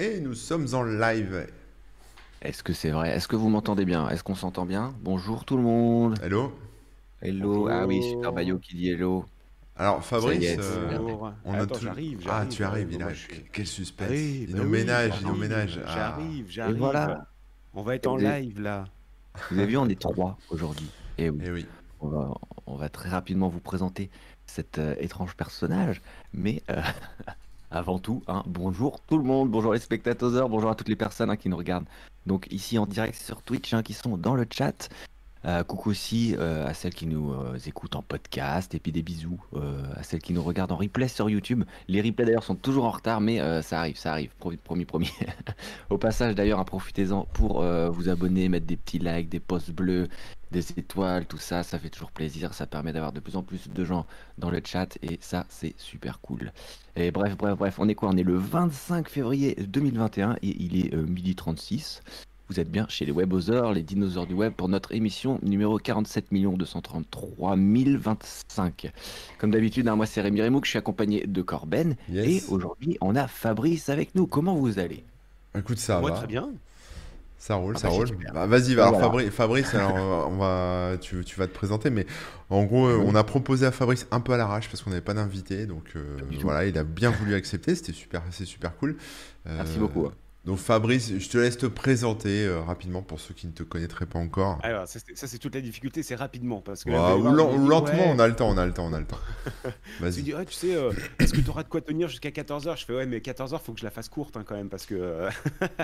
Et nous sommes en live. Est-ce que c'est vrai? Est-ce que vous m'entendez bien? Est-ce qu'on s'entend bien? Bonjour tout le monde. Hello? Hello. Ah oui. Super Bayo qui dit hello. Alors Fabrice, Ça y est, euh, on a Attends, tout- j'arrive, Ah, j'arrive, tu arrives, j'arrive, il arrive. suis- Quel suspense. J'arrive, il bah nous oui, ménage, il nous j'arrive, ménage. Ah. J'arrive, Et j'arrive. voilà. On va être en live là. Vous avez vu, on est trois aujourd'hui. Et oui, oui. on va, on va très rapidement vous présenter cet euh, étrange personnage. Mais euh, avant tout, bonjour tout le monde, bonjour les spectateurs, bonjour à toutes les personnes hein, qui nous regardent. Donc ici en direct sur Twitch, hein, qui sont dans le chat. Euh, coucou aussi euh, à celles qui nous euh, écoutent en podcast et puis des bisous à celles qui nous regardent en replay sur YouTube. Les replays d'ailleurs sont toujours en retard mais ça arrive, ça arrive, promis, promis. Au passage d'ailleurs, hein, profitez-en pour vous abonner, mettre des petits likes, des posts bleus, des étoiles, tout ça, ça fait toujours plaisir, ça permet d'avoir de plus en plus de gens dans le chat et ça c'est super cool. Et bref, bref, bref, on est quoi? On est le 25 février 2021 et il est midi 36. Vous êtes bien chez les Webosaures, les dinosaures du web, pour notre émission numéro 47 233 025. Comme d'habitude, hein, moi c'est Rémi Remouk, je suis accompagné de Corben. Yes. Et aujourd'hui, on a Fabrice avec nous. Comment vous allez? Écoute, ça Moi va. très bien. Ça roule, Ah ça bah, roule. Bah, vas-y, va. Voilà. Fabrice, Fabrice alors, euh, on va, tu, tu vas te présenter, mais en gros, euh, on a proposé à Fabrice un peu à l'arrache parce qu'on n'avait pas d'invité, donc euh, voilà, il a bien voulu accepter. C'était super, c'est super cool. Euh, Merci beaucoup. Donc Fabrice, je te laisse te présenter euh, rapidement pour ceux qui ne te connaîtraient pas encore. Alors, ça, c'est- toute la difficulté, c'est rapidement. Parce que là, ou, voir, on dit, lentement, ouais. on a le temps, on a le temps, on a le temps. Tu Vas-y. dis, ouais, tu sais, euh, est-ce que tu auras de quoi tenir jusqu'à 14h Je fais, ouais, mais 14h, faut que je la fasse courte hein, quand même, parce que. euh,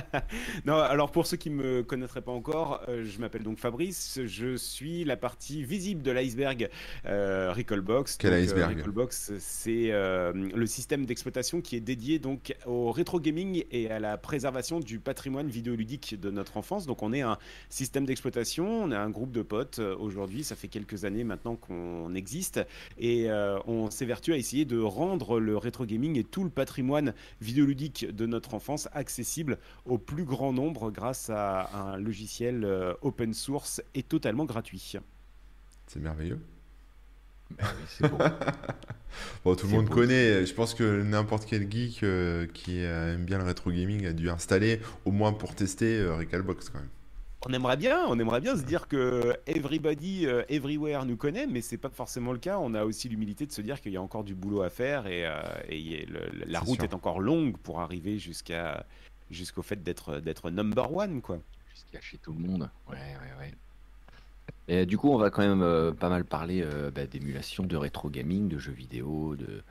non, alors pour ceux qui me connaîtraient pas encore, euh, je m'appelle donc Fabrice, je suis la partie visible de l'iceberg Recallbox. Quel Donc, iceberg? Recallbox, c'est le système d'exploitation qui est dédié donc au rétro gaming et à la préservation du patrimoine vidéoludique de notre enfance. Donc on est un système d'exploitation, on est un groupe de potes euh, aujourd'hui, ça fait quelques années maintenant qu'on existe et euh, on s'évertue à essayer de rendre le rétro gaming et tout le patrimoine vidéoludique de notre enfance accessible au plus grand nombre grâce à un logiciel euh, open source et totalement gratuit. C'est merveilleux. Bah oui, c'est beau. Bon, tout le monde beau. connaît. Je pense que n'importe quel geek euh, qui euh, aime bien le rétro gaming a dû installer au moins pour tester euh, Recalbox quand même. On aimerait bien, on aimerait bien se dire que everybody, euh, everywhere nous connaît, mais c'est pas forcément le cas. On a aussi l'humilité de se dire qu'il y a encore du boulot à faire et, euh, et il y a le- la route sûr. est encore longue pour arriver jusqu'à jusqu'au fait d'être d'être number one quoi. Jusqu'à chez tout le monde. Ouais, ouais, ouais. Et du coup, on va quand même euh, pas mal parler euh, bah, d'émulation, de rétro gaming, de jeux vidéo, de,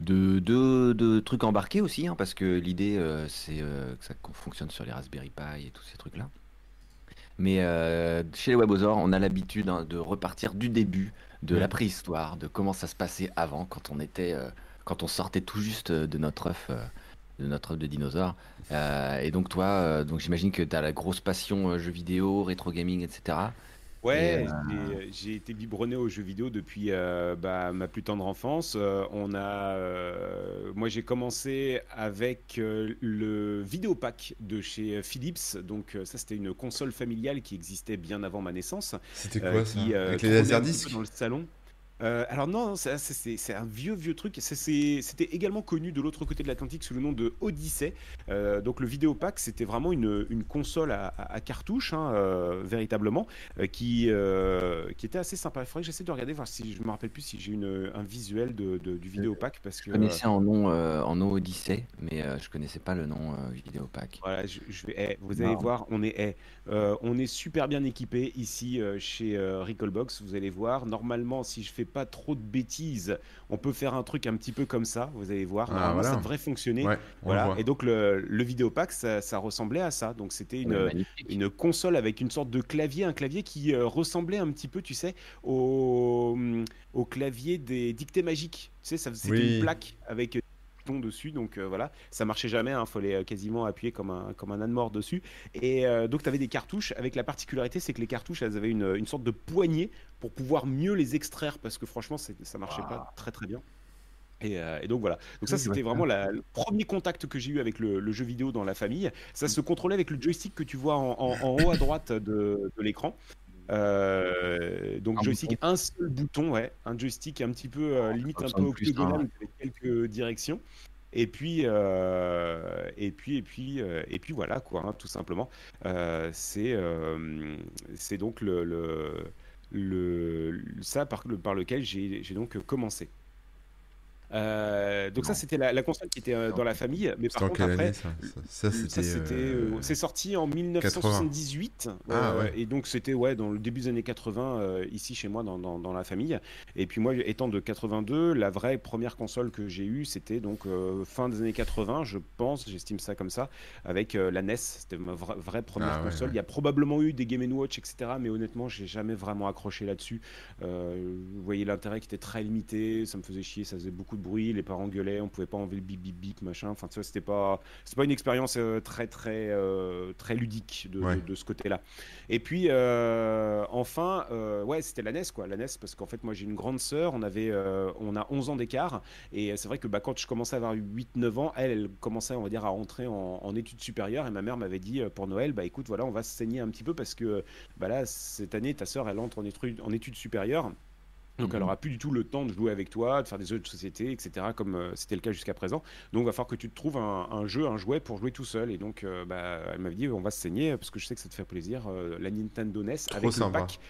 de, de, de trucs embarqués aussi, hein, parce que l'idée, euh, c'est que ça fonctionne sur les Raspberry Pi et tous ces trucs-là. Mais chez les Webosaures, on a l'habitude hein, de repartir du début, de la préhistoire, de comment ça se passait avant, quand on était, quand on sortait tout juste de notre œuf, de notre œuf de dinosaure. Euh, et donc toi, euh, donc j'imagine que tu as la grosse passion euh, jeux vidéo, rétro gaming, etc. Ouais, Et, j'ai- j'ai été biberonné aux jeux vidéo depuis euh, bah, ma plus tendre enfance. Euh, on a, euh, moi, j'ai commencé avec euh, le Vidéopack de chez Philips. Donc, euh, ça, c'était une console familiale qui existait bien avant ma naissance. C'était euh, quoi ça? euh, Avec les laserdiscs? dans le salon. Euh, alors non, c'est- un vieux vieux truc. C'était également connu de l'autre côté de l'Atlantique sous le nom de Odyssey. Euh, donc le Vidéopack, c'était vraiment une, une console à, à- à cartouche, hein, euh, véritablement, qui, qui était assez sympa. Il faudrait que j'essaie de regarder, voir si je me rappelle plus si j'ai un visuel de, de- du Vidéopack parce que Je connaissais en nom, en nom Odyssey, mais je connaissais pas le nom Vidéopack. Voilà, je, je vais, eh, vous allez voir, on est, eh, on est super bien équipé ici chez Recallbox. Vous allez voir, normalement, si je fais pas trop de bêtises, on peut faire un truc un petit peu comme ça. Vous allez voir, Ah, voilà. ça devrait fonctionner. Ouais, Voilà. Et donc le, le Vidéopack, ça, ça ressemblait à ça. Donc c'était une, console avec une sorte de clavier, un clavier qui euh, ressemblait un petit peu, tu sais, au, au clavier des dictées magiques. Tu sais, ça c'était Oui. une plaque avec dessus, donc euh, voilà, ça marchait jamais, il fallait euh, quasiment appuyer comme un, comme un âne mort dessus. Et euh, donc tu avais des cartouches, avec la particularité, c'est que les cartouches, elles avaient une, une sorte de poignée pour pouvoir mieux les extraire, parce que franchement, ça marchait pas très très bien. Et, euh, et donc voilà. Donc ça Oui, c'était vraiment la- le premier contact que j'ai eu avec le, le jeu vidéo dans la famille. Ça se contrôlait avec le joystick que tu vois en, en- en haut à droite de, de l'écran. Euh, donc Un joystick, bouton. un seul bouton, ouais, un joystick un petit peu euh, limite Comme un peu hein, octogonal avec quelques directions. Et puis, euh, et puis, et puis, euh, et puis voilà quoi, hein, tout simplement. Euh, c'est, c'est donc le, le, le, ça par, le, par lequel j'ai, j'ai donc commencé. Euh, donc ça c'était la, console qui était euh, dans la famille, mais par contre après, ça, c'était, euh, c'est sorti en 1978 ah, et donc c'était ouais dans le début des années 80 ici chez moi dans, dans, la famille. Et puis moi étant de 82, la vraie première console que j'ai eue c'était donc fin des années 80, je pense, j'estime ça comme ça, avec la NES. C'était ma vraie première ah, console. Il y a probablement eu des Game Watch etc, mais honnêtement j'ai jamais vraiment accroché là-dessus. vous voyez l'intérêt qui était très limité, ça me faisait chier, ça faisait beaucoup de bruit, les parents gueulaient, on pouvait pas enlever le bip bip bip machin. Enfin, ça c'était pas, c'est pas une expérience euh, très très euh, très ludique de, de, ce côté-là. Et puis euh, enfin, ouais, c'était la NES quoi, la NES parce qu'en fait moi j'ai une grande sœur, on avait, on a 11 ans d'écart et c'est vrai que bah, quand je commençais à avoir 8-9 ans, elle, elle commençait on va dire à rentrer en, études supérieures et ma mère m'avait dit pour Noël, bah écoute voilà, on va se saigner un petit peu parce que bah là cette année ta sœur elle entre en études, en études supérieures. Donc elle mhm. aura plus du tout le temps de jouer avec toi, de faire des jeux de société, etc. Comme euh, c'était le cas jusqu'à présent. Donc il va falloir que tu te trouves un, jeu, un jouet pour jouer tout seul. Et donc euh, bah, elle m'avait dit on va se saigner parce que je sais que ça te fait plaisir. Euh, la Nintendo NES avec le pack.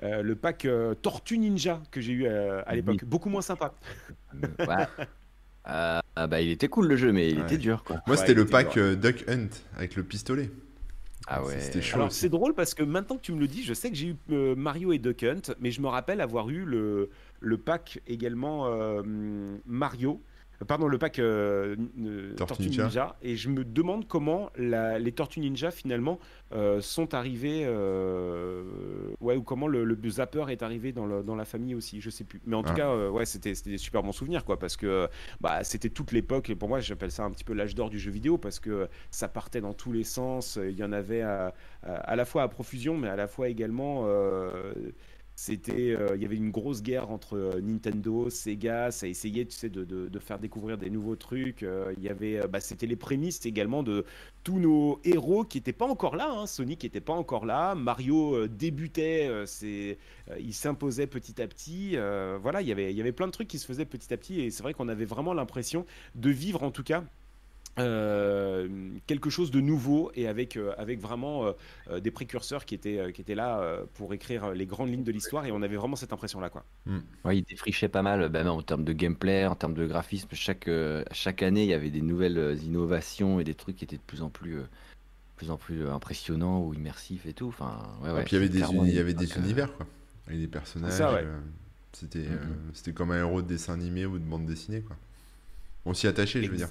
le pack Tortue Ninja que j'ai eu à l'époque, beaucoup moins sympa. ah bah il était cool le jeu, mais il était dur quoi. Moi c'était le pack Duck Hunt avec le pistolet. Ah ouais. Alors c'est drôle parce que maintenant que tu me le dis, je sais que j'ai eu euh, Mario et Duck Hunt, mais je me rappelle avoir eu le, le pack également euh, Mario pardon, le pack euh, euh, Tortue, Ninja. Et je me demande comment les Tortues Ninja finalement euh, sont arrivées, ouais, ou comment le, zapper est arrivé dans, dans, la famille aussi, je sais plus. Mais en tout ah. cas, ouais, c'était des super bons souvenirs, quoi, parce que bah, c'était toute l'époque, et pour moi, j'appelle ça un petit peu l'âge d'or du jeu vidéo, parce que ça partait dans tous les sens, il y en avait à, à la fois à profusion, mais à la fois également c'était, euh, il y avait une grosse guerre entre euh, Nintendo, Sega, ça essayait, tu sais, de, faire découvrir des nouveaux trucs. Euh, il y avait, bah, c'était les prémices également de tous nos héros qui n'étaient pas encore là. Hein. Sonic n'était pas encore là, Mario débutait, il s'imposait petit à petit. voilà, il y avait, il y avait plein de trucs qui se faisaient petit à petit, et c'est vrai qu'on avait vraiment l'impression de vivre, en tout cas, euh, quelque chose de nouveau et avec, euh, avec vraiment euh, des précurseurs qui étaient, qui étaient là pour écrire les grandes lignes de l'histoire et on avait vraiment cette impression là quoi. Mm. Ouais, il défrichait pas mal ben, en termes de gameplay, en termes de graphisme. Chaque, chaque année il y avait des nouvelles innovations et des trucs qui étaient de plus en plus, plus, en plus impressionnants ou immersifs et tout. Enfin, ouais, ouais, et puis il y avait des, il y avait des univers quoi, avec des personnages. C'était mm-hmm. c'était comme un héros de dessin animé ou de bande dessinée quoi. On s'y attachait, je veux dire.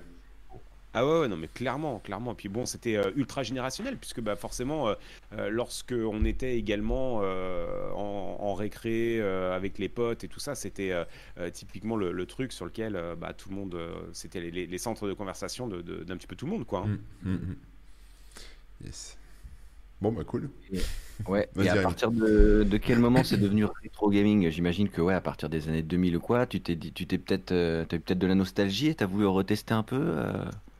Ah ouais, non mais clairement, clairement. Puis bon, c'était euh, ultra générationnel puisque bah forcément, euh, euh, lorsque on était également en, récré avec les potes et tout ça, c'était typiquement le, truc sur lequel bah, tout le monde, c'était les, centres de conversation d'un de, petit peu tout le monde, quoi. Hein. Mmh, mmh, mmh. Yes. Bon bah cool. ouais. Et à partir de, quel moment c'est devenu rétro gaming? J'imagine que ouais, à partir des années 2000 ou quoi, tu t'es tu t'es peut-être, peut-être de la nostalgie et t'as voulu retester un peu.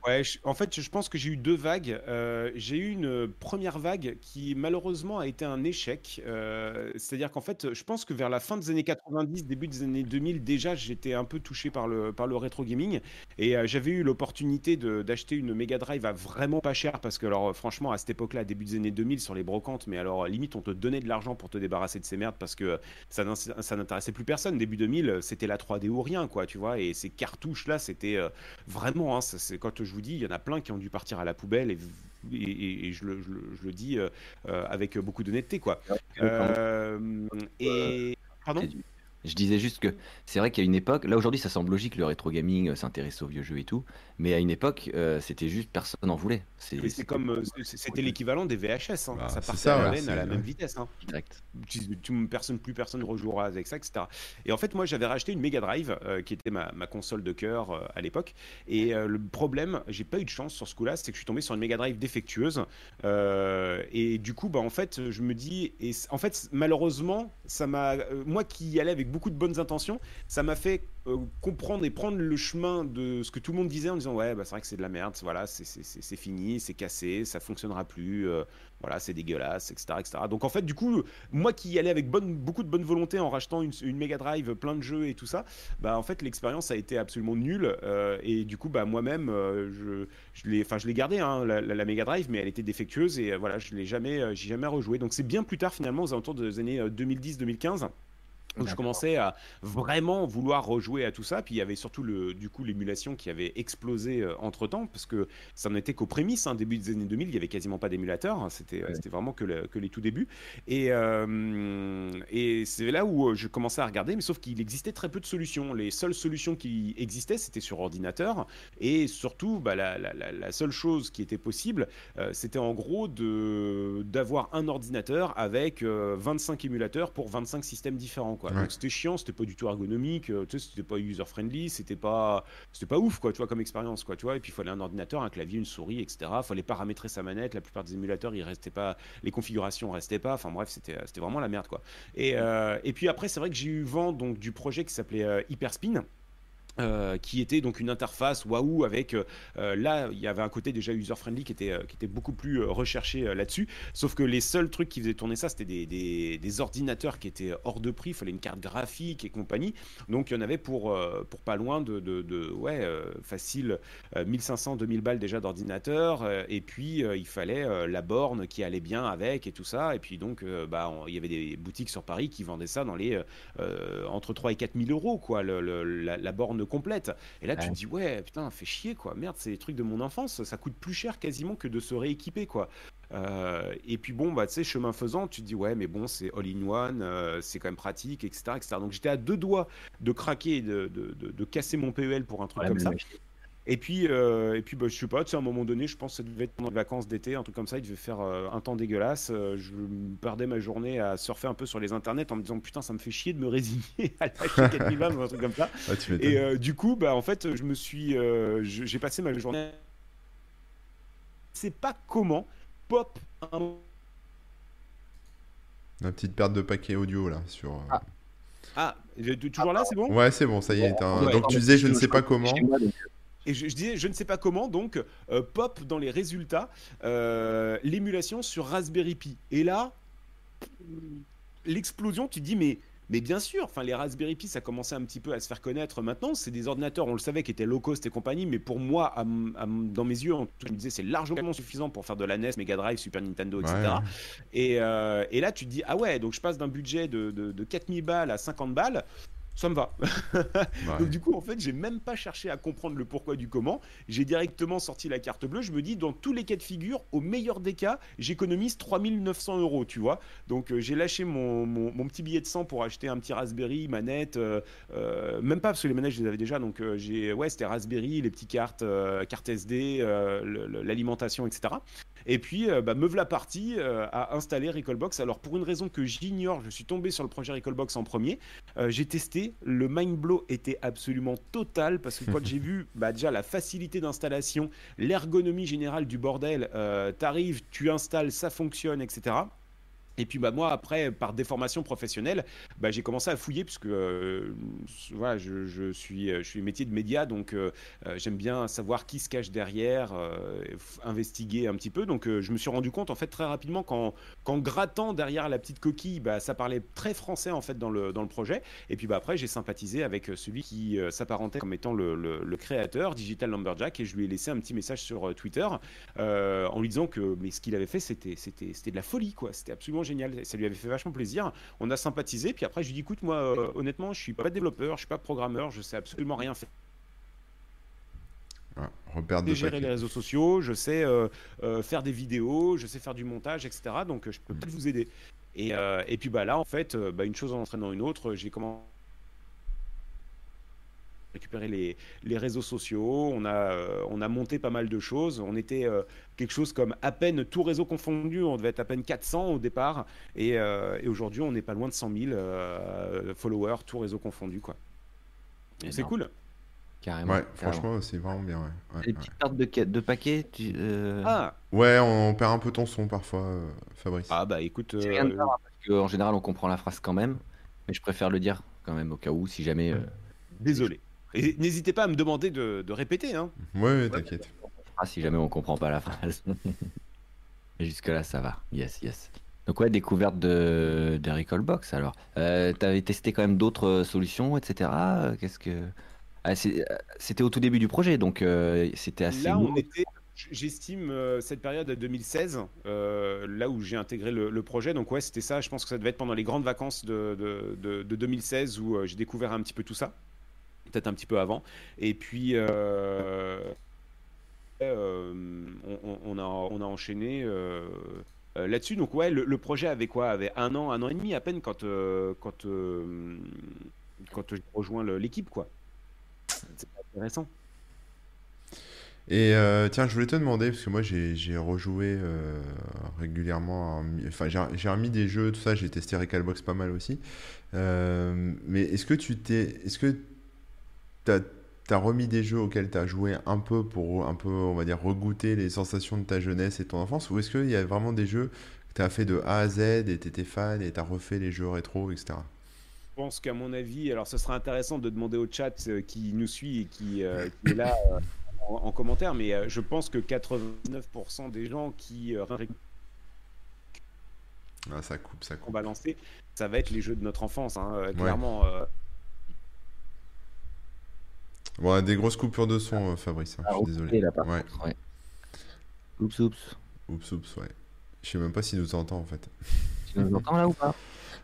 Ouais, en fait, je pense que j'ai eu deux vagues. Euh, j'ai eu une première vague qui malheureusement a été un échec. Euh, c'est-à-dire qu'en fait, je pense que vers la fin des années 90, début des années 2000, déjà, j'étais un peu touché par le, par le rétro gaming. Et euh, j'avais eu l'opportunité d'acheter une Mega Drive à vraiment pas cher parce que, alors, franchement, à cette époque-là, début des années 2000, sur les brocantes, mais alors, limite, on te donnait de l'argent pour te débarrasser de ces merdes parce que ça, ça n'intéressait plus personne. Début 2000, c'était la 3D ou rien, quoi, tu vois. Et ces cartouches-là, c'était vraiment, hein, c'est quand je je vous dis, il y en a plein qui ont dû partir à la poubelle et, et, je, le, je, le, dis euh, euh, avec beaucoup d'honnêteté. quoi. Euh, et. Pardon? Je disais juste que c'est vrai qu'à une époque, là aujourd'hui ça semble logique, le rétro gaming s'intéresse aux vieux jeux et tout, mais à une époque c'était juste personne n'en voulait. C'est comme c'était l'équivalent des VHS, hein. bah, ça partait à, la, même vitesse. Hein. Direct. Personne, plus personne rejouera avec ça, etc. Et en fait moi j'avais racheté une Mega Drive qui était ma, ma, console de cœur à l'époque, et le problème, j'ai pas eu de chance sur ce coup-là, c'est que je suis tombé sur une Mega Drive défectueuse, et du coup bah en fait je me dis, et en fait malheureusement ça m'a, moi qui y allais avec beaucoup de bonnes intentions, ça m'a fait euh, comprendre et prendre le chemin de ce que tout le monde disait en disant ouais bah, c'est vrai que c'est de la merde, voilà c'est fini, c'est cassé, ça fonctionnera plus, euh, voilà c'est dégueulasse, etc., etc. Donc en fait du coup moi qui y allais avec beaucoup de bonne volonté en rachetant une, une Mega Drive, plein de jeux et tout ça, bah en fait l'expérience a été absolument nulle euh, et du coup bah moi-même je, je l'ai enfin je l'ai gardé hein, la, la, Mega Drive mais elle était défectueuse et voilà je l'ai jamais j'ai jamais rejoué donc c'est bien plus tard finalement aux alentours des années 2010-2015 donc je commençais à vraiment vouloir rejouer à tout ça. Puis il y avait surtout le, du coup l'émulation qui avait explosé euh, entre temps, parce que ça n'était qu'aux prémices. Hein, début des années 2000, il y avait quasiment pas d'émulateur. Hein, c'était c'était vraiment que, que, les tout débuts. Et, euh, et c'est là où euh, je commençais à regarder, mais sauf qu'il existait très peu de solutions. Les seules solutions qui existaient, c'était sur ordinateur. Et surtout, bah, la, la, la, seule chose qui était possible, c'était en gros d'avoir un ordinateur avec 25 émulateurs pour 25 systèmes différents c'était chiant, c'était pas du tout ergonomique, euh, tu sais, c'était pas user friendly, c'était pas, c'était pas ouf quoi, tu vois, comme expérience quoi, tu vois. Et puis il fallait un ordinateur, un clavier, une souris, etc. Il fallait paramétrer sa manette. La plupart des émulateurs, ils restaient pas, les configurations restaient pas. Enfin bref, c'était, c'était vraiment la merde quoi. Et, euh, et puis après, c'est vrai que j'ai eu vent donc du projet qui s'appelait euh, Hyperspin. Euh, qui était donc une interface waouh avec euh, euh, là il y avait un côté déjà user friendly qui était qui était beaucoup plus recherché là-dessus. Sauf que les seuls trucs qui faisaient tourner ça c'était des, des, ordinateurs qui étaient hors de prix. Il fallait une carte graphique et compagnie. Donc il y en avait pour pour pas loin de, ouais facile 1500 2000 balles déjà d'ordinateur. Et puis il fallait la borne qui allait bien avec et tout ça. Et puis donc bah il y avait des boutiques sur Paris qui vendaient ça dans les entre 3 et 4000 euros quoi la borne complète. Et là, tu te dis, ouais, putain, fait chier, quoi. Merde, c'est des trucs de mon enfance. Ça coûte plus cher quasiment que de se rééquiper, quoi. Euh, et puis bon, bah, tu sais, chemin faisant, tu te dis, ouais, mais bon, c'est all-in-one, euh, c'est quand même pratique, etc. etc. Donc j'étais à deux doigts de craquer, de, de, de, casser mon PEL pour un truc comme ça. Et puis, euh, et puis bah, je sais pas, tu sais, à un moment donné, je pense que ça devait être pendant les vacances d'été, un truc comme ça, il devait faire euh, un temps dégueulasse. Euh, je perdais ma journée à surfer un peu sur les internets en me disant putain, ça me fait chier de me résigner à lâcher 4000 balles ou un truc comme ça. Ah, et du coup, bah, en fait, je me suis. j'ai passé ma journée. C'est pas comment pop un. Une petite perte de paquet audio là sur. Ah, ah toujours là, c'est bon? Ouais, c'est bon, ça y est. Donc tu disais, je ne sais pas comment. Et je, disais, je ne sais pas comment, donc, euh, pop dans les résultats, euh, l'émulation sur Raspberry Pi. Et là, l'explosion, tu te dis, mais, mais bien sûr, enfin, les Raspberry Pi, ça commençait un petit peu à se faire connaître maintenant. C'est des ordinateurs, on le savait, qui étaient low cost et compagnie, mais pour moi, dans mes yeux, je me disais, c'est largement suffisant pour faire de la NES, Mega Drive, Super Nintendo, etc. Et, euh, et, là, tu te dis, ah ouais, donc je passe d'un budget de, de, de 4000 balles à 50 balles ça me va. Donc du coup, en fait, j'ai même pas cherché à comprendre le pourquoi du comment. J'ai directement sorti la carte bleue. Je me dis, dans tous les cas de figure, au meilleur des cas, j'économise 3900 euros, tu vois. Donc euh, j'ai lâché mon, mon, petit billet de 100 pour acheter un petit Raspberry, manette, euh, euh, même pas parce que les manettes, je les avais déjà. Donc j'ai, ouais, c'était Raspberry, les petites cartes, cartes SD, l'alimentation, etc. Et puis, bah, me voilà parti à installer Recallbox. Alors pour une raison que j'ignore, je suis tombé sur le projet Recallbox en premier. j'ai testé le mind blow était absolument total parce que quand j'ai vu bah, déjà la facilité d'installation, l'ergonomie générale du bordel, euh, t'arrives, tu installes, ça fonctionne, etc. Et puis bah moi après par déformation professionnelle, bah, j'ai commencé à fouiller puisque euh, voilà je, suis je suis métier de média donc euh, euh, j'aime bien savoir qui se cache derrière, investiguer un petit peu. Donc je me suis rendu compte en fait très rapidement qu'en, qu'en grattant derrière la petite coquille, bah, ça parlait très français en fait dans le dans le projet. Et puis bah après j'ai sympathisé avec celui qui s'apparentait comme étant le, le, créateur Digital Lumberjack et je lui ai laissé un petit message sur Twitter en lui disant que mais ce qu'il avait fait c'était de la folie quoi, c'était absolument génial. Ça lui avait fait vachement plaisir. On a sympathisé. Puis après, je lui dis écoute, moi, euh, honnêtement, je suis pas développeur, je suis pas programmeur, je sais absolument rien faire. Ah, repère de gérer les réseaux sociaux, je sais euh, euh, faire des vidéos, je sais faire du montage, etc. Donc je peux peut-être vous aider. Et, et, puis bah là, en fait, bah, une chose en entraînant une autre, j'ai commencé récupérer les, les, réseaux sociaux, on a, euh, on a monté pas mal de choses. On était euh, quelque chose comme à peine tout réseau confondu, on devait être à peine 400 au départ, et, euh, et aujourd'hui on n'est pas loin de 100 000 followers, tout réseau confondu. quoi. C'est cool. Carrément. Ouais, franchement, c'est vraiment bien. Ouais. Les petites cartes de, de paquets tu, Ah Ouais, on perd un peu ton son parfois, Fabrice. Ah bah écoute. Rien de parce qu'en général on comprend la phrase quand même, mais je préfère le dire quand même, au cas où, si jamais. Désolé. Et n'hésitez pas à me demander de, répéter. Hein. Ouais, t'inquiète. Ah, si jamais on comprend pas la phrase. Jusque-là, ça va. Yes, yes. Donc ouais, découverte de, de Recallbox alors. Euh, tu avais testé quand même d'autres solutions, etc. Qu'est-ce que... Ah, c'était au tout début du projet, donc euh, c'était assez... Là, on était, j'estime, euh, cette période de 2016, là où j'ai intégré le, projet. Donc ouais, c'était ça, je pense que ça devait être pendant les grandes vacances de, de, de 2016 où j'ai découvert un petit peu tout ça. Peut-être un petit peu avant. Et puis... on, a, on a enchaîné euh, là-dessus. Donc ouais, le, projet avait quoi? Avait un an, un an et demi à peine quand euh, quand euh, quand j'ai rejoint l'équipe quoi. C'est intéressant. Et tiens, je voulais te demander, parce que moi j'ai rejoué régulièrement, enfin j'ai remis des jeux, tout ça, j'ai testé Recalbox pas mal aussi. mais est-ce que tu t'es. Est-ce que tu as as remis des jeux auxquels tu as joué un peu pour un peu, on va dire, regoûter les sensations de ta jeunesse et ton enfance Ou est-ce qu'il y a vraiment des jeux que tu as fait de A à Z et tu étais fan et tu as refait les jeux rétro, etc. Je pense qu'à mon avis, alors ce serait intéressant de demander au chat euh, qui nous suit et qui, euh, est là euh, en, commentaire, mais je pense que 89% des gens qui ah, ça coupe, ça coupe. On va lancer, ça va être les jeux de notre enfance, hein, clairement. Bon, des grosses coupures de son, euh, Fabrice. Hein, je suis ah, désolé. ouais. ouais. Oups, oups. Oups, oups, ouais. Je sais même pas s'il nous entend en fait. Tu nous entends là ou pas?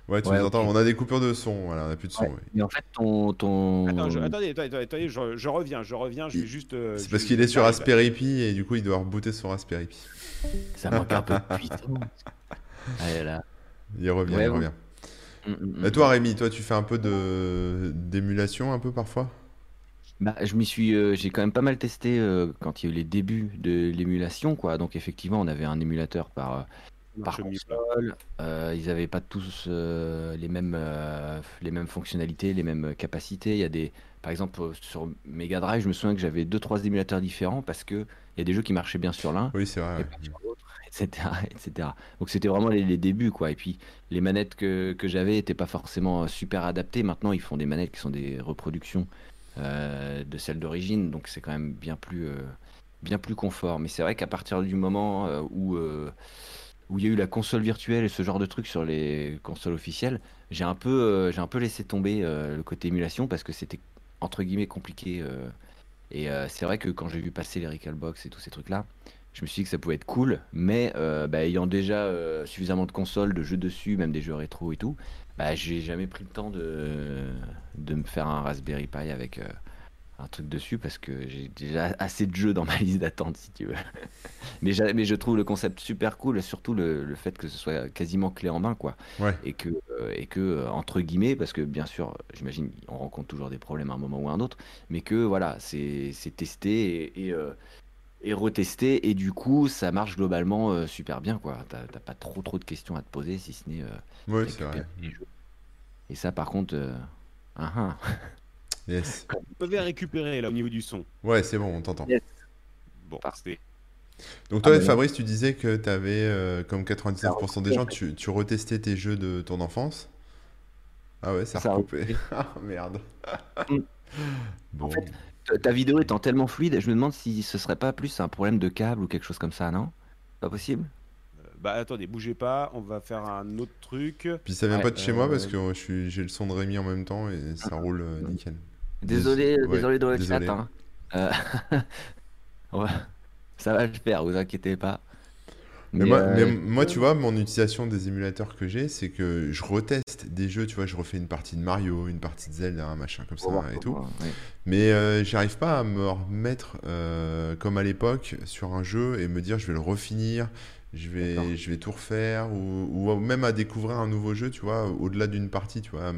Ouais, tu nous entends. On a des coupures de son, voilà, on a plus de son. Ouais. Mais en fait, ton. ton... Attends, je... attendez, attendez, attendez, je, reviens, je reviens, je vais juste. Euh, c'est parce qu'il est sur Raspberry Pi et du coup, il doit rebooter son Raspberry Pi. Ça manque un peu de puissance. Allez, là. Il revient, il revient. Mm, mm, et toi, Rémi, toi, tu fais un peu de d'émulation, un peu parfois? Bah, je m'y suis, euh, j'ai quand même pas mal testé euh, quand il y a eu les débuts de l'émulation, quoi. Donc effectivement, on avait un émulateur par, euh, par console. ils n'avaient pas tous les mêmes, les mêmes fonctionnalités, les mêmes capacités. Il y a des, par exemple, sur Mega Drive, je me souviens que j'avais deux trois émulateurs différents parce que il y a des jeux qui marchaient bien sur l'un, Oui, c'est vrai. etc., etc. Donc c'était vraiment les, débuts, quoi. Et puis les manettes que, que j'avais n'étaient pas forcément super adaptées. Maintenant, ils font des manettes qui sont des reproductions de celle d'origine, donc c'est quand même bien plus, euh, bien plus confort. Mais c'est vrai qu'à partir du moment euh, où où il y a eu la console virtuelle et ce genre de trucs sur les consoles officielles, j'ai un peu, j'ai un peu laissé tomber le côté émulation parce que c'était entre guillemets compliqué. et c'est vrai que quand j'ai vu passer les Recalbox et tous ces trucs-là, je me suis dit que ça pouvait être cool, mais bah, ayant déjà suffisamment de consoles, de jeux dessus, même des jeux rétro et tout, bah, j'ai jamais pris le temps de, de me faire un Raspberry Pi avec euh, un truc dessus parce que j'ai déjà assez de jeux dans ma liste d'attente si tu veux. mais, mais je trouve le concept super cool, surtout le, le, fait que ce soit quasiment clé en main quoi. Et que, euh, et que euh, entre guillemets, parce que bien sûr, j'imagine on rencontre toujours des problèmes à un moment ou à un autre, mais que voilà, c'est testé et, et et retester et du coup ça marche globalement euh, super bien quoi. T'as pas trop trop de questions à te poser si ce n'est euh, c'est vrai. et ça par contre euh, ah, ah. yes. Vous pouvez récupérer là au niveau du son. Ouais c'est bon on t'entend. Bon parfait. donc toi ah, Fabrice tu disais que tu avais comme 99% des gens tu, tu, retestais tes jeux de ton enfance? Ah ouais ça, a recoupé. ah merde. Mm. bon ta vidéo étant tellement fluide, je me demande si ce serait pas plus un problème de câble ou quelque chose comme ça, non? Pas possible? Euh, Bah attendez, bougez pas, on va faire un autre truc. Puis ça vient pas de chez moi parce que j'ai le son de Rémi en même temps et ça ah. roule euh, nickel. Désolé, désolé de le chat. Hein. Euh, ça va le faire, vous inquiétez pas. Mais, moi, euh, moi, tu vois, mon utilisation des émulateurs que j'ai, c'est que je reteste des jeux, tu vois, je refais une partie de Mario, une partie de Zelda, un machin comme ça et tout. Mais euh, j'arrive pas à me remettre euh, comme à l'époque sur un jeu et me dire je vais le refinir, je vais, je vais tout refaire ou, ou, même à découvrir un nouveau jeu, tu vois, au-delà d'une partie, tu vois.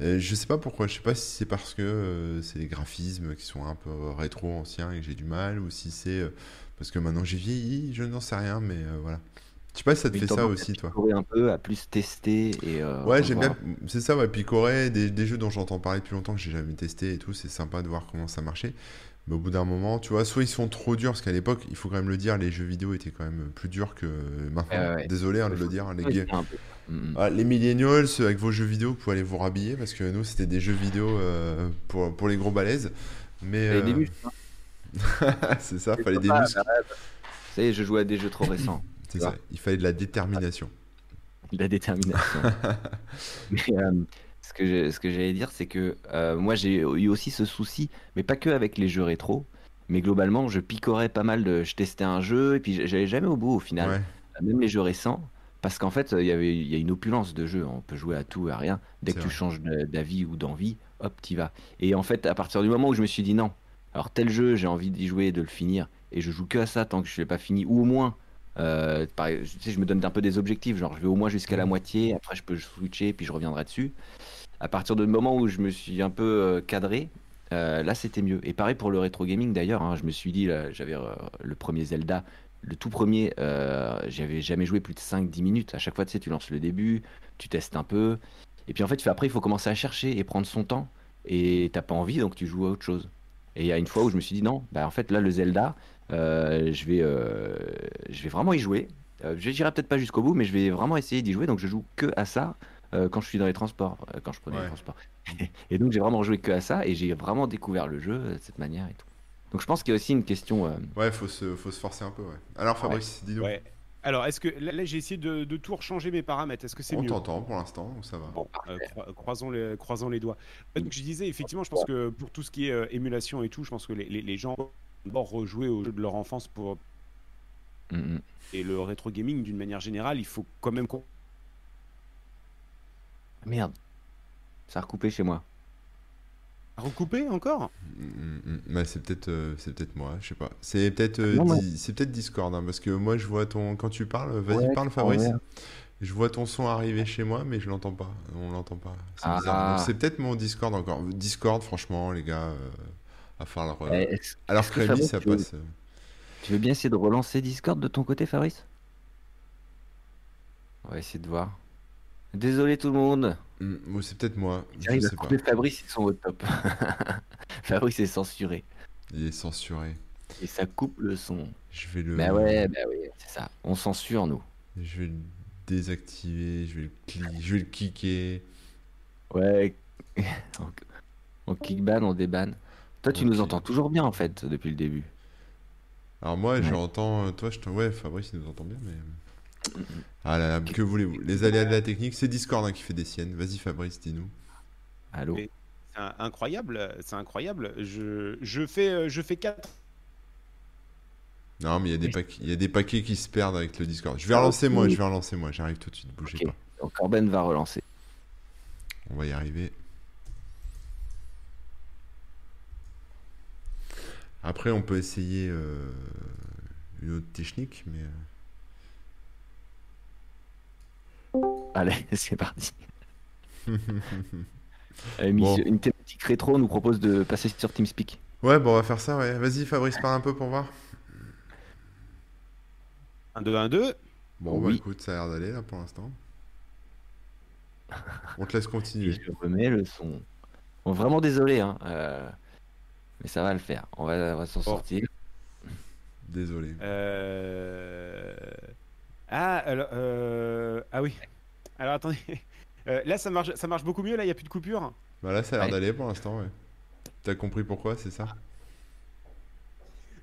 je sais pas pourquoi, je sais pas si c'est parce que c'est les graphismes qui sont un peu rétro anciens et que j'ai du mal ou si c'est parce que maintenant j'ai vieilli, je n'en sais rien, mais euh, voilà. Je sais pas si ça te fait ça aussi, toi. un peu, à plus tester et. Euh, ouais, j'aime bien. C'est ça, ouais. Picorer des, des jeux dont j'entends parler depuis longtemps que j'ai jamais testé et tout, c'est sympa de voir comment ça marchait. Mais au bout d'un moment, tu vois, soit ils sont trop durs, parce qu'à l'époque, il faut quand même le dire, les jeux vidéo étaient quand même plus durs que maintenant. Désolé hein, de le dire. Les, mm, mm. ah, les millennials, avec vos jeux vidéo, vous pouvez aller vous rhabiller, parce que nous, c'était des jeux vidéo euh, pour, pour les gros balaises. Mais. Euh... c'est ça, fallait des muscles. Ça y est, je jouais à des jeux trop récents. c'est ça, il fallait de la détermination. De la détermination. Mais, euh, ce que ce que j'allais dire, c'est que euh, moi j'ai eu aussi ce souci, mais pas que avec les jeux rétro, mais globalement je picorais pas mal de, je testais un jeu et puis j'allais jamais au bout au final, même les jeux récents, parce qu'en fait il y avait il y a une opulence de jeu, on peut jouer à tout et à rien. Dès que tu changes d'avis ou d'envie, hop t'y vas. Et en fait à partir du moment où je me suis dit non, alors tel jeu j'ai envie d'y jouer et de le finir, et je joue que à ça tant que je l'ai pas fini, ou au moins euh, je me donne un peu des objectifs, genre je vais au moins jusqu'à la moitié, après je peux switcher, puis je reviendrai dessus à partir du moment où je me suis un peu euh, cadré, euh, là c'était mieux. Et pareil pour le rétro gaming d'ailleurs, hein, je me suis dit, j'avais le premier Zelda, le tout premier, j'avais jamais joué plus de 5-10 minutes. À chaque fois, tu sais, tu lances le début, tu testes un peu, et puis en fait, après, il faut commencer à chercher et prendre son temps, et t'as pas envie, donc tu joues à autre chose. Et il y a une fois où je me suis dit, non, bah en fait, là, le Zelda, je, vais, je vais vraiment y jouer. je n'irai peut-être pas jusqu'au bout, mais je vais vraiment essayer d'y jouer, donc je joue que à ça. Euh, quand je suis dans les transports, euh, quand je prenais les transports. et donc j'ai vraiment joué que à ça et j'ai vraiment découvert le jeu euh, de cette manière et tout. Donc je pense qu'il y a aussi une question. Ouais, faut se, faut se forcer un peu. Ouais. Alors Fabrice, dis-nous. Alors, est-ce que là, j'ai essayé de, de, tout rechanger mes paramètres Est-ce que c'est mieux On t'entend pour l'instant, ça va. Bon, croisons, les, croisons les doigts. Donc, je disais, effectivement, je pense que pour tout ce qui est émulation et tout, je pense que les, les, gens vont rejouer au jeu de leur enfance pour. Mm. Et le rétro gaming, d'une manière générale, il faut quand même Merde. Ça a recoupé chez moi. Recoupé encore mm, mm, mm. C'est peut-être euh, c'est peut-être moi, je sais pas. C'est peut-être euh, c'est peut-être Discord hein, parce que moi je vois ton quand tu parles, vas-y parle Fabrice. Je vois ton son arriver chez moi mais je l'entends pas. On l'entend pas. C'est ah. C'est peut-être mon Discord encore. Discord franchement les gars euh, à faire eh, Alors que ça passe. Tu veux bien essayer de relancer Discord de ton côté Fabrice? On va essayer de voir. Désolé tout le monde. Hmm, c'est peut-être moi. Je sais pas. Fabrice, ils sont au top. Fabrice est censuré. Il est censuré. Et ça coupe le son. Je vais le. Bah ouais, bah ouais, c'est ça. On censure nous. Je vais le désactiver, je vais le, je vais le kicker. Ouais. on kickban, on déban. Toi, tu nous entends toujours bien en fait depuis le début. Alors moi, j'entends. Toi, je te... ouais, Fabrice, il nous entend bien, mais. Ah là là, que voulez-vous? Les aléas de la technique, c'est Discord hein, qui fait des siennes. Vas-y Fabrice, dis-nous. Allô? C'est incroyable, c'est incroyable. Je, je, fais, euh, je fais 4. Non, mais il y, a des paquets, il y a des paquets qui se perdent avec le Discord. Je vais relancer moi, je vais relancer moi. J'arrive tout de suite, bougez pas. Donc Corben va relancer. On va y arriver. Après, on peut essayer euh, une autre technique, mais... Allez, c'est parti. Une thématique rétro nous propose de passer sur TeamSpeak. Ouais, bon, on va faire ça, ouais. Vas-y, Fabrice, parle un peu pour voir. 1, 2, 1, 2. Bon, bah écoute, ça a l'air d'aller là pour l'instant. On te laisse continuer. je remets le son. Bon, vraiment désolé, hein. Euh, mais ça va le faire. On va, s'en sortir. Désolé. Euh... Ah, alors, euh... ah oui. Alors attendez. Euh, là, ça marche, ça marche beaucoup mieux. Là, il n'y a plus de coupure. Bah là, ça a l'air d'aller pour l'instant. Ouais. T'as compris pourquoi, c'est ça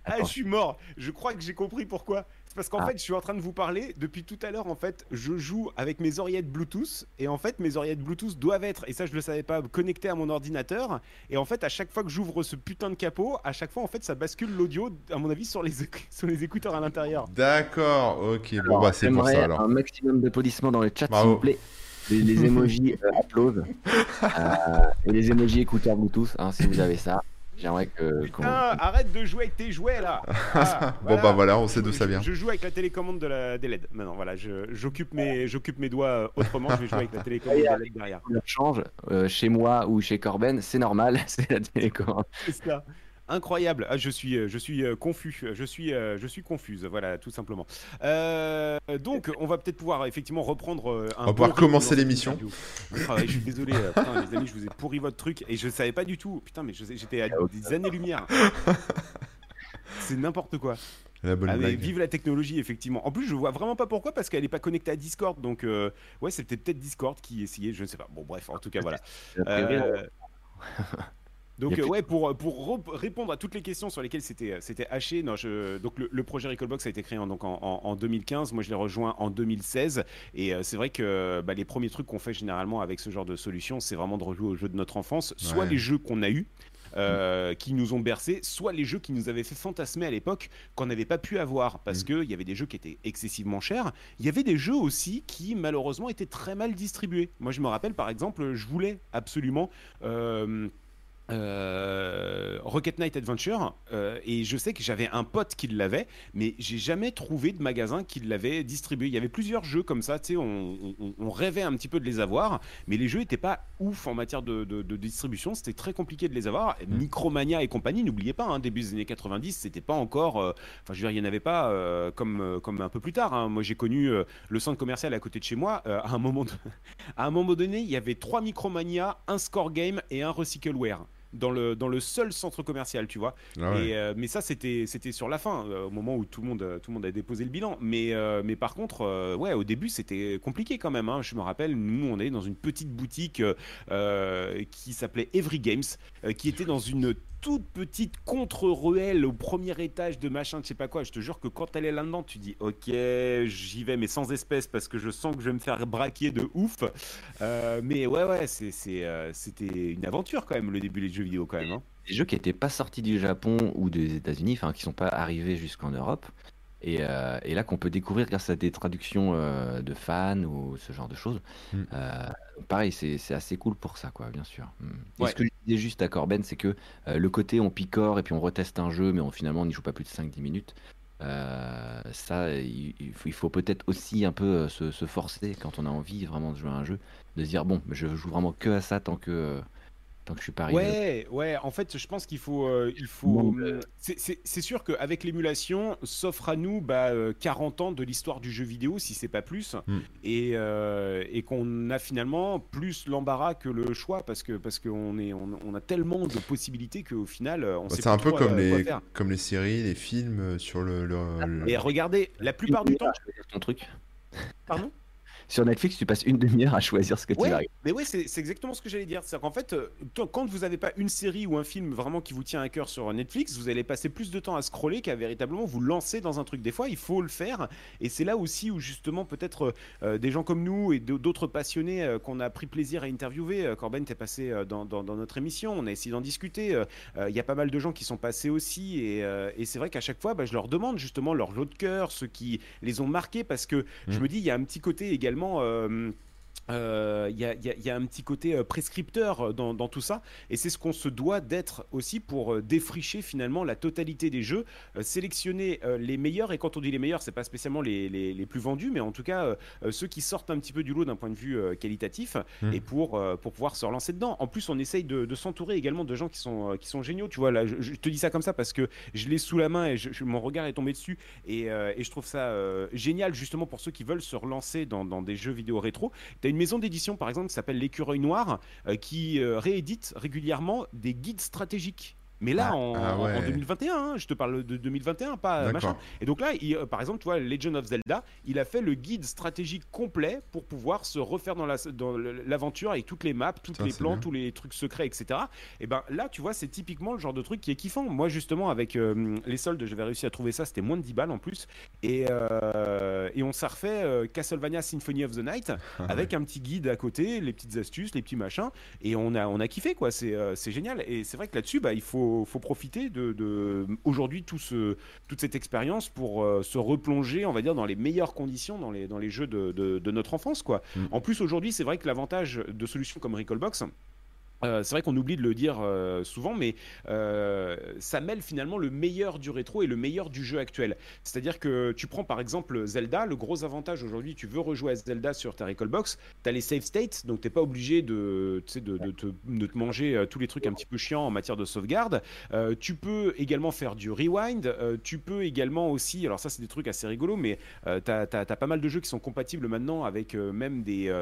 Ah, je suis mort. Je crois que j'ai compris pourquoi. C'est parce qu'en ah. fait, je suis en train de vous parler depuis tout à l'heure. En fait, je joue avec mes oreillettes Bluetooth et en fait, mes oreillettes Bluetooth doivent être, et ça, je le savais pas, connectées à mon ordinateur. Et en fait, à chaque fois que j'ouvre ce putain de capot, à chaque fois, en fait, ça bascule l'audio, à mon avis, sur les, sur les écouteurs à l'intérieur. D'accord. Ok. bon bah, c'est pour ça alors. Un maximum d'applaudissements dans le chat, s'il vous plaît. Les, les emojis euh, applaudent euh, et les emojis écouteurs Bluetooth, hein, si vous avez ça. J'aimerais que. Putain, arrête de jouer avec tes jouets là. Ah, bon bah voilà, on sait d'où ça vient. Je, joue avec la télécommande de la, des LED. Maintenant voilà, j'occupe mes, j'occupe mes doigts euh, autrement. je vais jouer avec la télécommande de LED derrière. change euh, chez moi ou chez Corben, c'est normal, c'est la télécommande. C'est ça. Incroyable. Ah, je suis, je suis confus. Je suis, je suis confuse. Voilà, tout simplement. donc, on va peut-être pouvoir effectivement reprendre. un on va pouvoir commencer l'émission. je suis désolé, les amis, je vous ai pourri votre truc et je savais pas du tout. Putain, mais j'étais à des années-lumière. C'est n'importe quoi. La bonne vive la technologie, effectivement. En plus, je vois vraiment pas pourquoi, parce qu'elle n'est pas connectée à Discord. Donc, euh, ouais, c'était peut-être Discord qui essayait, je ne sais pas. Bon, bref, en tout cas, voilà. Euh, donc, ouais, pour, pour répondre à toutes les questions sur lesquelles c'était, c'était haché, non, je, donc le, projet Recallbox a été créé en, donc en, en, 2015. Moi, je l'ai rejoint en 2016. Et euh, c'est vrai que bah, les premiers trucs qu'on fait généralement avec ce genre de solution, c'est vraiment de rejouer aux jeux de notre enfance, soit les jeux qu'on a eus, euh, qui nous ont bercé, soit les jeux qui nous avaient fait fantasmer à l'époque qu'on n'avait pas pu avoir parce mm. qu'il y avait des jeux qui étaient excessivement chers. Il y avait des jeux aussi qui malheureusement étaient très mal distribués. Moi je me rappelle par exemple, je voulais absolument... Euh, euh, Rocket Knight Adventure euh, et je sais que j'avais un pote qui l'avait mais j'ai jamais trouvé de magasin qui l'avait distribué il y avait plusieurs jeux comme ça tu sais on, rêvait un petit peu de les avoir mais les jeux étaient pas ouf en matière de, distribution c'était très compliqué de les avoir mm. Micromania et compagnie n'oubliez pas hein, début des années 90 c'était pas encore euh, enfin je veux dire il y en avait pas comme, comme un peu plus tard hein. moi j'ai connu le centre commercial à côté de chez moi à un moment à un moment donné il y avait trois Micromania un Score Game et un Recycleware dans le, dans le seul centre commercial, tu vois. Ah euh, mais ça, c'était, c'était sur la fin, euh, au moment où tout le monde, tout le monde a déposé le bilan. Mais, euh, mais par contre, ouais, au début, c'était compliqué quand même. Hein. Je me rappelle, nous, on est dans une petite boutique qui s'appelait Every Games, qui était dans une toute petite contre-ruelle au premier étage de machin, je sais pas quoi. Je te jure que quand elle est là-dedans, tu dis ok, j'y vais, mais sans espèce parce que je sens que je vais me faire braquer de ouf. Euh, mais ouais, ouais, euh, c'était une aventure quand même, le début des jeux vidéo quand même. Hein. Des jeux qui n'étaient pas sortis du Japon ou des États-Unis, enfin qui sont pas arrivés jusqu'en Europe. Euh, et, là qu'on peut découvrir grâce à des traductions euh, de fans ou ce genre de choses. Mm. Euh, pareil, c'est assez cool pour ça, quoi, bien sûr. Mm. Ce que je disais juste à Corben, c'est que le côté on picore et puis on reteste un jeu, mais on, finalement on n'y joue pas plus de 5-10 minutes. ça, il, faut, peut-être aussi un peu se, se, forcer quand on a envie vraiment de jouer à un jeu, de se dire bon, je joue vraiment que à ça tant que tant que je suis pas arrivé. Ouais, ouais, en fait, je pense qu'il faut. Euh, il faut euh, c'est sûr qu'avec l'émulation, s'offre à nous bah, 40 euh, ans de l'histoire du jeu vidéo, si c'est pas plus, hmm. et, et qu'on a finalement plus l'embarras que le choix, parce que parce qu'on est, on, a tellement de possibilités qu'au final, on bah, C'est un peu comme les, comme les séries, les films sur le. Et regardez, la plupart du temps. Ton truc. Pardon? Sur Netflix, tu passes une demi-heure à choisir ce que tu vas. Mais oui, c'est exactement ce que j'allais dire. C'est qu'en fait, euh, quand vous n'avez pas une série ou un film vraiment qui vous tient à cœur sur Netflix, vous allez passer plus de temps à scroller qu'à véritablement vous lancer dans un truc. Des fois, il faut le faire. Et c'est là aussi où justement peut-être euh, des gens comme nous et d'autres passionnés euh, qu'on a pris plaisir à interviewer. Corben, t'es passé dans, notre émission, on a essayé d'en discuter. Il y a pas mal de gens qui sont passés aussi. Et, c'est vrai qu'à chaque fois, bah, je leur demande justement leur lot de cœur, ceux qui les ont marqués, parce que je mmh. me dis, il y a un petit côté également euh, il euh, y, a, un petit côté euh, prescripteur euh, dans, tout ça, et c'est ce qu'on se doit d'être aussi pour défricher finalement la totalité des jeux, sélectionner les meilleurs, et quand on dit les meilleurs, c'est pas spécialement les, les, plus vendus, mais en tout cas ceux qui sortent un petit peu du lot d'un point de vue qualitatif, hmm. et pour, pour pouvoir se relancer dedans. En plus, on essaye de, s'entourer également de gens qui sont, qui sont géniaux, tu vois, là, je, te dis ça comme ça parce que je l'ai sous la main et je, mon regard est tombé dessus, et, et je trouve ça génial justement pour ceux qui veulent se relancer dans, dans des jeux vidéo rétro. Tu une maison d'édition, par exemple, qui s'appelle L'Écureuil Noir, euh, qui euh, réédite régulièrement des guides stratégiques mais là, ah, en, 2021, ah hein, je te parle de 2021, pas machin. Et donc là, il, euh, par exemple, tu vois, Legend of Zelda, il a fait le guide stratégique complet pour pouvoir se refaire dans l'aventure avec toutes les maps, tous les plans, tous les trucs secrets, etc. Et ben là, tu vois, c'est typiquement le genre de truc qui est kiffant. Moi, justement, avec euh, les soldes, j'avais réussi à trouver ça, c'était moins de 10 balles en plus. Et, euh, et on s'est refait Castlevania Symphony of the Night ah avec un petit guide à côté, les petites astuces, les petits machins. Et on a, on a kiffé, quoi. C'est génial. Et c'est vrai que là-dessus, bah, il faut faut, profiter de, aujourd'hui tout ce, toute cette expérience pour euh, se replonger, on va dire, dans les meilleures conditions dans les, dans les jeux de, notre enfance. Quoi. Mm. En plus, aujourd'hui, c'est vrai que l'avantage de solutions comme Recallbox, euh, c'est vrai qu'on oublie de le dire euh, souvent, mais euh, ça mêle finalement le meilleur du rétro et le meilleur du jeu actuel. C'est-à-dire que tu prends par exemple Zelda, le gros avantage aujourd'hui, tu veux rejouer à Zelda sur ta Recall-Box, tu as les save states, donc tu pas obligé de, te, manger tous les trucs un petit peu chiants en matière de sauvegarde. tu peux également faire du rewind, tu peux également aussi, alors ça c'est des trucs assez rigolos, mais tu as, pas mal de jeux qui sont compatibles maintenant avec même des,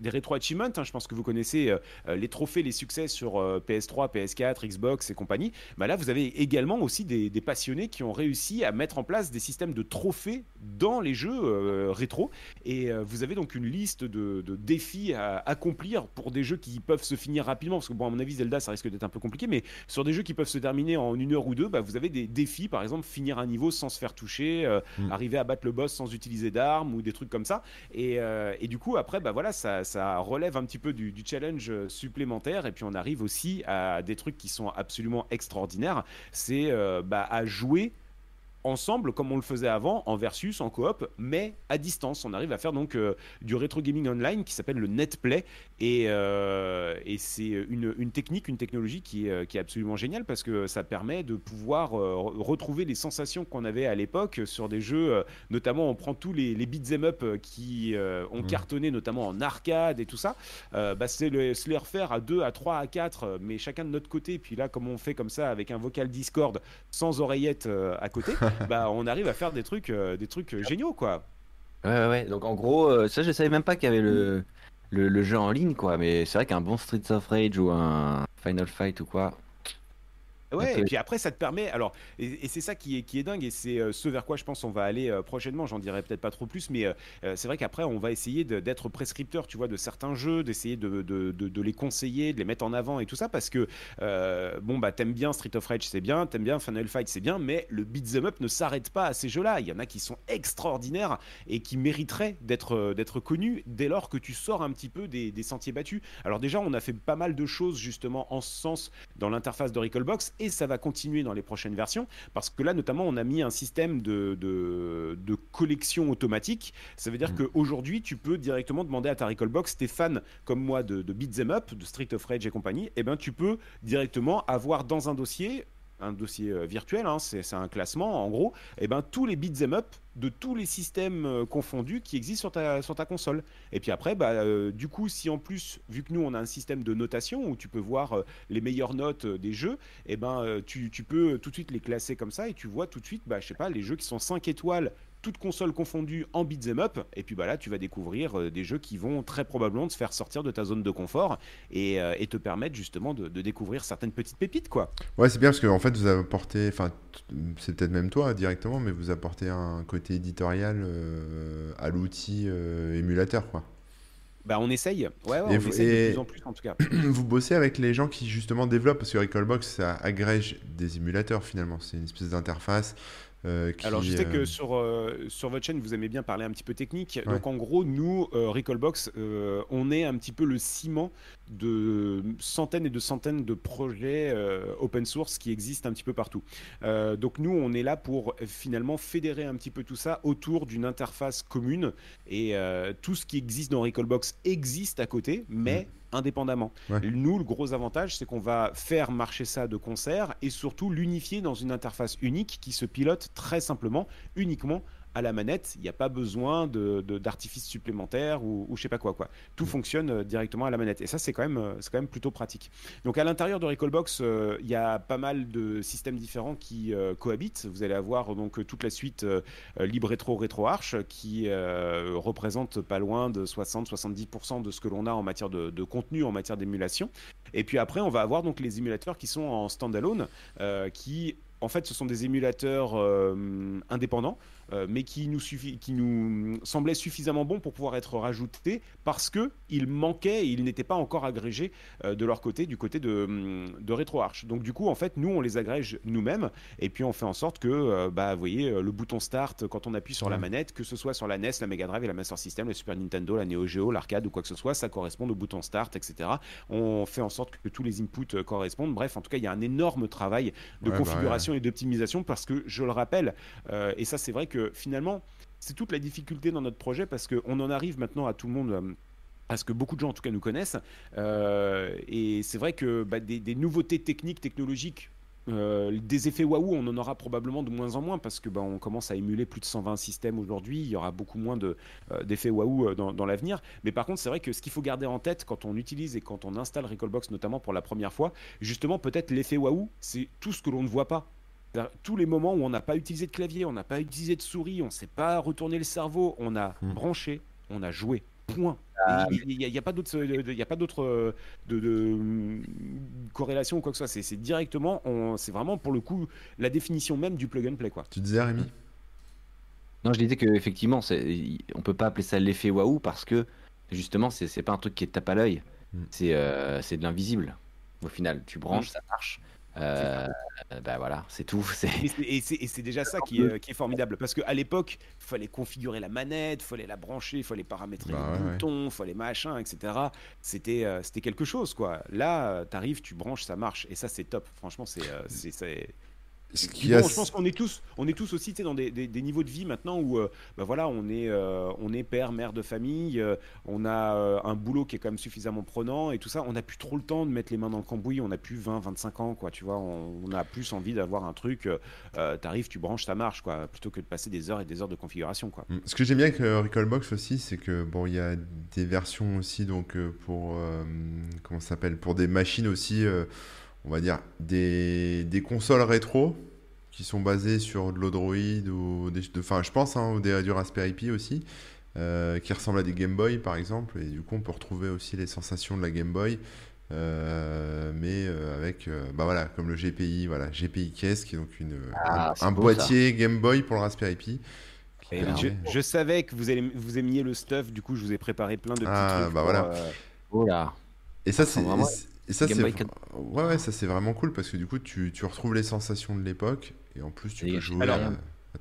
des rétro achievements. Hein. je pense que vous connaissez les trophées les succès sur PS3, PS4, Xbox et compagnie, bah là vous avez également aussi des, passionnés qui ont réussi à mettre en place des systèmes de trophées dans les jeux euh, rétro. Et euh, vous avez donc une liste de, défis à accomplir pour des jeux qui peuvent se finir rapidement. Parce que bon, à mon avis, Zelda, ça risque d'être un peu compliqué, mais sur des jeux qui peuvent se terminer en une heure ou deux, bah, vous avez des défis, par exemple, finir un niveau sans se faire toucher, euh, mm. arriver à battre le boss sans utiliser d'armes ou des trucs comme ça. Et, et, du coup, après, bah voilà, ça, ça relève un petit peu du, du challenge supplémentaire. Et puis on arrive aussi à des trucs qui sont absolument extraordinaires. C'est euh, bah, à jouer ensemble comme on le faisait avant, en versus, en coop, mais à distance. On arrive à faire donc euh, du rétro gaming online qui s'appelle le netplay et, euh, et c'est une, une, technique, une technologie qui est, qui est, absolument géniale parce que ça permet de pouvoir euh, retrouver les sensations qu'on avait à l'époque sur des jeux, notamment on prend tous les, les beat'em up qui ont mmh. cartonné, notamment en arcade et tout ça, bah, c'est le, les refaire à 2, à 3, à 4, mais chacun de notre côté. Puis là, comme on fait comme ça avec un vocal Discord sans oreillette à côté. bah, on arrive à faire des trucs, euh, des trucs euh, géniaux, quoi. Ouais, ouais, Donc en gros, euh, ça, je savais même pas qu'il y avait le, le, le, jeu en ligne, quoi. Mais c'est vrai qu'un bon Streets of Rage ou un Final Fight ou quoi, Ouais, et puis après, ça te permet. Alors, et, c'est ça qui est, qui est dingue, et c'est euh, ce vers quoi je pense on va aller euh, prochainement. J'en dirai peut-être pas trop plus, mais euh, c'est vrai qu'après, on va essayer d'être prescripteur, tu vois, de certains jeux, d'essayer de, de, de, les conseiller, de les mettre en avant et tout ça, parce que, bon, bah, t'aimes bien Street of Rage, c'est bien, t'aimes bien Final Fight, c'est bien, mais le beat'em up ne s'arrête pas à ces jeux-là. Il y en a qui sont extraordinaires et qui mériteraient d'être d'être connus dès lors que tu sors un petit peu des, des, sentiers battus. Alors, déjà, on a fait pas mal de choses justement en ce sens dans l'interface de Recallbox et ça va continuer dans les prochaines versions parce que là notamment on a mis un système de, de, collection automatique ça veut dire mm. qu'aujourd'hui tu peux directement demander à ta Recallbox t'es fan comme moi de, de Beat'em Up de Street of Rage et compagnie et eh ben tu peux directement avoir dans un dossier un dossier euh, virtuel, hein, c'est un classement en gros, et eh ben tous les beat'em up de tous les systèmes euh, confondus qui existent sur ta, console. Et puis après, bah, euh, du coup, si en plus, vu que nous on a un système de notation où tu peux voir les meilleures notes des jeux, et eh ben tu, tu, peux tout de suite les classer comme ça et tu vois tout de suite, bah, je sais pas, les jeux qui sont 5 étoiles toutes consoles confondues en beat'em up. Et puis bah là, tu vas découvrir euh, des jeux qui vont très probablement te faire sortir de ta zone de confort et, euh, te permettre justement de, découvrir certaines petites pépites, quoi. Ouais, c'est bien parce qu'en en fait, vous apportez, enfin, c'est peut-être même toi directement, mais vous apportez un côté éditorial euh, à l'outil émulateur, quoi. Bah on essaye, ouais, ouais on essaye de plus en plus en tout cas. vous bossez avec les gens qui justement développent, parce que Recallbox ça agrège des émulateurs finalement, c'est une espèce d'interface euh, Alors je sais que euh, sur, euh, sur votre chaîne, vous aimez bien parler un petit peu technique. Donc en gros, nous, Recallbox, on est un petit peu le ciment de centaines et de centaines de projets open source qui existent un petit peu partout. donc nous, on est là pour finalement fédérer un petit peu tout ça autour d'une interface commune. Et tout ce qui existe dans Recallbox existe à côté, mais... Mm indépendamment. Nous, le gros avantage, c'est qu'on va faire marcher ça de concert et surtout l'unifier dans une interface unique qui se pilote très simplement, uniquement à la manette, il n'y a pas besoin d'artifice de, supplémentaire ou, ou, je sais pas quoi. quoi. Tout mm. fonctionne euh, directement à la manette. Et ça, c'est quand, même, euh, quand même plutôt pratique. Donc à l'intérieur de Recallbox, euh, il y a pas mal de systèmes différents qui cohabitent. Vous allez avoir donc toute la suite LibRetro RetroArch qui représente pas loin de 60-70% de ce que l'on a en matière de, de contenu, en matière d'émulation. Et puis après, on va avoir donc les émulateurs qui sont en standalone, qui en fait, ce sont des émulateurs indépendants euh, mais qui nous, qui nous semblait suffisamment bon pour pouvoir être rajouté parce que il manquait, il n'était pas encore agrégé euh, de leur côté, du côté de, de RetroArch. Donc du coup, en fait, nous, on les agrège nous-mêmes et puis on fait en sorte que, euh, bah, vous voyez, le bouton Start, quand on appuie sur la manette, que ce soit sur la NES, la Mega Drive et la Master System, le Super Nintendo, la Neo Geo, l'arcade ou quoi que ce soit, ça correspond au bouton Start, etc. On fait en sorte que tous les inputs correspondent. Bref, en tout cas, il y a un énorme travail de bah configuration et d'optimisation parce que, je le rappelle, et ça c'est vrai que finalement, c'est toute la difficulté dans notre projet parce qu'on en arrive maintenant à tout le monde. Euh, parce que beaucoup de gens en tout cas nous connaissent. et c'est vrai que bah, des, nouveautés techniques, technologiques euh, des effets waouh, on en aura probablement de moins en moins parce que bah, on commence à émuler plus de 120 systèmes aujourd'hui. Il y aura beaucoup moins de, euh, d'effets waouh euh, dans, l'avenir. Mais par contre, c'est vrai que ce qu'il faut garder en tête quand on utilise et quand on installe Recallbox, notamment pour la première fois, justement, peut-être l'effet waouh, c'est tout ce que l'on ne voit pas. Tous les moments où on n'a pas utilisé de clavier, on n'a pas utilisé de souris, on ne s'est pas retourné le cerveau, on a hmm. branché, on a joué. Point. Ah, il n'y a, pas d'autre, il a pas d'autre de, de, corrélation ou quoi que ce soit. C'est, directement, c'est vraiment pour le coup la définition même du plug and play quoi. Tu disais Rémi? Non, je disais qu'effectivement, on peut pas appeler ça l'effet waouh parce que justement, c'est, c'est pas un truc qui est tape à l'œil. Hmm. C'est, euh, c'est de l'invisible. Au final, tu branches, hmm. ça marche. Euh, bah voilà, c'est tout. Et c'est déjà ça qui est, qui est, formidable. Parce qu'à l'époque, il fallait configurer la manette, il fallait la brancher, il fallait paramétrer bah les boutons, il fallait machin, etc. C'était euh, c'était quelque chose, quoi. Là, tu arrives, tu branches, ça marche. Et ça, c'est top. Franchement, c'est je pense qu'on est tous, on est tous aussi dans des, niveaux de vie maintenant où, euh, bah voilà, on est, euh, on est père, mère de famille, euh, on a un boulot qui est quand même suffisamment prenant et tout ça. On n'a plus trop le temps de mettre les mains dans le cambouis. On a plus 20, 25 ans, quoi. Tu vois, on, a plus envie d'avoir un truc. T'arrives, tu branches, ça marche, quoi, plutôt que de passer des heures et des heures de configuration, quoi. Mm. Ce que j'aime bien avec Recallbox aussi, c'est que bon, il y a des versions aussi, donc pour comment s'appelle, pour des machines aussi on va dire, des, des, consoles rétro qui sont basées sur de l'Odroid ou des, enfin, je pense, hein, ou des, du Raspberry Pi aussi, euh, qui ressemblent à des Game Boy par exemple, et du coup on peut retrouver aussi les sensations de la Game Boy. Euh, mais euh, avec, bah voilà, comme le GPI, voilà, GPI Case, qui est donc une, ah, un, boîtier Game Boy pour le Raspberry Pi. Je, savais que vous, allez, vous aimiez le stuff, du coup je vous ai préparé plein de petits ah, trucs. Bah voilà. Oh. Et ça, c'est et ça, c'est ouais, ouais, ça c'est vraiment cool parce que du coup, tu, tu retrouves les sensations de l'époque et en plus, tu peux jouer.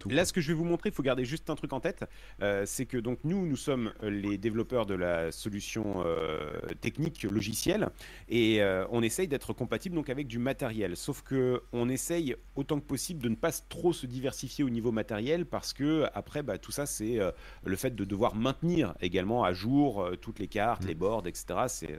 Là, ce que je vais vous montrer, il faut garder juste un truc en tête, euh, c'est que donc nous, nous sommes les développeurs de la solution euh, technique logicielle et euh, on essaye d'être compatible donc avec du matériel. Sauf que on essaye autant que possible de ne pas trop se diversifier au niveau matériel parce que après, bah, tout ça, c'est le fait de devoir maintenir également à jour toutes les cartes, mmh. les boards, etc.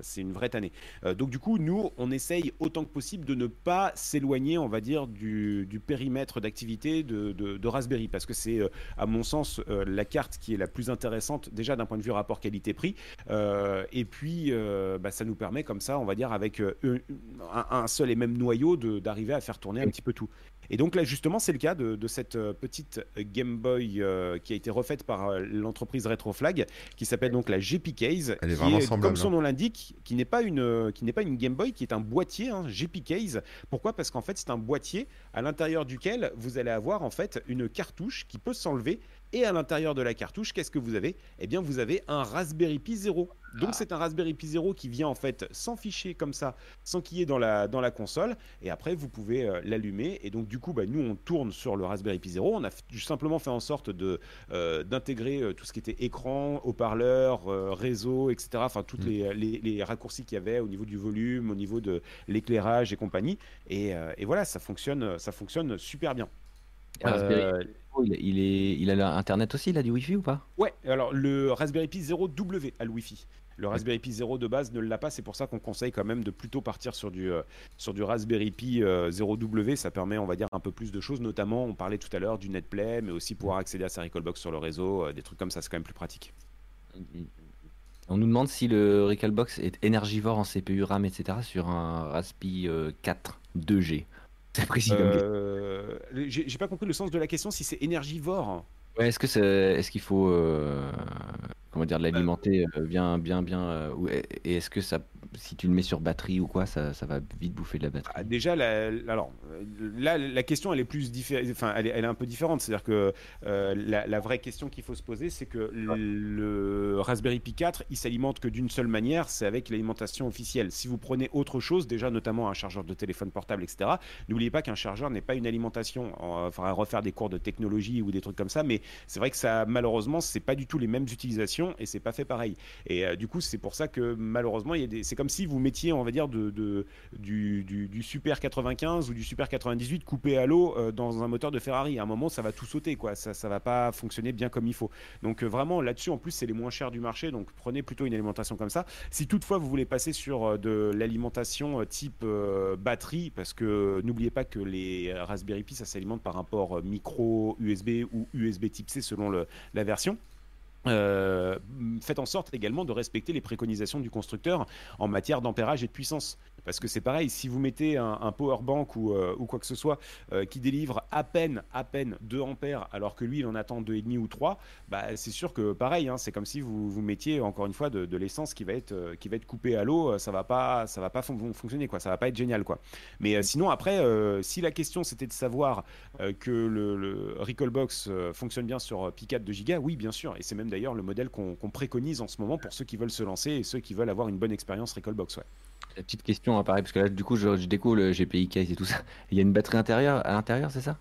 C'est une vraie tannée. donc du coup, nous, on essaye autant que possible de ne pas s'éloigner, on va dire, du, périmètre d'activité de, de, de Raspberry parce que c'est, euh, à mon sens, euh, la carte qui est la plus intéressante déjà d'un point de vue rapport qualité-prix. Euh, et puis, bah, ça nous permet comme ça, on va dire, avec un, seul et même noyau, d'arriver à faire tourner un petit peu tout. Et donc là, justement, c'est le cas de, cette petite Game Boy qui a été refaite par l'entreprise Retroflag, qui s'appelle donc la GP Case. Elle est vraiment Comme son nom l'indique, qui n'est pas une qui n'est pas une Game Boy, qui est un boîtier hein, GP Case. Pourquoi? Parce qu'en fait, c'est un boîtier à l'intérieur duquel vous allez avoir en fait une cartouche qui peut s'enlever. Et à l'intérieur de la cartouche, qu'est-ce que vous avez? Eh bien, vous avez un Raspberry Pi 0. Donc, ah. c'est un Raspberry Pi 0 qui vient en fait s'enficher comme ça, sans qu'il y ait dans la, dans la console. Et après, vous pouvez euh, l'allumer. Et donc, du coup, bah, nous, on tourne sur le Raspberry Pi 0. On a simplement fait en sorte de, euh, d'intégrer euh, tout ce qui était écran, haut-parleur, réseau, etc. Enfin, tous mm. les, les, raccourcis qu'il y avait au niveau du volume, au niveau de l'éclairage et compagnie. Et, et voilà, ça fonctionne, ça fonctionne super bien. Euh, il, est, il a Internet aussi, il a du Wi-Fi ou pas? Ouais, alors le Raspberry Pi 0W a le Wi-Fi. Le Raspberry Pi 0 de base ne l'a pas, c'est pour ça qu'on conseille quand même de plutôt partir sur du, euh, sur du Raspberry Pi 0W. Euh, ça permet, on va dire, un peu plus de choses, notamment, on parlait tout à l'heure du NetPlay, mais aussi pouvoir accéder à sa Recalbox sur le réseau, des trucs comme ça, c'est quand même plus pratique. On nous demande si le Recalbox est énergivore en CPU, RAM, etc. sur un Raspberry 4 2G. C'est précis euh, J'ai pas compris le sens de la question, si c'est énergivore. Ouais, est-ce que c'est, est-ce qu'il faut euh, comment dire, l'alimenter euh, bien, bien, bien. Euh, et est-ce que ça, si tu le mets sur batterie ou quoi, ça, ça va vite bouffer de la batterie ah, Déjà, la, alors là, la question, elle est plus enfin, elle est, elle est, un peu différente. C'est-à-dire que euh, la, vraie question qu'il faut se poser, c'est que le Raspberry Pi 4, il s'alimente que d'une seule manière, c'est avec l'alimentation officielle. Si vous prenez autre chose, déjà notamment un chargeur de téléphone portable, etc. N'oubliez pas qu'un chargeur n'est pas une alimentation. On va refaire des cours de technologie ou des trucs comme ça, mais c'est vrai que ça, malheureusement, c'est pas du tout les mêmes utilisations et c'est pas fait pareil. Et euh, du coup, c'est pour ça que malheureusement, c'est comme comme si vous mettiez, on va dire, du, du, Super 95 ou du Super 98 coupé à l'eau dans un moteur de Ferrari. À un moment, ça va tout sauter, quoi. Ça, ça va pas fonctionner bien comme il faut. Donc vraiment, là-dessus, en plus, c'est les moins chers du marché. Donc prenez plutôt une alimentation comme ça. Si toutefois vous voulez passer sur de l'alimentation type batterie, parce que n'oubliez pas que les Raspberry Pi, ça s'alimente par un port micro USB ou USB type C selon la version. Euh, faites en sorte également de respecter les préconisations du constructeur en matière d'ampérage et de puissance. Parce que c'est pareil, si vous mettez un, power bank ou, euh, quoi que ce soit euh, qui délivre à peine, à peine 2 ampères, alors que lui il en attend 2,5 ou 3, bah, c'est sûr que pareil, hein, c'est comme si vous, vous mettiez encore une fois de, l'essence qui va être euh, qui va être coupée à l'eau, ça va pas ça va pas fonctionner quoi, ça va pas être génial quoi. Mais sinon après, si la question c'était de savoir que le, le Recallbox fonctionne bien sur Pi 4 de Go, oui bien sûr, et c'est même d'ailleurs le modèle qu'on préconise en ce moment pour ceux qui veulent se lancer et ceux qui veulent avoir une bonne expérience Recallbox. La petite question apparaît, parce que là, du coup, je, je découvre le GPI case et tout ça. Il y a une batterie intérieure à l'intérieur, c'est ça?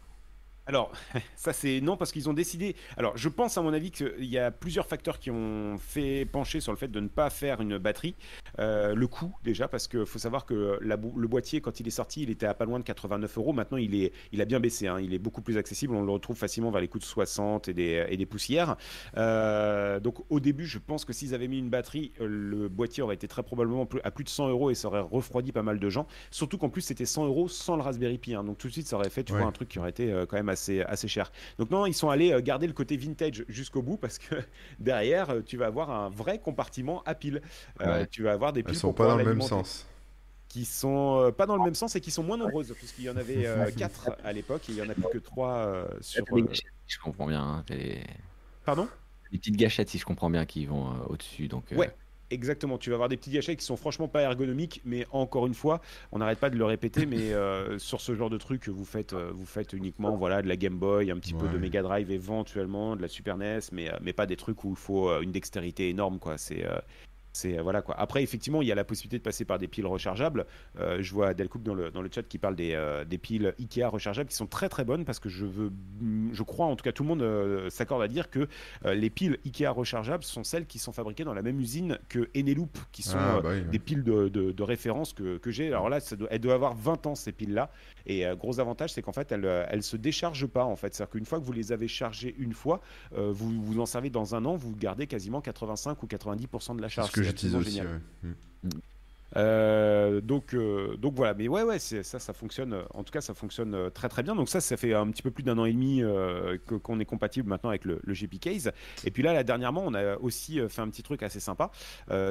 Alors, ça c'est non parce qu'ils ont décidé. Alors, je pense à mon avis qu'il y a plusieurs facteurs qui ont fait pencher sur le fait de ne pas faire une batterie. Euh, le coût déjà, parce qu'il faut savoir que le boîtier quand il est sorti, il était à pas loin de 89 euros. Maintenant, il est, il a bien baissé. Hein. Il est beaucoup plus accessible. On le retrouve facilement vers les coûts de 60 et des, et des poussières. Euh, donc, au début, je pense que s'ils avaient mis une batterie, euh, le boîtier aurait été très probablement à plus de 100 euros et ça aurait refroidi pas mal de gens. Surtout qu'en plus, c'était 100 euros sans le Raspberry Pi. Hein. Donc, tout de suite, ça aurait fait, tu vois, un truc qui aurait été quand même assez, assez cher. Donc non, ils sont allés euh, garder le côté vintage jusqu'au bout parce que derrière, euh, tu vas avoir un vrai compartiment à piles. Euh, tu vas avoir des piles. Elles sont pas dans le même sens qui sont pas dans le même sens et qui sont moins nombreuses, puisqu'il y en avait 4 à l'époque et il y en a plus que 3 sur. Je comprends bien. Hein, Pardon? Les petites gâchettes, si je comprends bien, qui vont au-dessus. Donc, Ouais, Exactement, tu vas avoir des petits gâchettes qui sont franchement pas ergonomiques, mais encore une fois, on n'arrête pas de le répéter, mais euh, sur ce genre de truc, vous faites, euh, vous faites uniquement voilà, de la Game Boy, un petit peu de Mega Drive éventuellement, de la Super NES, mais, euh, mais pas des trucs où il faut une dextérité énorme. quoi. C'est c'est euh, voilà quoi. Après, effectivement, il y a la possibilité de passer par des piles rechargeables. Euh, je vois Delcook dans le, dans le chat qui parle des, euh, des, piles Ikea rechargeables qui sont très très bonnes parce que je veux, je crois, en tout cas, tout le monde s'accorde à dire que les piles Ikea rechargeables sont celles qui sont fabriquées dans la même usine que Eneloop, qui sont ah, bah des piles de, de, référence que, que j'ai. Alors là, ça doit, elle doit avoir 20 ans ces piles là. Et gros avantage, c'est qu'en fait, elles, elles se déchargent pas. En fait, c'est-à-dire qu'une fois que vous les avez chargées une fois, vous vous en servez dans un an, vous gardez quasiment 85 ou 90% de la charge j'utilise aussi. Euh, donc, euh, donc voilà, mais ouais, ouais, ça, ça fonctionne. En tout cas, ça fonctionne euh, très très bien. Donc ça, ça fait un petit peu plus d'un an et demi qu'on est compatible maintenant avec le, GP Case. Et puis là, là, dernièrement, on a aussi fait un petit truc assez sympa.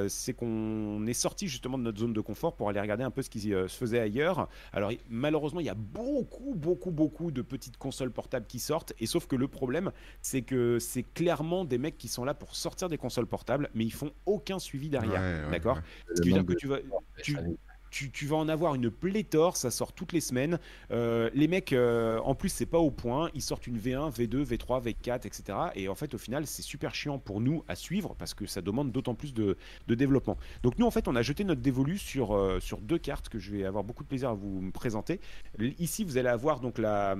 c'est qu'on est sorti justement de notre zone de confort pour aller regarder un peu ce qui se faisait ailleurs. Alors malheureusement, il y a beaucoup, beaucoup, beaucoup de petites consoles portables qui sortent. Et sauf que le problème, c'est que c'est clairement des mecs qui sont là pour sortir des consoles portables, mais ils font aucun suivi derrière. D'accord? Ce qui veut dire que tu vas tu, vas en avoir une pléthore, ça sort toutes les semaines. Euh, les mecs, euh, en plus, c'est pas au point. Ils sortent une V1, V2, V3, V4, etc. Et en fait, au final, c'est super chiant pour nous à suivre parce que ça demande d'autant plus de, développement. Donc, nous, en fait, on a jeté notre dévolu sur, euh, sur deux cartes que je vais avoir beaucoup de plaisir à vous présenter. Ici, vous allez avoir donc la.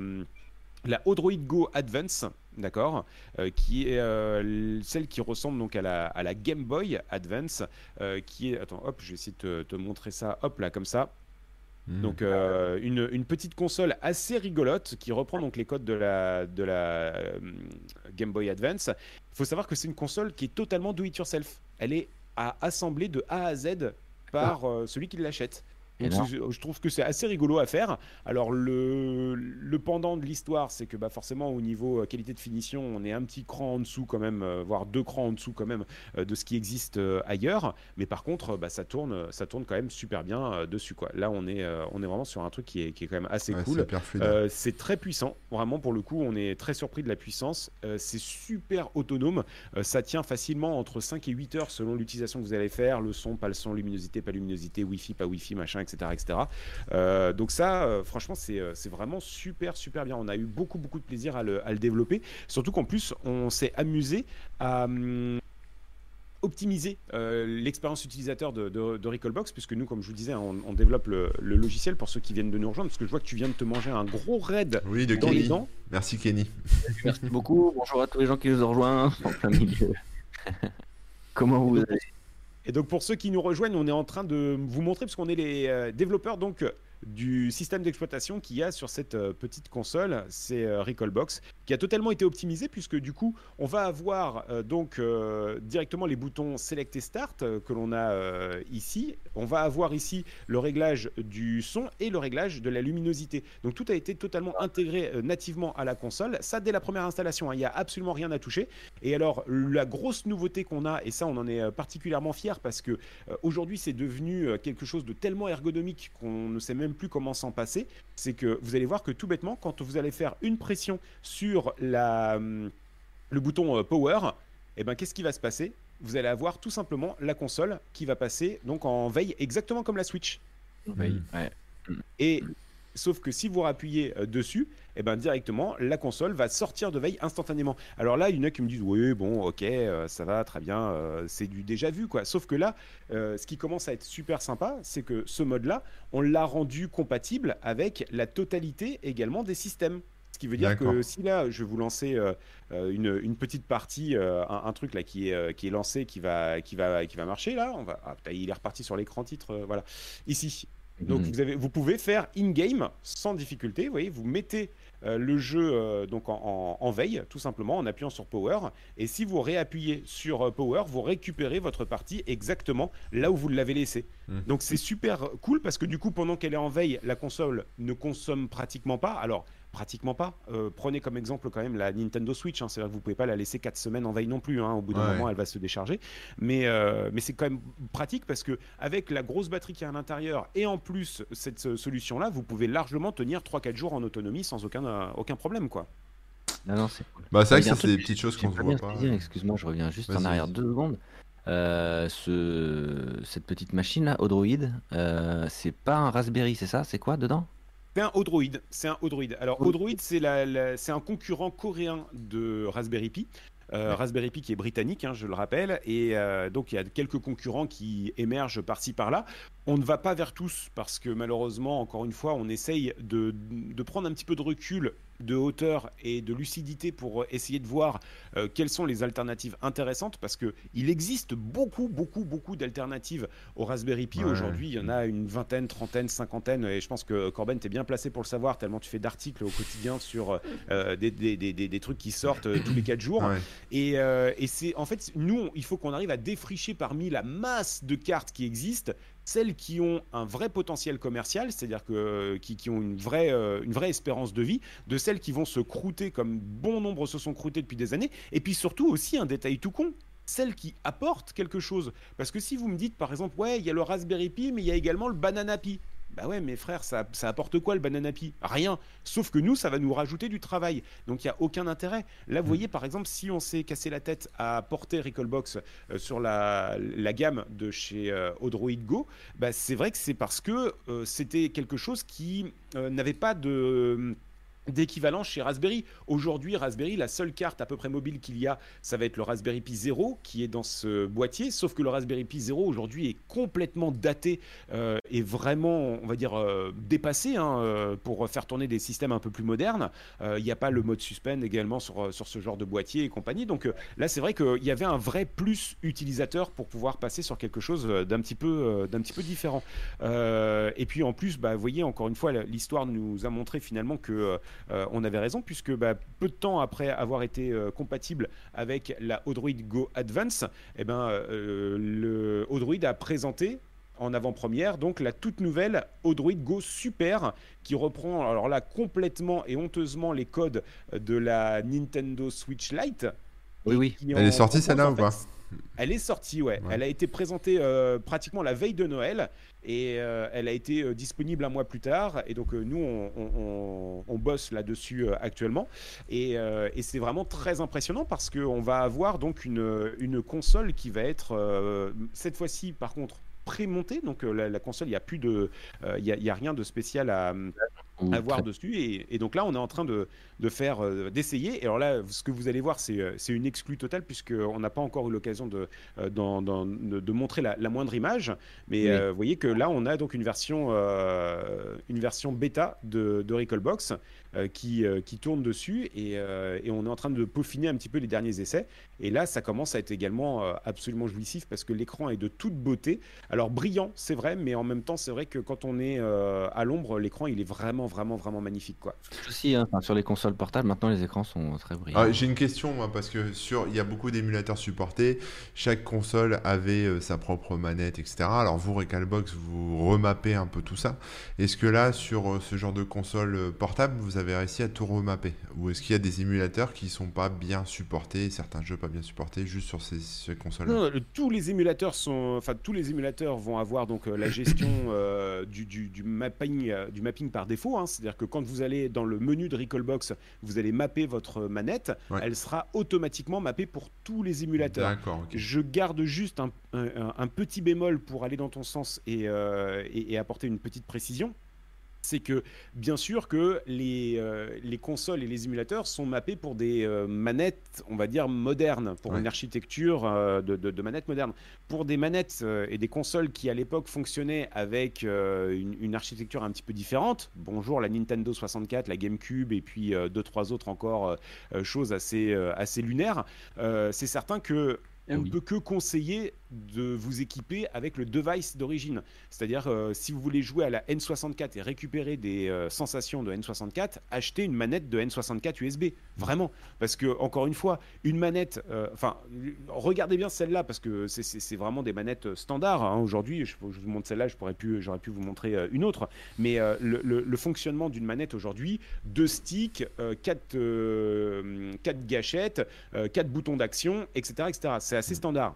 La Odroid Go Advance, d'accord, euh, qui est euh, celle qui ressemble donc à la, à la Game Boy Advance, euh, qui est, attends, hop, je vais essayer de te, montrer ça, hop là comme ça. Hmm. Donc une, une, petite console assez rigolote qui reprend donc les codes de la, de la Game Boy Advance. Il faut savoir que c'est une console qui est totalement do it yourself. Elle est à assembler de A à Z par ah. celui qui l'achète je trouve que c'est assez rigolo à faire. Alors le, le pendant de l'histoire, c'est que bah, forcément au niveau euh, qualité de finition, on est un petit cran en dessous quand même, euh, voire deux crans en dessous quand même euh, de ce qui existe ailleurs. Mais par contre, bah, ça tourne, ça tourne quand même super bien dessus quoi. Là, on est, on est vraiment sur un truc qui est, qui est quand même assez cool. C'est très puissant, vraiment pour le coup, on est très surpris de la puissance. c'est super autonome, ça tient facilement entre 5 et 8 heures selon l'utilisation que vous allez faire, le son, pas le son, luminosité, pas luminosité, wifi, pas wifi, machin, etc. Euh, donc ça, euh, franchement, euh, c'est vraiment super, super bien. On a eu beaucoup, beaucoup de plaisir à le, développer. Surtout qu'en plus, on s'est amusé à hum, optimiser l'expérience utilisateur de, de, Recallbox, puisque nous, comme je vous disais, on, développe le, logiciel pour ceux qui viennent de nous rejoindre, parce que je vois que tu viens de te manger un gros raid oui, de dans Kenny. les dents. Merci Kenny. Merci beaucoup. Bonjour à tous les gens qui nous ont rejoints en plein milieu. Comment vous allez? Et donc pour ceux qui nous rejoignent, on est en train de vous montrer, parce qu'on est les développeurs donc du système d'exploitation qu'il y a sur cette euh, petite console, c'est euh, Recallbox, qui a totalement été optimisé puisque du coup, on va avoir euh, donc directement les boutons Select et Start que l'on a ici. On va avoir ici le réglage du son et le réglage de la luminosité. Donc tout a été totalement intégré nativement à la console. Ça dès la première installation, hein. il n'y a absolument rien à toucher. Et alors la grosse nouveauté qu'on a, et ça on en est particulièrement fier parce que aujourd'hui c'est devenu quelque chose de tellement ergonomique qu'on ne sait même plus comment s'en passer, c'est que vous allez voir que tout bêtement, quand vous allez faire une pression sur la, le bouton euh, Power, et eh ben, qu'est-ce qui va se passer? Vous allez avoir tout simplement la console qui va passer donc en veille exactement comme la Switch. Veille, Et sauf que si vous appuyez euh, dessus, et eh ben directement la console va sortir de veille instantanément. Alors là, il y en a qui me disent oui bon ok euh, ça va très bien euh, c'est du déjà vu quoi. Sauf que là, euh, ce qui commence à être super sympa, c'est que ce mode là, on l'a rendu compatible avec la totalité également des systèmes. Ce qui veut dire que si là, je vais vous lancer une, petite partie, un, truc là qui est, qui est lancé, qui va, qui va, qui va marcher là, on va, ah, il est reparti sur l'écran titre, voilà, ici. Donc mhm. vous, avez, vous pouvez faire in-game sans difficulté. Vous voyez, vous mettez le jeu euh, donc en, veille, tout simplement, en appuyant sur Power. Et si vous réappuyez sur euh, Power, vous récupérez votre partie exactement là où vous l'avez laissé. Mhm. Donc c'est super cool parce que du coup, pendant qu'elle est en veille, la console ne consomme pratiquement pas. Alors pratiquement pas. Euh, prenez comme exemple quand même la Nintendo Switch. Hein. c'est vrai que vous pouvez pas la laisser 4 semaines en veille non plus. Hein. au bout d'un moment, elle va se décharger. Mais, euh, mais c'est quand même pratique parce que avec la grosse batterie qui est à l'intérieur et en plus cette solution-là, vous pouvez largement tenir 3-4 jours en autonomie sans aucun, euh, aucun problème. quoi. Non, non, c'est Bah, c'est vrai que ça, c'est des petites choses qu'on ne voit pas. Excuse-moi, je reviens juste en arrière deux secondes. ce, cette petite machine là, Odroid, c'est pas un Raspberry, c'est ça? C'est quoi dedans? C'est un Odroid. C'est un Odroid. Alors, Odroid, c'est la, un concurrent coréen de Raspberry Pi. Euh, Raspberry Pi qui est britannique, hein, je le rappelle, et euh, donc il y a quelques concurrents qui émergent par-ci par-là. On ne va pas vers tous parce que malheureusement, encore une fois, on essaye de, de prendre un petit peu de recul de hauteur et de lucidité pour essayer de voir euh, quelles sont les alternatives intéressantes parce que il existe beaucoup beaucoup beaucoup d'alternatives au Raspberry Pi. Aujourd'hui il y en a une vingtaine trentaine cinquantaine et je pense que Corben t'es bien placé pour le savoir tellement tu fais d'articles au quotidien sur euh, des, des, des, des, trucs qui sortent euh, tous les quatre jours. Et, et c'est en fait nous il faut qu'on arrive à défricher parmi la masse de cartes qui existent celles qui ont un vrai potentiel commercial, c'est-à-dire que qui, ont une vraie, euh, une vraie espérance de vie, de celles qui vont se croûter comme bon nombre se sont croûtés depuis des années, et puis surtout aussi un détail tout con, celles qui apportent quelque chose. Parce que si vous me dites par exemple, ouais, il y a le Raspberry Pi, mais il y a également le Banana Pi. Bah ouais, mes frères, ça, apporte quoi le banana pi Rien. Sauf que nous, ça va nous rajouter du travail. Donc il n'y a aucun intérêt. Là, vous mm. voyez, par exemple, si on s'est cassé la tête à porter Recallbox euh, sur la, gamme de chez euh, Odroid Go, bah, c'est vrai que c'est parce que euh, c'était quelque chose qui n'avait pas de d'équivalent chez Raspberry. Aujourd'hui, Raspberry, la seule carte à peu près mobile qu'il y a, ça va être le Raspberry Pi 0 qui est dans ce boîtier, sauf que le Raspberry Pi 0 aujourd'hui est complètement daté euh, et vraiment, on va dire, euh, dépassé hein, euh, pour faire tourner des systèmes un peu plus modernes. Il n'y a pas le mode suspend également sur, sur ce genre de boîtier et compagnie. Donc là, c'est vrai qu'il y avait un vrai plus utilisateur pour pouvoir passer sur quelque chose d'un petit peu, d'un petit peu différent. et puis en plus, bah, vous voyez, encore une fois, l'histoire nous a montré finalement que euh, on avait raison, puisque bah, peu de temps après avoir été euh, compatible avec la Odroid Go Advance, eh ben, euh, le Odroid a présenté en avant-première, donc la toute nouvelle Odroid Go Super qui reprend alors là complètement et honteusement les codes de la Nintendo Switch Lite. Oui, oui. Elle est sortie celle-là ou pas? Elle est sortie, ouais. Elle a été présentée pratiquement la veille de Noël et euh, elle a été euh, disponible un mois plus tard. Et donc, euh, nous, on, bosse là-dessus actuellement. Et, c'est vraiment très impressionnant parce qu'on va avoir donc une, une console qui va être, cette fois-ci, par contre, pré-montée. Donc, la, console, il n'y a plus de. Il y, a rien de spécial à à voir dessus. Et, donc là, on est en train de, de faire, euh, d'essayer. Et alors là, ce que vous allez voir, c'est euh, une exclue totale, puisqu'on n'a pas encore eu l'occasion de, euh, de, montrer la, moindre image. Mais vous voyez que là, on a donc une version, une version bêta de, de Recallbox qui, qui tourne dessus. Et, et, on est en train de peaufiner un petit peu les derniers essais. Et là, ça commence à être également absolument jouissif parce que l'écran est de toute beauté. Alors brillant, c'est vrai, mais en même temps, c'est vrai que quand on est à l'ombre, l'écran, il est vraiment, vraiment, vraiment magnifique. Quoi. Aussi, hein, sur les consoles portables, maintenant, les écrans sont très brillants. Ah, j'ai une question, moi, parce que sur, il y a beaucoup d'émulateurs supportés. Chaque console avait sa propre manette, etc. Alors vous, Recalbox, vous remappez un peu tout ça. Est-ce que là, sur ce genre de console portable, vous avez réussi à tout remapper? Ou est-ce qu'il y a des émulateurs qui sont pas bien supportés, certains jeux pas bien supportés, juste sur ces, consoles Non, tous les émulateurs sont, enfin tous les émulateurs vont avoir donc la gestion du, du, mapping, du mapping par défaut. Hein. C'est-à-dire que quand vous allez dans le menu de Recalbox, vous allez mapper votre manette, elle sera automatiquement mappée pour tous les émulateurs. Je garde juste un, un, petit bémol pour aller dans ton sens et, euh, et apporter une petite précision c'est que bien sûr que les, euh, les, consoles et les émulateurs sont mappés pour des euh, manettes, on va dire, modernes, pour une architecture euh, de, de, manettes modernes. Pour des manettes et des consoles qui à l'époque fonctionnaient avec une, architecture un petit peu différente, bonjour la Nintendo 64, la GameCube et puis deux, trois autres encore choses assez, assez lunaires, c'est certain que on ne peut que conseiller de vous équiper avec le device d'origine. C'est-à-dire, euh, si vous voulez jouer à la N64 et récupérer des euh, sensations de N64, achetez une manette de N64 USB. Vraiment. Parce que, encore une fois, une manette. Euh, enfin, regardez bien celle-là, parce que c'est vraiment des manettes standards. Hein. Aujourd'hui, je, vous montre celle-là, j'aurais pu, pu vous montrer une autre. Mais le, fonctionnement d'une manette aujourd'hui, deux sticks, quatre, quatre gâchettes, quatre boutons d'action, etc., etc. C'est assez standard.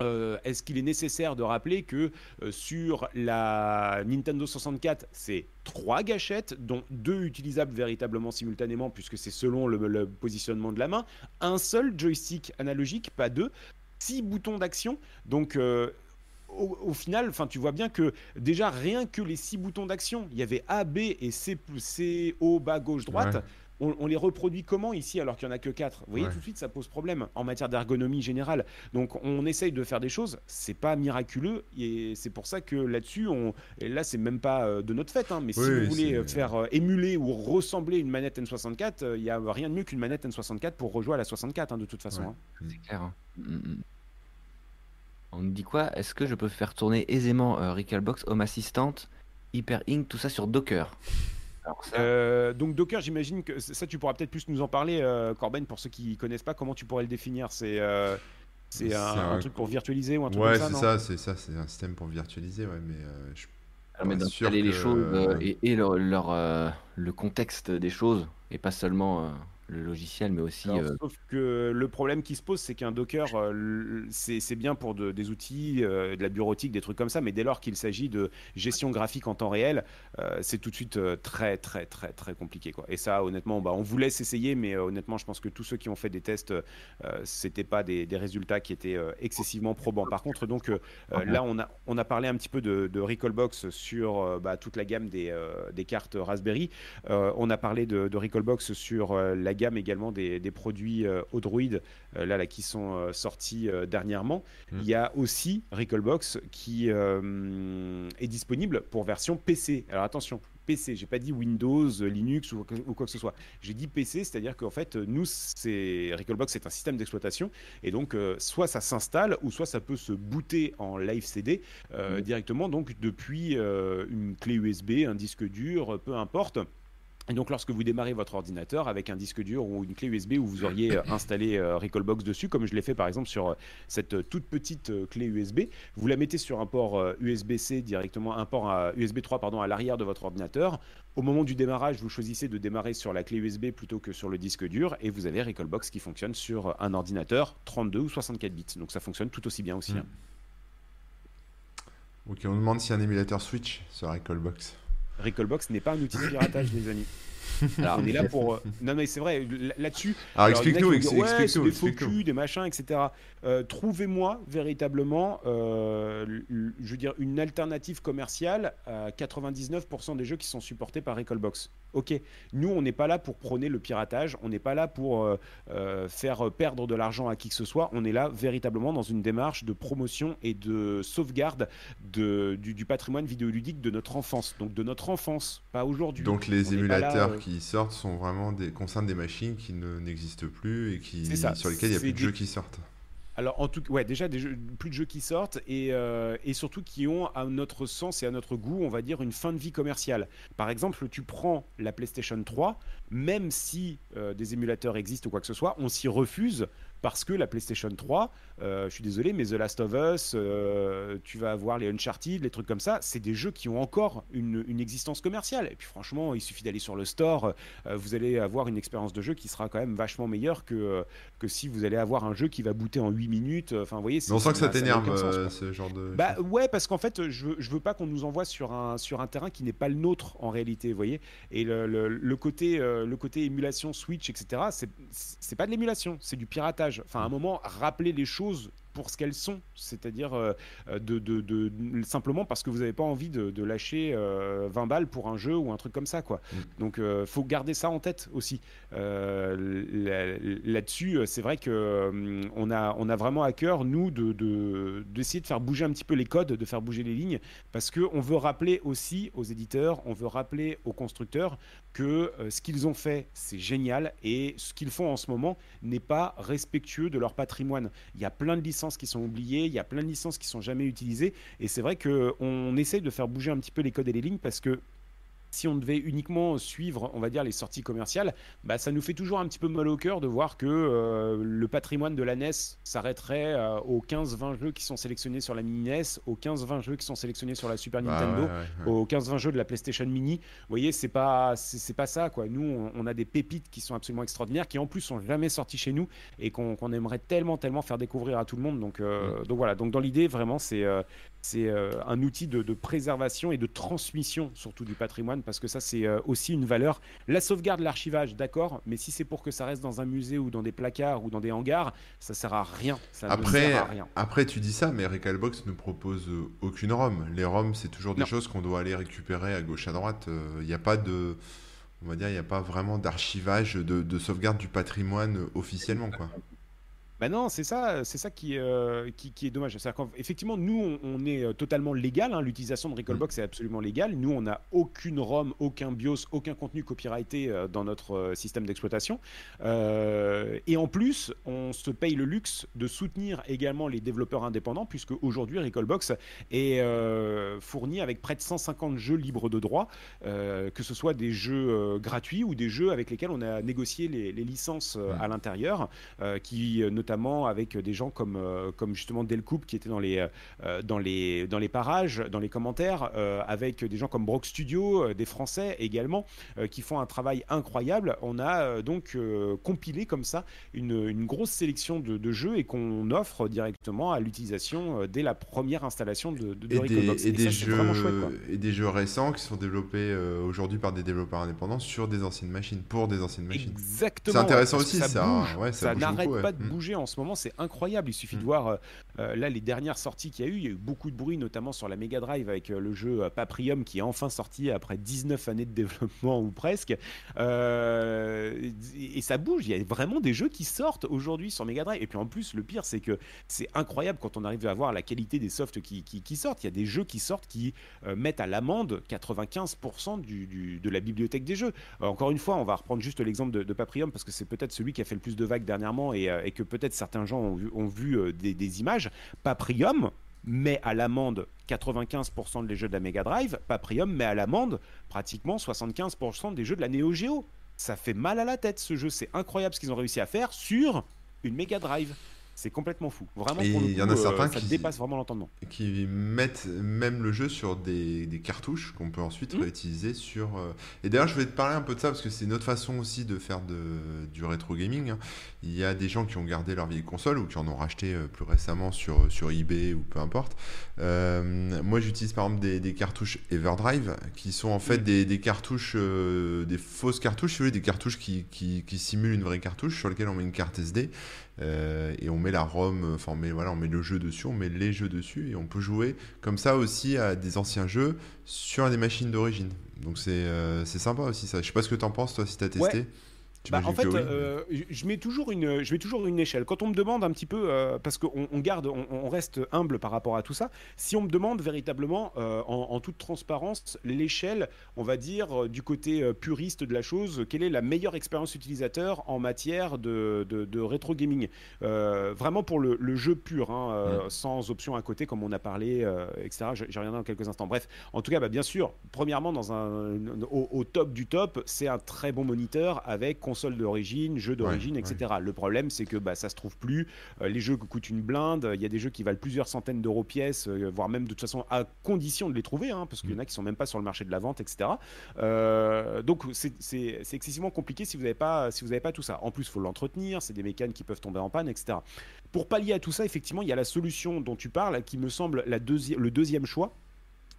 Euh, est-ce qu'il est nécessaire de rappeler que euh, sur la Nintendo 64, c'est trois gâchettes, dont deux utilisables véritablement simultanément, puisque c'est selon le, positionnement de la main, un seul joystick analogique, pas deux, six boutons d'action, donc euh, au, final, enfin, tu vois bien que déjà rien que les six boutons d'action, il y avait A, B et C, C, O, bas, gauche, droite on, les reproduit comment ici alors qu'il n'y en a que 4 Vous voyez, tout de suite, ça pose problème en matière d'ergonomie générale. Donc, on essaye de faire des choses, c'est pas miraculeux, et c'est pour ça que là-dessus, on, et là, c'est même pas euh, de notre fait, hein, mais si vous voulez faire euh, émuler ou ressembler une manette N64, il n'y a rien de mieux qu'une manette N64 pour rejouer à la 64, hein, de toute façon. Hein. C'est clair. Hein. Mm, mm. On nous dit quoi? Est-ce que je peux faire tourner aisément euh, Recalbox, Home Assistant, Hyper Ink, tout ça sur Docker? Euh, donc Docker, j'imagine que ça, tu pourras peut-être plus nous en parler, euh, Corben, pour ceux qui connaissent pas. Comment tu pourrais le définir? C'est euh, c'est un, truc pour virtualiser ou un truc ouais, comme ça Ouais, c'est ça, c'est ça, c'est un système pour virtualiser, ouais, mais je permet d'installer les choses et, leur, le contexte des choses et pas seulement le logiciel, mais aussi. Euh, sauf que le problème qui se pose, c'est qu'un Docker, euh, c'est bien pour des outils, euh, de la bureautique, des trucs comme ça, mais dès lors qu'il s'agit de gestion graphique en temps réel, c'est tout de suite très, très, très, très compliqué. Quoi. Et ça, honnêtement, bah, on vous laisse essayer, mais honnêtement, je pense que tous ceux qui ont fait des tests, c'était pas des, résultats qui étaient excessivement probants. Par contre, donc là, on a, on a parlé un petit peu de, de Recallbox sur bah, toute la gamme des, des cartes Raspberry. on a parlé de, de Recallbox sur la gamme également des, produits euh, Odroid euh, là, là, qui sont euh, sortis dernièrement. Mmh. Il y a aussi Recallbox qui est disponible pour version PC. Alors attention, PC. J'ai pas dit Windows, Linux ou, quoi que ce soit. J'ai dit PC, c'est-à-dire qu'en fait, nous, c'est Recalbox, c'est un système d'exploitation et donc soit ça s'installe ou soit ça peut se booter en live CD mmh. directement, donc depuis une clé USB, un disque dur, peu importe. Et donc, lorsque vous démarrez votre ordinateur avec un disque dur ou une clé USB où vous auriez euh, installé euh, Recallbox dessus, comme je l'ai fait par exemple sur euh, cette toute petite clé USB, vous la mettez sur un port USB-C directement, un port USB 3 pardon, à l'arrière de votre ordinateur. Au moment du démarrage, vous choisissez de démarrer sur la clé USB plutôt que sur le disque dur et vous avez Recallbox qui fonctionne sur un ordinateur 32 ou 64 bits. Donc, ça fonctionne tout aussi bien aussi. Hein. Ok, on demande si un émulateur Switch sur Recallbox. Recallbox n'est pas un outil de piratage, les amis. Alors, on est là pour. Euh, non, mais c'est vrai, là-dessus. Alors, explique-nous, explique-nous. Des faux des machins, etc. Euh, trouvez-moi véritablement, euh, je veux dire, une alternative commerciale à 99% des jeux qui sont supportés par Recallbox. Ok, nous, on n'est pas là pour prôner le piratage, on n'est pas là pour euh, euh, faire perdre de l'argent à qui que ce soit, on est là véritablement dans une démarche de promotion et de sauvegarde de, du, patrimoine vidéoludique de notre enfance. Donc de notre enfance, pas aujourd'hui. Donc les émulateurs euh, qui sortent sont vraiment des, concernent des machines qui n'existent plus et qui, sur lesquelles il n'y a plus de jeux qui sortent. Alors, en tout ouais, déjà, plus de jeux qui sortent et, euh, et, surtout qui ont, à notre sens et à notre goût, on va dire, une fin de vie commerciale. Par exemple, tu prends la PlayStation 3, même si euh, des émulateurs existent ou quoi que ce soit, on s'y refuse parce que la PlayStation 3, euh, je suis désolé, mais The Last of Us, euh, tu vas avoir les Uncharted, les trucs comme ça, c'est des jeux qui ont encore une, existence commerciale. Et puis franchement, il suffit d'aller sur le store, euh, vous allez avoir une expérience de jeu qui sera quand même vachement meilleure que, que si vous allez avoir un jeu qui va booter en 8 minutes. Enfin, vous voyez, on sent que ça t'énerve ce genre de. Bah ouais, parce qu'en fait, je veux, je veux pas qu'on nous envoie sur un, sur un terrain qui n'est pas le nôtre en réalité, vous voyez. Et le, le, côté, le côté émulation Switch, etc., c'est pas de l'émulation, c'est du piratage. Enfin, à un moment, rappeler les choses pour ce qu'elles sont, c'est-à-dire euh, de, de, simplement parce que vous n'avez pas envie de, lâcher 20 euh, balles pour un jeu ou un truc comme ça, quoi. Mm. Donc, euh, faut garder ça en tête aussi. Là-dessus, c'est vrai que on a, on a vraiment à cœur nous de d'essayer de, faire bouger un petit peu les codes, de faire bouger les lignes, parce que on veut rappeler aussi aux éditeurs, on veut rappeler aux constructeurs que ce qu'ils ont fait, c'est génial, et ce qu'ils font en ce moment n'est pas respectueux de leur patrimoine. Il y a plein de licences qui sont oubliées, il y a plein de licences qui sont jamais utilisées, et c'est vrai qu'on essaye de faire bouger un petit peu les codes et les lignes parce que si on devait uniquement suivre, on va dire, les sorties commerciales, bah, ça nous fait toujours un petit peu mal au cœur de voir que euh, le patrimoine de la NES s'arrêterait euh, aux 15-20 jeux qui sont sélectionnés sur la mini NES, aux 15-20 jeux qui sont sélectionnés sur la Super bah Nintendo, aux 15-20 jeux de la PlayStation Mini. Vous voyez, c'est pas, c'est pas ça, quoi. Nous, on, a des pépites qui sont absolument extraordinaires, qui en plus sont jamais sorties chez nous et qu'on aimerait tellement, tellement faire découvrir à tout le monde. Donc, euh, donc voilà. Donc dans l'idée, vraiment, c'est c'est un outil de, de préservation et de transmission surtout du patrimoine parce que ça, c'est euh, aussi une valeur. La sauvegarde, l'archivage, d'accord, mais si c'est pour que ça reste dans un musée ou dans des placards ou dans des hangars, ça sert à rien. Ça après, ne sert à rien. après, tu dis ça, mais Recalbox ne propose euh, aucune ROM. Les ROM, c'est toujours des choses qu'on doit aller récupérer à gauche à droite. Euh, il n'y a pas de. On va dire, il n'y a pas vraiment d'archivage, de, de sauvegarde du patrimoine officiellement, quoi. Ben non, c'est ça, c'est ça qui, euh, qui, est dommage. Effectivement, nous, on, est euh, totalement légal. Hein, l'utilisation de Recallbox mm. est absolument légale. Nous, on n'a aucune ROM, aucun BIOS, aucun contenu copyrighté euh, dans notre système d'exploitation. et en plus, on se paye le luxe de soutenir également les développeurs indépendants, puisque aujourd'hui, Recallbox est fourni avec près de 150 jeux libres de droit, que ce soit des jeux gratuits ou des jeux avec lesquels on a négocié les, licences mm. à l'intérieur, qui notamment avec des gens comme, euh, comme justement Delcoupe qui était dans les, euh, dans, les, dans les parages, dans les commentaires, euh, avec des gens comme Brock Studio, des Français également, qui font un travail incroyable. On a donc compilé comme ça une, une grosse sélection de, jeux et qu'on offre directement à l'utilisation dès la première installation de, de, et, des, et, des jeux, et des jeux récents qui sont développés aujourd'hui par des développeurs indépendants sur des anciennes machines, pour des anciennes machines. Exactement. C'est intéressant aussi, ça. Ça, ouais, ça, n'arrête pas de mm. En ce moment, c'est incroyable. Il suffit de mm. voir euh, euh, là les dernières sorties qu'il y a eu. Il y a eu beaucoup de bruit, notamment sur la Mega Drive avec euh, le jeu Paprium qui est enfin sorti après 19 années de développement ou presque. et ça bouge. Il y a vraiment des jeux qui sortent aujourd'hui sur Mega Drive. Et puis en plus, le pire, c'est que c'est incroyable quand on arrive à voir la qualité des softs qui, qui, sortent. Il y a des jeux qui sortent qui mettent à l'amende 95% du, de la bibliothèque des jeux. encore une fois, on va reprendre juste l'exemple de, de Paprium parce que c'est peut-être celui qui a fait le plus de vagues dernièrement et, et que peut-être certains gens ont vu, ont vu euh, des, images. Paprium met à l'amende 95% des jeux de la Mega Drive. Paprium met à l'amende pratiquement 75% des jeux de la Neo Geo. Ça fait mal à la tête ce jeu. C'est incroyable ce qu'ils ont réussi à faire sur une Mega Drive. C'est complètement fou. Vraiment, il y en a euh, certains qui dépasse vraiment l'entendement. Qui mettent même le jeu sur des, cartouches qu'on peut ensuite mmh. réutiliser sur. Euh, et d'ailleurs, je vais te parler un peu de ça parce que c'est une autre façon aussi de faire de, du rétro gaming. Hein. Il y a des gens qui ont gardé leur vieille console ou qui en ont racheté euh, plus récemment sur, sur eBay ou peu importe. moi, j'utilise par exemple des, cartouches Everdrive qui sont en fait mmh. des, cartouches, des fausses cartouches, si vous voulez, des cartouches qui, qui, qui simulent une vraie cartouche sur lesquelles on met une carte SD et on met la ROM, enfin on met, voilà, on met le jeu dessus, on met les jeux dessus et on peut jouer comme ça aussi à des anciens jeux sur des machines d'origine. Donc c'est sympa aussi ça. Je sais pas ce que tu en penses toi si tu as testé. Bah, en fait, euh, je mets toujours une, je mets toujours une échelle. Quand on me demande un petit peu, euh, parce qu'on on garde, on, reste humble par rapport à tout ça. Si on me demande véritablement, euh, en, toute transparence, l'échelle, on va dire du côté puriste de la chose, quelle est la meilleure expérience utilisateur en matière de, de, rétro gaming? Vraiment pour le, jeu pur, hein, sans option à côté, comme on a parlé, etc. J'y reviendrai dans quelques instants. Bref, en tout cas, bah, bien sûr, premièrement, dans un, au, au top du top, c'est un très bon moniteur avec console d'origine, jeu d'origine, etc. Le problème, c'est que bah, ça se trouve plus. Euh, les jeux coûtent une blinde. Il y a des jeux qui valent plusieurs centaines d'euros pièce, euh, voire même de toute façon à condition de les trouver, hein, parce qu'il y en a qui sont même pas sur le marché de la vente, etc. Euh, donc c'est excessivement compliqué si vous n'avez pas, si vous avez pas tout ça. En plus, il faut l'entretenir. C'est des mécanes qui peuvent tomber en panne, etc. Pour pallier à tout ça, effectivement, il y a la solution dont tu parles, qui me semble la le deuxième choix.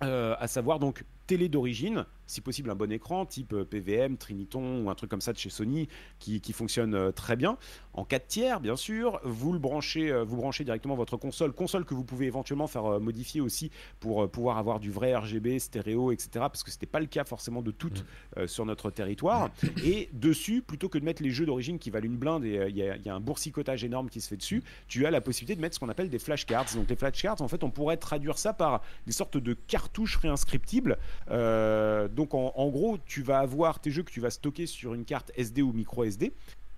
à savoir donc télé d'origine si possible un bon écran type euh, PVM, Triniton ou un truc comme ça de chez Sony qui, fonctionne euh, très bien. En 4 tiers, bien sûr, vous le branchez, euh, vous branchez directement votre console, console que vous pouvez éventuellement faire modifier aussi pour pouvoir avoir du vrai RGB, stéréo, etc. Parce que ce n'était pas le cas forcément de toutes mm. sur notre territoire. Et dessus, plutôt que de mettre les jeux d'origine qui valent une blinde et il y, y, a un boursicotage énorme qui se fait dessus, tu as la possibilité de mettre ce qu'on appelle des flashcards. Donc les flashcards, en fait, on pourrait traduire ça par des sortes de cartouches réinscriptibles. Euh, donc en, gros, tu vas avoir tes jeux que tu vas stocker sur une carte SD ou micro SD.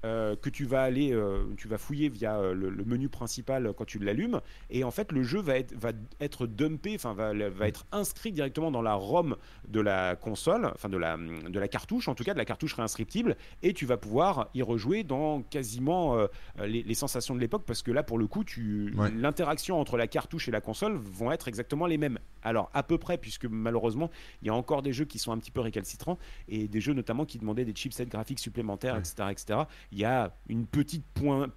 Euh, que tu vas aller, euh, tu vas fouiller via euh, le, menu principal quand tu l'allumes, et en fait le jeu va être, va être dumpé, enfin va, va, être inscrit directement dans la ROM de la console, enfin de la, de la cartouche, en tout cas de la cartouche réinscriptible, et tu vas pouvoir y rejouer dans quasiment les, sensations de l'époque, parce que là pour le coup, tu, l'interaction entre la cartouche et la console vont être exactement les mêmes. Alors à peu près, puisque malheureusement il y a encore des jeux qui sont un petit peu récalcitrants, et des jeux notamment qui demandaient des chipsets graphiques supplémentaires, etc., etc il y a une petite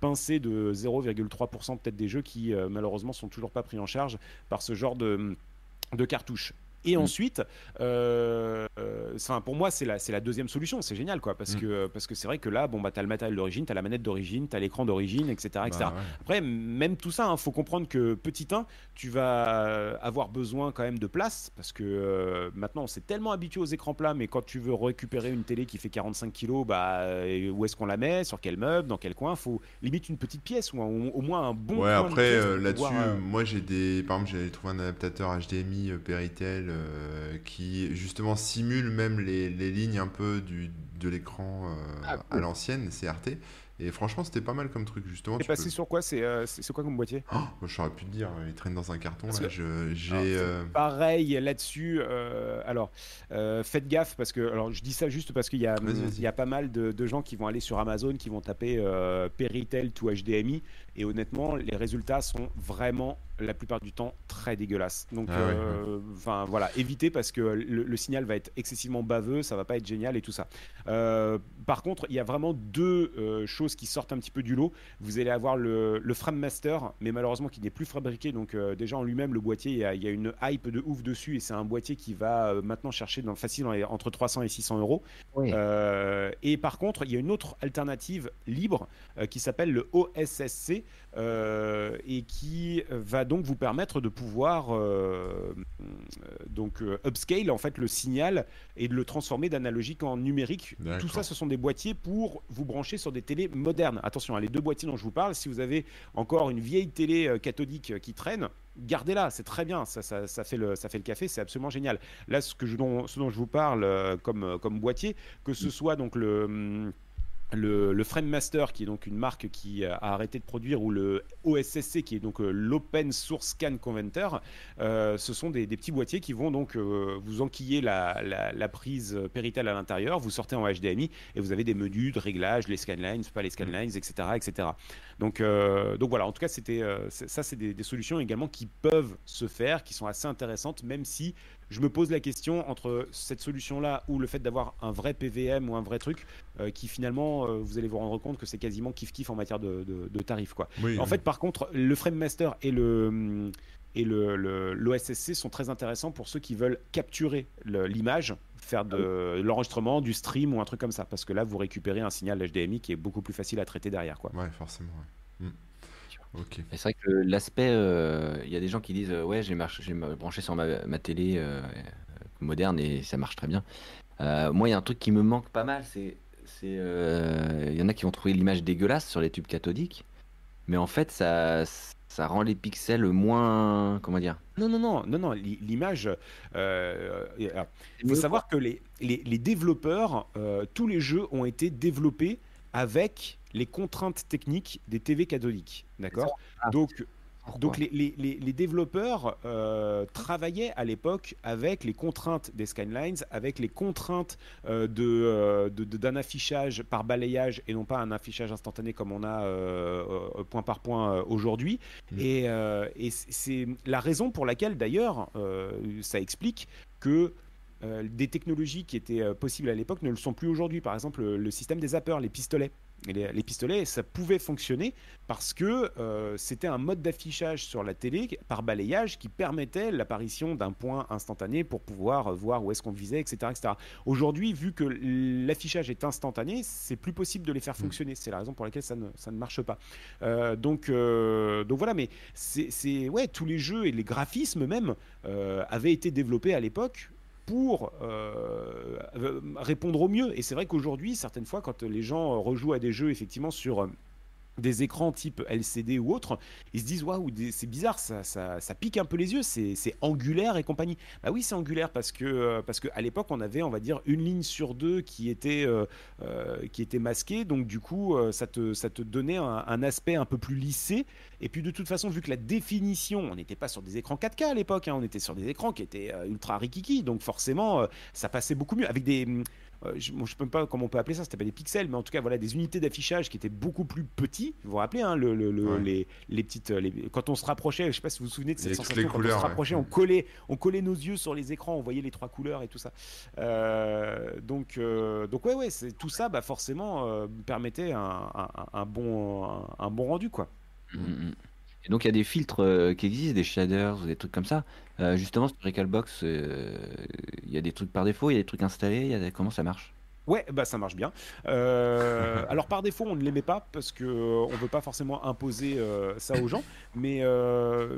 pincée de 0,3% peut-être des jeux qui euh, malheureusement sont toujours pas pris en charge par ce genre de, de cartouches. Et mm. ensuite, euh, euh pour moi, c'est la, la deuxième solution. C'est génial, quoi, parce mm. que parce que c'est vrai que là, bon, bah, t'as le matériel d'origine, t'as la manette d'origine, t'as l'écran d'origine, etc., etc. Bah, Après, même tout ça, il hein, faut comprendre que petit 1, tu vas avoir besoin quand même de place, parce que euh, maintenant, on s'est tellement habitué aux écrans plats, mais quand tu veux récupérer une télé qui fait 45 kilos, bah, où est-ce qu'on la met, sur quel meuble, dans quel coin Faut limite une petite pièce ou au moins un bon. Ouais, après euh, là-dessus, moi j'ai des, par exemple, j'ai trouvé un adaptateur HDMI Péritel euh, qui justement simule même les, les, lignes un peu du, de l'écran euh, ah, à l'ancienne, CRT. Et franchement, c'était pas mal comme truc, justement. Et passé sur quoi? Euh, C'est quoi comme boîtier? Oh, Je saurais pu te dire, il traîne dans un carton. Là, Pareil là-dessus. alors, faites gaffe, parce que. Alors, je dis ça juste parce qu'il y, a, il y a pas mal de, de, gens qui vont aller sur Amazon, qui vont taper Peritel to HDMI. Et honnêtement, les résultats sont vraiment la plupart du temps très dégueulasse. Donc, ah euh, enfin voilà, évitez parce que le, signal va être excessivement baveux, ça va pas être génial et tout ça. Euh, par contre, il y a vraiment deux euh, choses qui sortent un petit peu du lot. Vous allez avoir le, le Frame Master, mais malheureusement qui n'est plus fabriqué. Donc déjà en lui-même, le boîtier, il y, a, une hype de ouf dessus et c'est un boîtier qui va maintenant chercher dans, facile entre 300 et 600 euros. et par contre, il y a une autre alternative libre qui s'appelle le OSSC et qui va donc vous permettre de pouvoir euh, euh, donc euh, upscale en fait le signal et de le transformer d'analogique en numérique. Tout ça, ce sont des boîtiers pour vous brancher sur des télés modernes. Attention, hein, les deux boîtiers dont je vous parle, si vous avez encore une vieille télé cathodique qui traîne, gardez-la, c'est très bien, ça, ça, fait le, ça fait le café, c'est absolument génial. Là, ce, que je, dont, ce dont je vous parle comme, comme boîtier, que ce soit donc le hum, le, le Frame Master, qui est donc une marque qui a arrêté de produire, ou le OSSC, qui est donc euh, l'Open Source Scan Converter, euh, ce sont des, petits boîtiers qui vont donc euh, vous enquiller la, la, prise Péritel à l'intérieur, vous sortez en HDMI et vous avez des menus de réglage, les scanlines, pas les scanlines, etc. etc. Donc, donc voilà, en tout cas, c'était ça, c'est des, des, solutions également qui peuvent se faire, qui sont assez intéressantes, même si je me pose la question entre cette solution-là ou le fait d'avoir un vrai PVM ou un vrai truc euh, qui finalement, euh, vous allez vous rendre compte que c'est quasiment kiff-kiff en matière de, tarifs. Quoi. en fait, par contre, le Frame Master et le et l'OSSC sont très intéressants pour ceux qui veulent capturer l'image, faire de ah l'enregistrement, du stream ou un truc comme ça, parce que là vous récupérez un signal HDMI qui est beaucoup plus facile à traiter derrière. Quoi. Ouais, forcément. Hmm. C'est vrai que l'aspect, il y a des gens qui disent ouais j'ai branché sur ma, ma télé moderne et ça marche très bien. moi il y a un truc qui me manque pas mal, c'est il y en a qui vont trouver l'image dégueulasse sur les tubes cathodiques, mais en fait ça ça rend les pixels moins. Comment dire? Non, non, non, non, non. L'image. Euh, il faut savoir que les, les, développeurs, euh, tous les jeux ont été développés avec les contraintes techniques des TV cathodiques. D'accord? Donc, donc les, développeurs euh, travaillaient à l'époque avec les contraintes des Skylines, avec les contraintes euh, euh, de, d'un affichage par balayage et non pas un affichage instantané comme on a point par point aujourd'hui. Mm. Et, et c'est la raison pour laquelle d'ailleurs ça explique que des technologies qui étaient possibles à l'époque ne le sont plus aujourd'hui. Par exemple, le système des zappers, les pistolets les, pistolets, ça pouvait fonctionner parce que euh, c'était un mode d'affichage sur la télé par balayage qui permettait l'apparition d'un point instantané pour pouvoir voir où est-ce qu'on visait, etc. etc. Aujourd'hui, vu que l'affichage est instantané, c'est plus possible de les faire mm. fonctionner. C'est la raison pour laquelle ça ne, ça ne marche pas. Euh, donc, euh, donc voilà, mais c'est ouais, tous les jeux et les graphismes même avaient été développés à l'époque pour euh, répondre au mieux. Et c'est vrai qu'aujourd'hui, certaines fois, quand les gens rejouent à des jeux effectivement sur des écrans type LCD ou autre, ils se disent waouh, c'est bizarre, ça, ça, pique un peu les yeux, c'est angulaire et compagnie. Bah oui, c'est angulaire parce que euh, parce qu'à l'époque on avait, on va dire, une ligne sur deux qui était euh, euh, qui était masquée, donc du coup ça te ça te donnait un, aspect un peu plus lissé. Et puis de toute façon, vu que la définition, on n'était pas sur des écrans 4K à l'époque, hein, on était sur des écrans qui étaient ultra rikiki, donc forcément ça passait beaucoup mieux avec des euh, je ne sais même pas comment on peut appeler ça, c'était pas des pixels, mais en tout cas, voilà, des unités d'affichage qui étaient beaucoup plus petits. Vous vous rappelez, hein, le, les, les, petites. Euh, quand on se rapprochait, je ne sais pas si vous vous souvenez de cette sensation, quand on se rapprochait, on, collait, on collait nos yeux sur les écrans, on voyait les trois couleurs et tout ça. Euh, donc, donc, ouais, ouais, tout ça, bah, forcément, permettait un, un, bon, un, bon rendu, quoi. Mmh, mmh. Et donc il y a des filtres qui existent, des shaders, des trucs comme ça. Euh, justement, sur Recalbox, euh, il y a des trucs par défaut, il y a des trucs installés, comment ça marche? Ouais, bah ça marche bien. Euh, alors par défaut, on ne les met pas parce que on veut pas forcément imposer ça aux gens, mais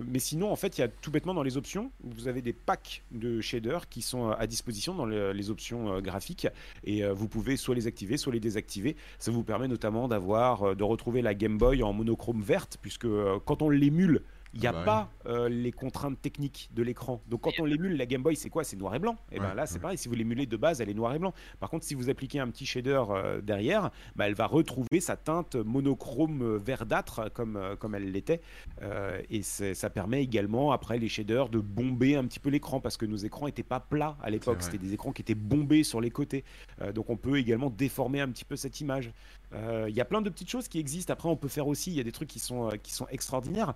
mais sinon en fait, il y a tout bêtement dans les options, vous avez des packs de shaders qui sont à disposition dans les, options graphiques et vous pouvez soit les activer, soit les désactiver. Ça vous permet notamment d'avoir de retrouver la Game Boy en monochrome verte puisque quand on l'émule il n'y a bah pas euh, les contraintes techniques de l'écran. Donc quand on l'émule, la Game Boy, c'est quoi? C'est noir et blanc. Et ben là, c'est pareil. Si vous l'émulez de base, elle est noir et blanc. Par contre, si vous appliquez un petit shader euh, derrière, bah, elle va retrouver sa teinte monochrome euh, verdâtre comme, comme elle l'était. et ça permet également, après les shaders, de bomber un petit peu l'écran parce que nos écrans n'étaient pas plats à l'époque. C'était des écrans qui étaient bombés sur les côtés. donc on peut également déformer un petit peu cette image. Il y a plein de petites choses qui existent. Après, on peut faire aussi, il y a des trucs qui sont, qui sont extraordinaires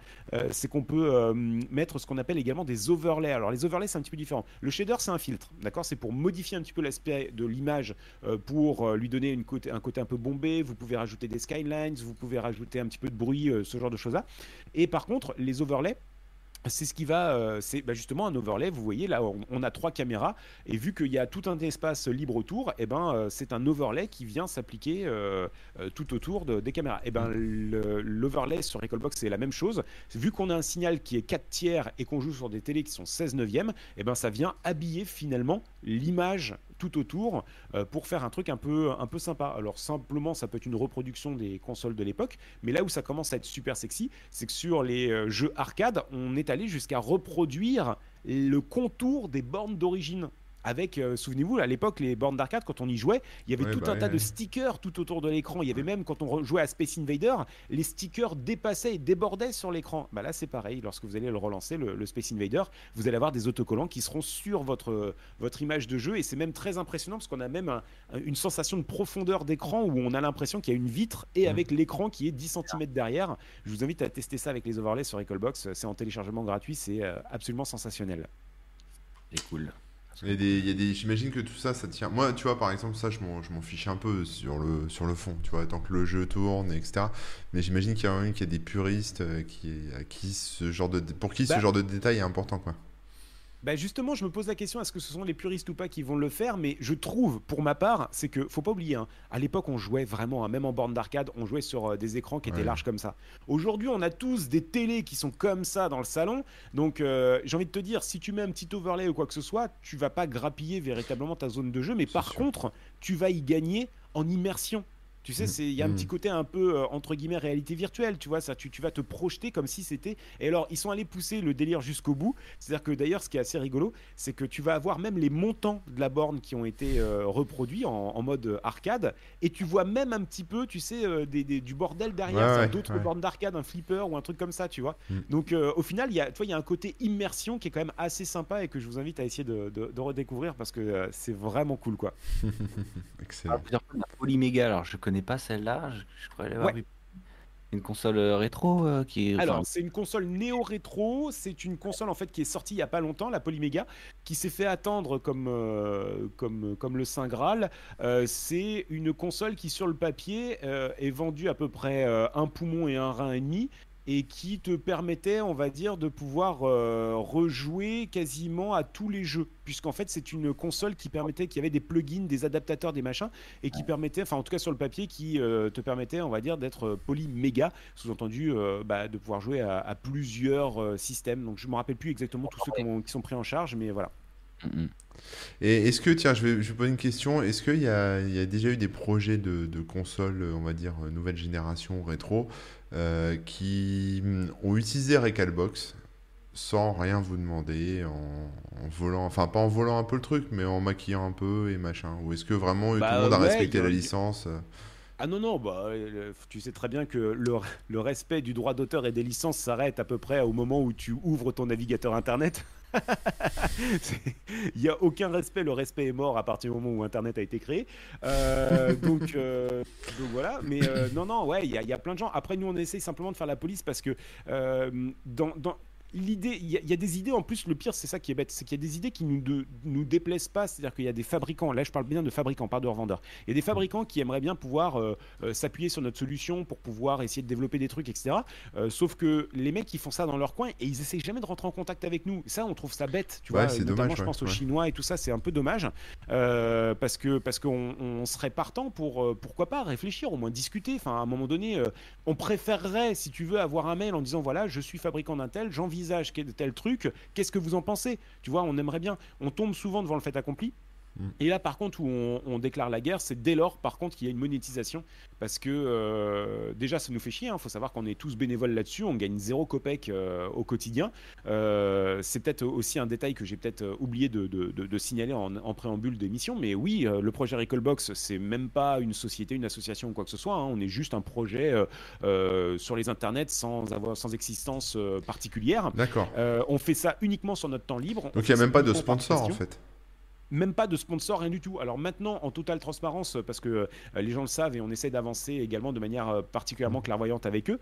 c'est qu'on peut euh, mettre ce qu'on appelle également des overlays. Alors les overlays, c'est un petit peu différent. Le shader, c'est un filtre, d'accord? C'est pour modifier un petit peu l'aspect de l'image, euh, pour euh, lui donner une côté, un côté un peu bombé. Vous pouvez rajouter des skylines, vous pouvez rajouter un petit peu de bruit, ce genre de choses-là. Et par contre, les overlays, c'est ce qui va, euh, c'est bah, justement un overlay. Vous voyez là, on, a trois caméras et vu qu'il y a tout un espace libre autour, et eh ben euh, c'est un overlay qui vient s'appliquer euh, tout autour des caméras. Eh ben l'overlay sur Recalbox c'est la même chose. Vu qu'on a un signal qui est 4 tiers et qu'on joue sur des télés qui sont 16 neuvième, et eh ben ça vient habiller finalement l'image tout autour euh, pour faire un truc un peu, un peu sympa. Alors simplement, ça peut être une reproduction des consoles de l'époque, mais là où ça commence à être super sexy, c'est que sur les euh, jeux arcade, on est allé jusqu'à reproduire le contour des bornes d'origine avec, euh, souvenez-vous, à l'époque, les bornes d'arcade, quand on y jouait, il y avait tout bah un tas de stickers tout autour de l'écran. Il y avait même, quand on jouait à Space Invader, les stickers dépassaient et débordaient sur l'écran. Bah là, c'est pareil. Lorsque vous allez le relancer, le, Space Invader, vous allez avoir des autocollants qui seront sur votre, votre image de jeu. Et c'est même très impressionnant parce qu'on a même une sensation de profondeur d'écran où on a l'impression qu'il y a une vitre et mmh. avec l'écran qui est 10 cm derrière. Je vous invite à tester ça avec les overlays sur Recalbox. C'est en téléchargement gratuit. C'est euh, absolument sensationnel. C'est cool. Il y a des, des, J'imagine que tout ça, ça tient. Moi, tu vois, par exemple, ça, je m'en fiche un peu sur le, sur le fond, tu vois, tant que le jeu tourne, etc. Mais j'imagine qu'il y, a, qu'il y a des puristes euh, qui, à qui ce genre de, pour qui ce bah genre de détail est important, quoi. Bah justement, je me pose la question est-ce que ce sont les puristes ou pas qui vont le faire Mais je trouve, pour ma part, c'est que faut pas oublier. Hein, à l'époque, on jouait vraiment, hein, même en borne d'arcade, on jouait sur euh, des écrans qui étaient larges comme ça. Aujourd'hui, on a tous des télés qui sont comme ça dans le salon. Donc, euh, j'ai envie de te dire, si tu mets un petit overlay ou quoi que ce soit, tu vas pas grappiller véritablement ta zone de jeu, mais par contre, tu vas y gagner en immersion. Tu sais, mm. il y a un petit mm. côté un peu euh, entre guillemets réalité virtuelle, tu vois, ça, tu, tu vas te projeter comme si c'était. Et alors, ils sont allés pousser le délire jusqu'au bout. C'est-à-dire que d'ailleurs, ce qui est assez rigolo, c'est que tu vas avoir même les montants de la borne qui ont été euh, reproduits en, mode arcade, et tu vois même un petit peu, tu sais, euh, des, du bordel derrière, d'autres bornes d'arcade, un flipper ou un truc comme ça, tu vois. Mm. Donc, au final, il y a, il y a un côté immersion qui est quand même assez sympa et que je vous invite à essayer de, de, redécouvrir parce que c'est vraiment cool, quoi. Excellent. Alors, la Polyméga, alors je connais pas celle-là. Je, crois avoir une console euh, rétro euh, qui est. Alors, c'est une console néo-rétro. C'est une console en fait qui est sortie il y a pas longtemps, la Polyméga, qui s'est fait attendre comme, euh, comme, comme le Saint Graal. c'est une console qui, sur le papier, est vendue à peu près un poumon et un rein et demi et qui te permettait, on va dire, de pouvoir euh, rejouer quasiment à tous les jeux, puisqu'en fait c'est une console qui permettait, qui avait des plugins, des adaptateurs, des machins, et qui permettait, enfin en tout cas sur le papier, qui euh, te permettait, on va dire, d'être poly méga, sous-entendu euh, bah, de pouvoir jouer à, plusieurs systèmes. Donc je me rappelle plus exactement tous ceux qui, sont pris en charge, mais voilà. Et est-ce que, tiens, je vais, je poser une question. Est-ce qu'il y, a, déjà eu des projets de, de consoles, on va dire, nouvelle génération rétro, euh, qui ont utilisé Recalbox sans rien vous demander, en, volant, enfin pas en volant un peu le truc, mais en maquillant un peu et machin Ou est-ce que vraiment tout bah le monde a respecté la licence euh ah non, non, bah, tu sais très bien que le, le respect du droit d'auteur et des licences s'arrête à peu près au moment où tu ouvres ton navigateur Internet. Il n'y a aucun respect, le respect est mort à partir du moment où Internet a été créé. Euh, donc, euh, donc, voilà, mais euh, non, non, ouais, il y, y, a plein de gens. Après, nous, on essaye simplement de faire la police parce que dans l'idée, il y, a des idées en plus. Le pire, c'est ça qui est bête, c'est qu'il y a des idées qui nous, nous déplaisent pas. C'est-à-dire qu'il y a des fabricants. Là, je parle bien de fabricants, pas de revendeurs. Il y a des fabricants qui aimeraient bien pouvoir euh, euh, s'appuyer sur notre solution pour pouvoir essayer de développer des trucs, etc. Euh, sauf que les mecs, ils font ça dans leur coin et ils essaient jamais de rentrer en contact avec nous. Ça, on trouve ça bête. Tu vois, notamment, dommage, je pense aux Chinois et tout ça, c'est un peu dommage parce que parce qu'on serait partant pour pourquoi pas réfléchir, au moins discuter. Enfin, à un moment donné, on préférerait, si tu veux, avoir un mail en disant voilà, je suis fabricant d'un tel, j'envisage tel truc, qu'est-ce que vous en pensez? Tu vois, on aimerait bien. On tombe souvent devant le fait accompli. Mm. Et là, par contre, où on, déclare la guerre, c'est dès lors, par contre, qu'il y a une monétisation. Parce que euh, déjà, ça nous fait chier. Il hein. faut savoir qu'on est tous bénévoles là-dessus. On gagne zéro copec euh, au quotidien. Euh, c'est peut-être aussi un détail que j'ai peut-être oublié de, signaler en, préambule d'émission. Mais oui, le projet Recallbox, c'est même pas une société, une association ou quoi que ce soit. Hein. On est juste un projet sur les internets sans, avoir, sans existence particulière. D'accord. on fait ça uniquement sur notre temps libre. Donc il n'y a même pas de sponsor en fait même pas de sponsor, rien du tout. Alors maintenant, en totale transparence, parce que euh, les gens le savent et on essaie d'avancer également de manière euh, particulièrement clairvoyante avec eux.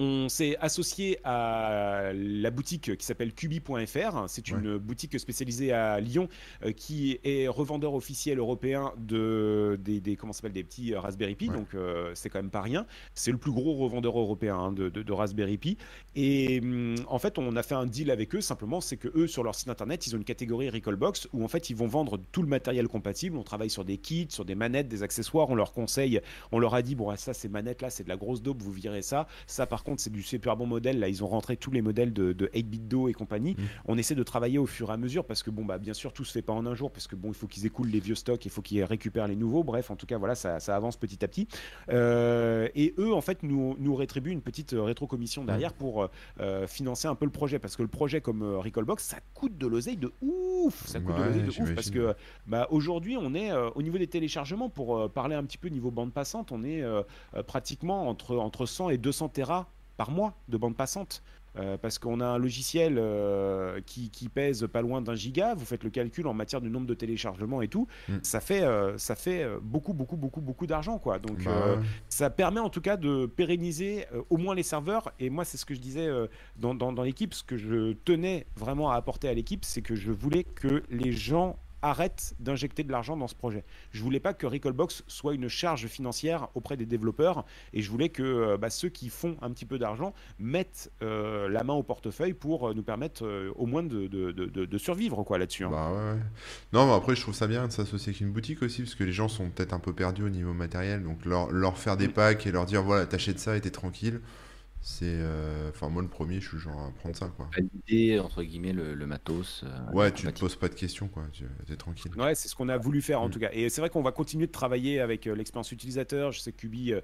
Euh, on s'est associé à la boutique qui s'appelle cubi.fr. C'est une boutique spécialisée à Lyon euh, qui est revendeur officiel européen de des, comment s'appelle des petits Raspberry Pi. Donc euh, c'est quand même pas rien. C'est le plus gros revendeur européen hein, de, Raspberry Pi. Et hum, en fait, on a fait un deal avec eux. Simplement, c'est que eux sur leur site internet, ils ont une catégorie Recallbox où en fait ils vont vendre tout le matériel compatible. On travaille sur des kits, sur des manettes, des accessoires. On leur conseille, on leur a dit bon ça ces manettes là c'est de la grosse dope, vous virez ça. Ça par contre c'est du super bon modèle. Là, ils ont rentré tous les modèles de, 8-bit Do et compagnie. Mm. On essaie de travailler au fur et à mesure parce que, bon, bah, bien sûr, tout se fait pas en un jour parce que, bon, il faut qu'ils écoulent les vieux stocks, il faut qu'ils récupèrent les nouveaux. Bref, en tout cas, voilà, ça, avance petit à petit. Euh, et eux, en fait, nous, nous rétribuent une petite euh, rétro-commission derrière mm. pour euh, financer un peu le projet parce que le projet comme Recallbox, ça coûte de l'oseille de ouf. Ça coûte de l'oseille de ouf parce que, bah, aujourd'hui, on est au niveau des téléchargements pour parler un petit peu niveau bande passante, on est pratiquement entre, entre 100 et 200 Tera par mois de bande passante. Euh, parce qu'on a un logiciel euh, qui, pèse pas loin d'un giga, vous faites le calcul en matière du nombre de téléchargements et tout, mm. ça fait, euh, ça fait beaucoup, beaucoup, beaucoup, beaucoup d'argent. quoi. Donc bah ça permet en tout cas de pérenniser au moins les serveurs. Et moi, c'est ce que je disais dans, dans l'équipe, ce que je tenais vraiment à apporter à l'équipe, c'est que je voulais que les gens arrête d'injecter de l'argent dans ce projet. Je voulais pas que Recallbox soit une charge financière auprès des développeurs et je voulais que euh, bah, ceux qui font un petit peu d'argent mettent euh, la main au portefeuille pour euh, nous permettre au moins de, de, de, survivre quoi là-dessus. Hein. Bah ouais, Non, mais après je trouve ça bien de s'associer avec une boutique aussi parce que les gens sont peut-être un peu perdus au niveau matériel, donc leur, leur faire des packs et leur dire voilà t'achètes ça et t'es tranquille. C'est. Euh, enfin, moi, le premier, je suis genre à prendre ça, quoi. Valider, entre guillemets, le, matos. Euh, ouais, tu te poses pas de questions, quoi. Tu es tranquille. Ouais, c'est ce qu'on a voulu faire, en mm. tout cas. Et c'est vrai qu'on va continuer de travailler avec euh, l'expérience utilisateur. Je sais que Kubi,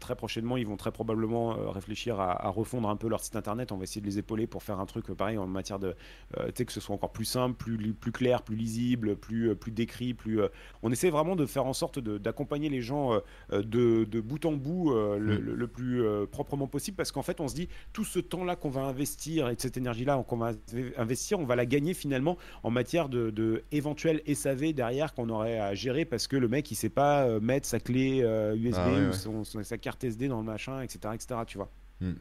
très prochainement, ils vont très probablement réfléchir à, refondre un peu leur site internet. On va essayer de les épauler pour faire un truc pareil en matière de. tu sais, que ce soit encore plus simple, plus, plus clair, plus lisible, plus, plus décrit. Plus, on essaie vraiment de faire en sorte d'accompagner les gens de, de, bout en bout mm. le, plus proprement possible parce qu'en fait, on se dit, tout ce temps-là qu'on va investir et cette énergie-là qu'on va investir, on va la gagner finalement en matière de, de éventuel SAV derrière qu'on aurait à gérer parce que le mec, il sait pas euh, mettre sa clé USB euh, ah ou sa carte SD dans le machin, etc., etc., tu vois. Hmm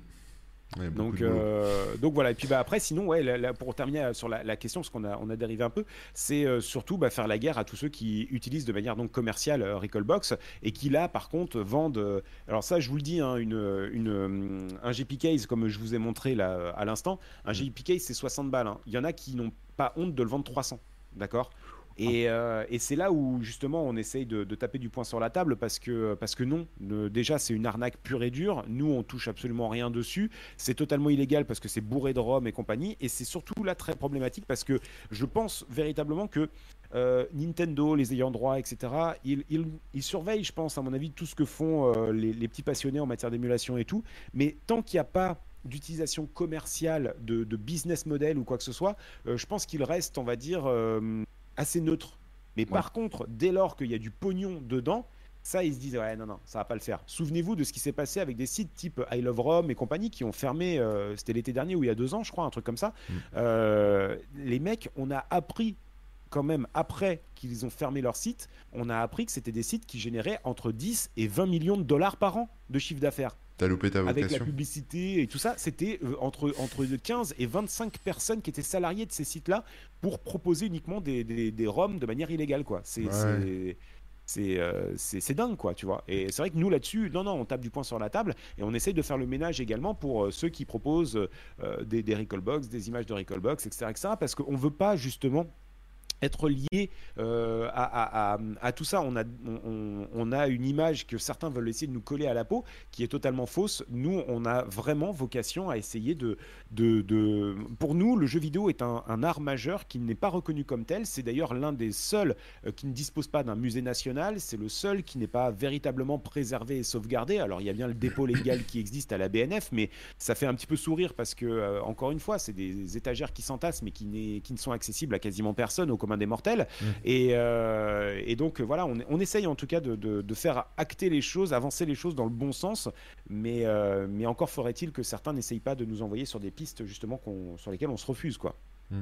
donc, euh, donc voilà. Et puis bah, après, sinon, ouais, pour terminer euh, sur la, question, parce qu'on a, on a dérivé un peu, c'est euh, surtout bah, faire la guerre à tous ceux qui utilisent de manière donc commerciale Recallbox et qui là, par contre, vendent. alors ça, je vous le dis, hein, une, une, un GP case comme je vous ai montré là à l'instant, un mm. GP case c'est 60 balles. Hein. Il y en a qui n'ont pas honte de le vendre 300. D'accord? Euh, et, c'est là où justement on essaye de, taper du poing sur la table parce que, parce que non, déjà c'est une arnaque pure et dure. Nous on touche absolument rien dessus. C'est totalement illégal parce que c'est bourré de rhum et compagnie. Et c'est surtout là très problématique parce que je pense véritablement que euh, Nintendo, les ayants droit, etc., ils, surveillent, je pense, à mon avis, tout ce que font euh, les, petits passionnés en matière d'émulation et tout. Mais tant qu'il n'y a pas d'utilisation commerciale, de, business model ou quoi que ce soit, je pense qu'il reste, on va dire, assez neutre. Mais par contre, dès lors qu'il y a du pognon dedans, ça, ils se disent, ouais, non, non, ça va pas le faire. Souvenez-vous de ce qui s'est passé avec des sites type I Love Rome et compagnie qui ont fermé, euh, c'était l'été dernier ou il y a deux ans, je crois, un truc comme ça. Mm. Euh, les mecs, on a appris quand même, après qu'ils ont fermé leur site, on a appris que c'était des sites qui généraient entre 10 et 20 millions de dollars par an de chiffre d'affaires. T'as loupé ta vocation. Avec la publicité et tout ça, c'était euh, entre, entre 15 et 25 personnes qui étaient salariées de ces sites-là pour proposer uniquement des, des, des ROM de manière illégale, quoi. C'est. Euh, c'est dingue quoi tu vois et c'est vrai que nous là-dessus non non on tape du poing sur la table et on essaye de faire le ménage également pour euh, ceux qui proposent des, des recallbox des images de recallbox etc etc parce qu'on veut pas justement être lié euh, à, tout ça. On a, une image que certains veulent essayer de nous coller à la peau qui est totalement fausse. Nous, on a vraiment vocation à essayer de... de, Pour nous, le jeu vidéo est un, art majeur qui n'est pas reconnu comme tel. C'est d'ailleurs l'un des seuls euh, qui ne dispose pas d'un musée national. C'est le seul qui n'est pas véritablement préservé et sauvegardé. Alors, il y a bien le dépôt légal qui existe à la BNF, mais ça fait un petit peu sourire parce que, euh, encore une fois, c'est des étagères qui s'entassent mais qui, qui ne sont accessibles à quasiment personne au des mortels. Mmh. Euh, et, donc voilà, on, on, essaye en tout cas de, faire acter les choses, avancer les choses dans le bon sens, mais, euh, mais encore faudrait-il que certains n'essayent pas de nous envoyer sur des pistes justement sur lesquelles on se refuse. quoi. Mmh.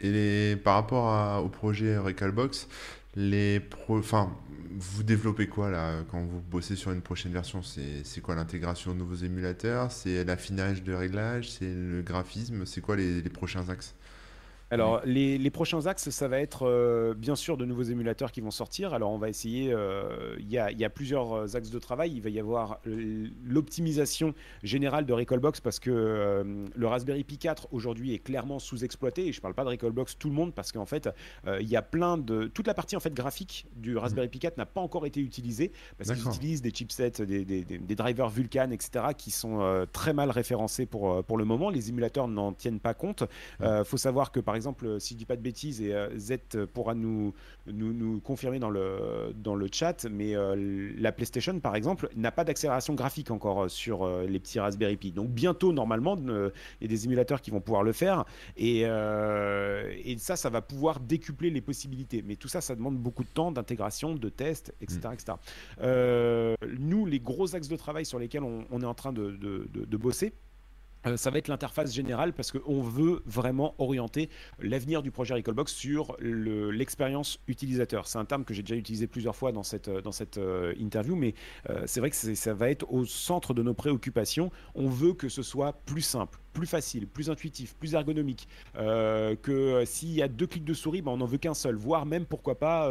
Et par rapport au projet Recalbox, les pro... enfin, vous développez quoi là quand vous bossez sur une prochaine version? C'est quoi l'intégration de nouveaux émulateurs? C'est l'affinage de réglages? C'est le graphisme? C'est quoi les prochains axes? Alors, les, prochains axes, ça va être euh, bien sûr de nouveaux émulateurs qui vont sortir. Alors, on va essayer. Euh, il y, a, plusieurs euh, axes de travail. Il va y avoir l'optimisation générale de Recallbox parce que le Raspberry Pi 4 aujourd'hui est clairement sous-exploité. Et je ne parle pas de Recallbox tout le monde parce qu'en fait, il y a plein de. Toute la partie en fait graphique du Raspberry Pi 4 n'a pas encore été utilisée parce qu'ils utilisent des chipsets, des, drivers Vulkan, etc., qui sont très mal référencés pour, pour le moment. Les émulateurs n'en tiennent pas compte. Il faut savoir que par par exemple, si je dis pas de bêtises, et euh, Z pourra nous, nous, confirmer dans le, dans le chat, mais euh, la PlayStation, par exemple, n'a pas d'accélération graphique encore euh, sur les petits Raspberry Pi. Donc bientôt, normalement, il y a des émulateurs qui vont pouvoir le faire, et, et ça, ça va pouvoir décupler les possibilités. Mais tout ça, ça demande beaucoup de temps, d'intégration, de tests, etc. Mm. etc. nous, les gros axes de travail sur lesquels on, est en train de, de, de bosser, euh, ça va être l'interface générale parce qu'on veut vraiment orienter l'avenir du projet Recallbox sur l'expérience utilisateur. C'est un terme que j'ai déjà utilisé plusieurs fois dans cette, dans cette euh, interview, mais euh, c'est vrai que ça va être au centre de nos préoccupations. On veut que ce soit plus simple, plus facile, plus intuitif, plus ergonomique, que s'il y a deux clics de souris, ben, on n'en veut qu'un seul, voire même pourquoi pas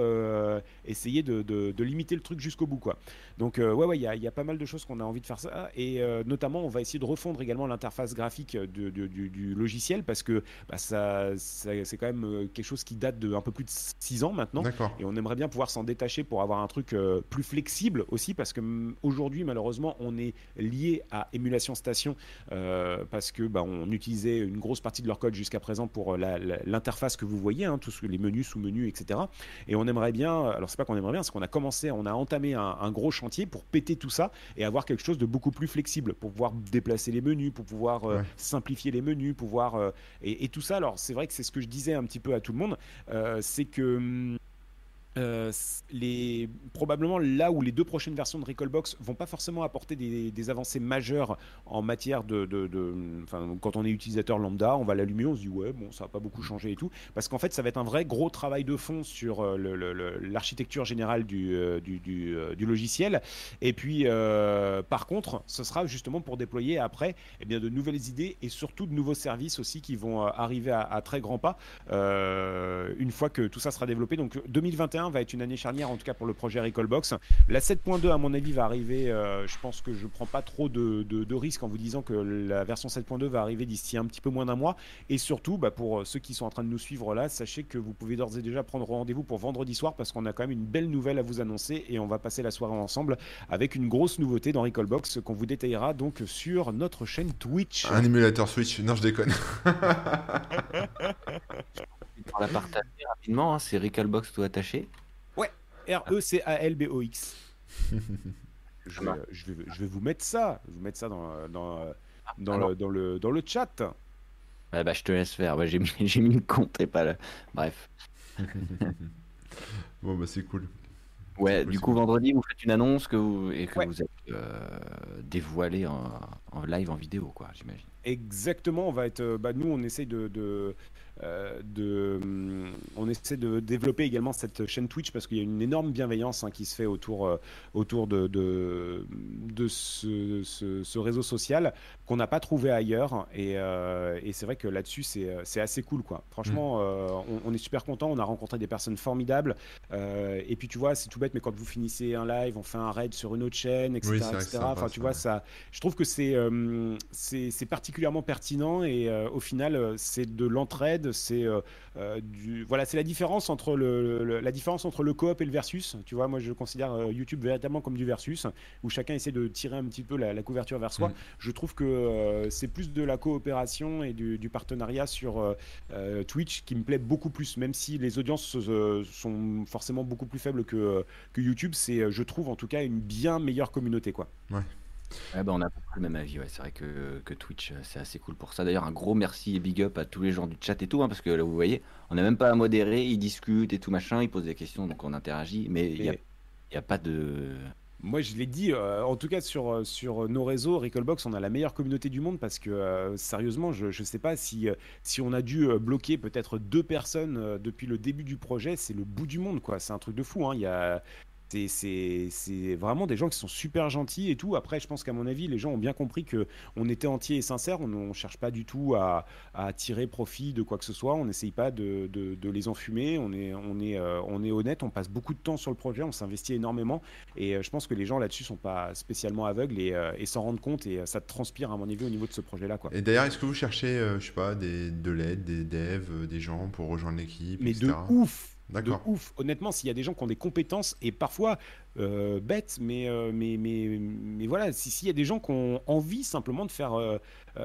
essayer de, limiter le truc jusqu'au bout. Quoi. Donc ouais, ouais, il y, a, pas mal de choses qu'on a envie de faire ça, et notamment on va essayer de refondre également l'interface graphique du, logiciel parce que bah, ça, c'est quand même quelque chose qui date de un peu plus de 6 ans maintenant, et on aimerait bien pouvoir s'en détacher pour avoir un truc plus flexible aussi parce que aujourd'hui malheureusement on est lié à émulation station euh, parce que bah, on utilisait une grosse partie de leur code jusqu'à présent pour l'interface que vous voyez, hein, tous les menus, sous-menus, etc. Et on aimerait bien, alors c'est pas qu'on aimerait bien, c'est qu'on a commencé, on a entamé un, gros chantier pour péter tout ça et avoir quelque chose de beaucoup plus flexible pour pouvoir déplacer les menus, pour pouvoir euh, simplifier les menus, pouvoir euh, et, et, tout ça. Alors c'est vrai que c'est ce que je disais un petit peu à tout le monde, c'est que hum, euh, probablement là où les deux prochaines versions de Recallbox vont pas forcément apporter des, avancées majeures en matière de, quand on est utilisateur lambda, on va l'allumer, on se dit ouais bon ça va pas beaucoup changer et tout, parce qu'en fait ça va être un vrai gros travail de fond sur euh, l'architecture générale du, euh, du, logiciel, et puis par contre ce sera justement pour déployer après eh bien, de nouvelles idées et surtout de nouveaux services aussi qui vont arriver à très grands pas une fois que tout ça sera développé. Donc 2021 va être une année charnière, en tout cas pour le projet Recallbox. La 7.2, à mon avis, va arriver. Euh, je pense que je prends pas trop de, de, risques en vous disant que la version 7.2 va arriver d'ici un petit peu moins d'un mois. Et surtout, bah, pour ceux qui sont en train de nous suivre là, sachez que vous pouvez d'ores et déjà prendre rendez-vous pour vendredi soir parce qu'on a quand même une belle nouvelle à vous annoncer et on va passer la soirée ensemble avec une grosse nouveauté dans Recallbox qu'on vous détaillera donc sur notre chaîne Twitch. Un émulateur Switch, non je déconne. pour la partager rapidement, hein, c'est Recalbox tout attaché. Ouais, R-E-C-A-L-B-O-X. je, vais, je, vais, je, vais, vous mettre ça, je vais vous mettre ça dans, dans, dans, le, dans, le, dans le chat. Ouais, bah, je te laisse faire, j'ai mis, mis le compte et pas le... Bref. bon, bah c'est cool. Ouais, du coup, vendredi, vous faites une annonce que vous, et que vous êtes euh, dévoilé en, en, live, en vidéo, quoi, j'imagine. Exactement, on va être. Euh, bah, nous, on essaye de, de, euh, de, hum, on essaie de développer également cette chaîne Twitch parce qu'il y a une énorme bienveillance hein, qui se fait autour, euh, autour de, de, de ce, ce, réseau social qu'on n'a pas trouvé ailleurs. Et, euh, et c'est vrai que là-dessus, c'est assez cool. Quoi. Franchement, mm. on, est super content. On a rencontré des personnes formidables. et puis, tu vois, c'est tout bête, mais quand vous finissez un live, on fait un raid sur une autre chaîne, etc. enfin, tu vois, ça, je trouve que c'est c'est particulièrement pertinent et au final, c'est de l'entraide c'est euh, euh, du voilà, c'est la différence entre le, la différence entre le coop et le versus. Tu vois, moi je considère euh, YouTube véritablement comme du versus où chacun essaie de tirer un petit peu la, couverture vers soi. Mm. Je trouve que c'est plus de la coopération et du, partenariat sur Twitch qui me plaît beaucoup plus, même si les audiences sont forcément beaucoup plus faibles que, que YouTube. C'est, je trouve en tout cas, une bien meilleure communauté, quoi. Ouais. Ouais, bah, on a le même avis, ouais. C'est vrai que, que Twitch, euh, c'est assez cool pour ça. D'ailleurs, un gros merci et big up à tous les gens du chat et tout, hein, parce que là, vous voyez, on n'a même pas à modérer, ils discutent et tout machin, ils posent des questions, donc on interagit, mais il n'y a, y a pas de. Moi, je l'ai dit, euh, en tout cas sur, euh, sur nos réseaux, Recallbox, on a la meilleure communauté du monde parce que, sérieusement, je ne sais pas si, si on a dû bloquer peut-être deux personnes depuis le début du projet, c'est le bout du monde, quoi. C'est un truc de fou. Hein. Il y a, c'est vraiment des gens qui sont super gentils et tout. Après, je pense qu'à mon avis, les gens ont bien compris que on était entier et sincère. On ne cherche pas du tout à, tirer profit de quoi que ce soit. On n'essaye pas de, les enfumer. On est, on, est, euh, on est honnête. On passe beaucoup de temps sur le projet. On s'investit énormément. Et euh, je pense que les gens là-dessus sont pas spécialement aveugles et, euh, s'en rendent compte. Et ça transpire à mon avis au niveau de ce projet-là. Et d'ailleurs, est-ce que vous cherchez, je sais pas, des, de l'aide, des devs, des gens pour rejoindre l'équipe Mais de ouf de ouf. Honnêtement, s'il y a des gens qui ont des compétences et parfois euh, bêtes, mais, euh, mais, mais, mais voilà, s'il y a des gens qui ont envie simplement de faire, euh,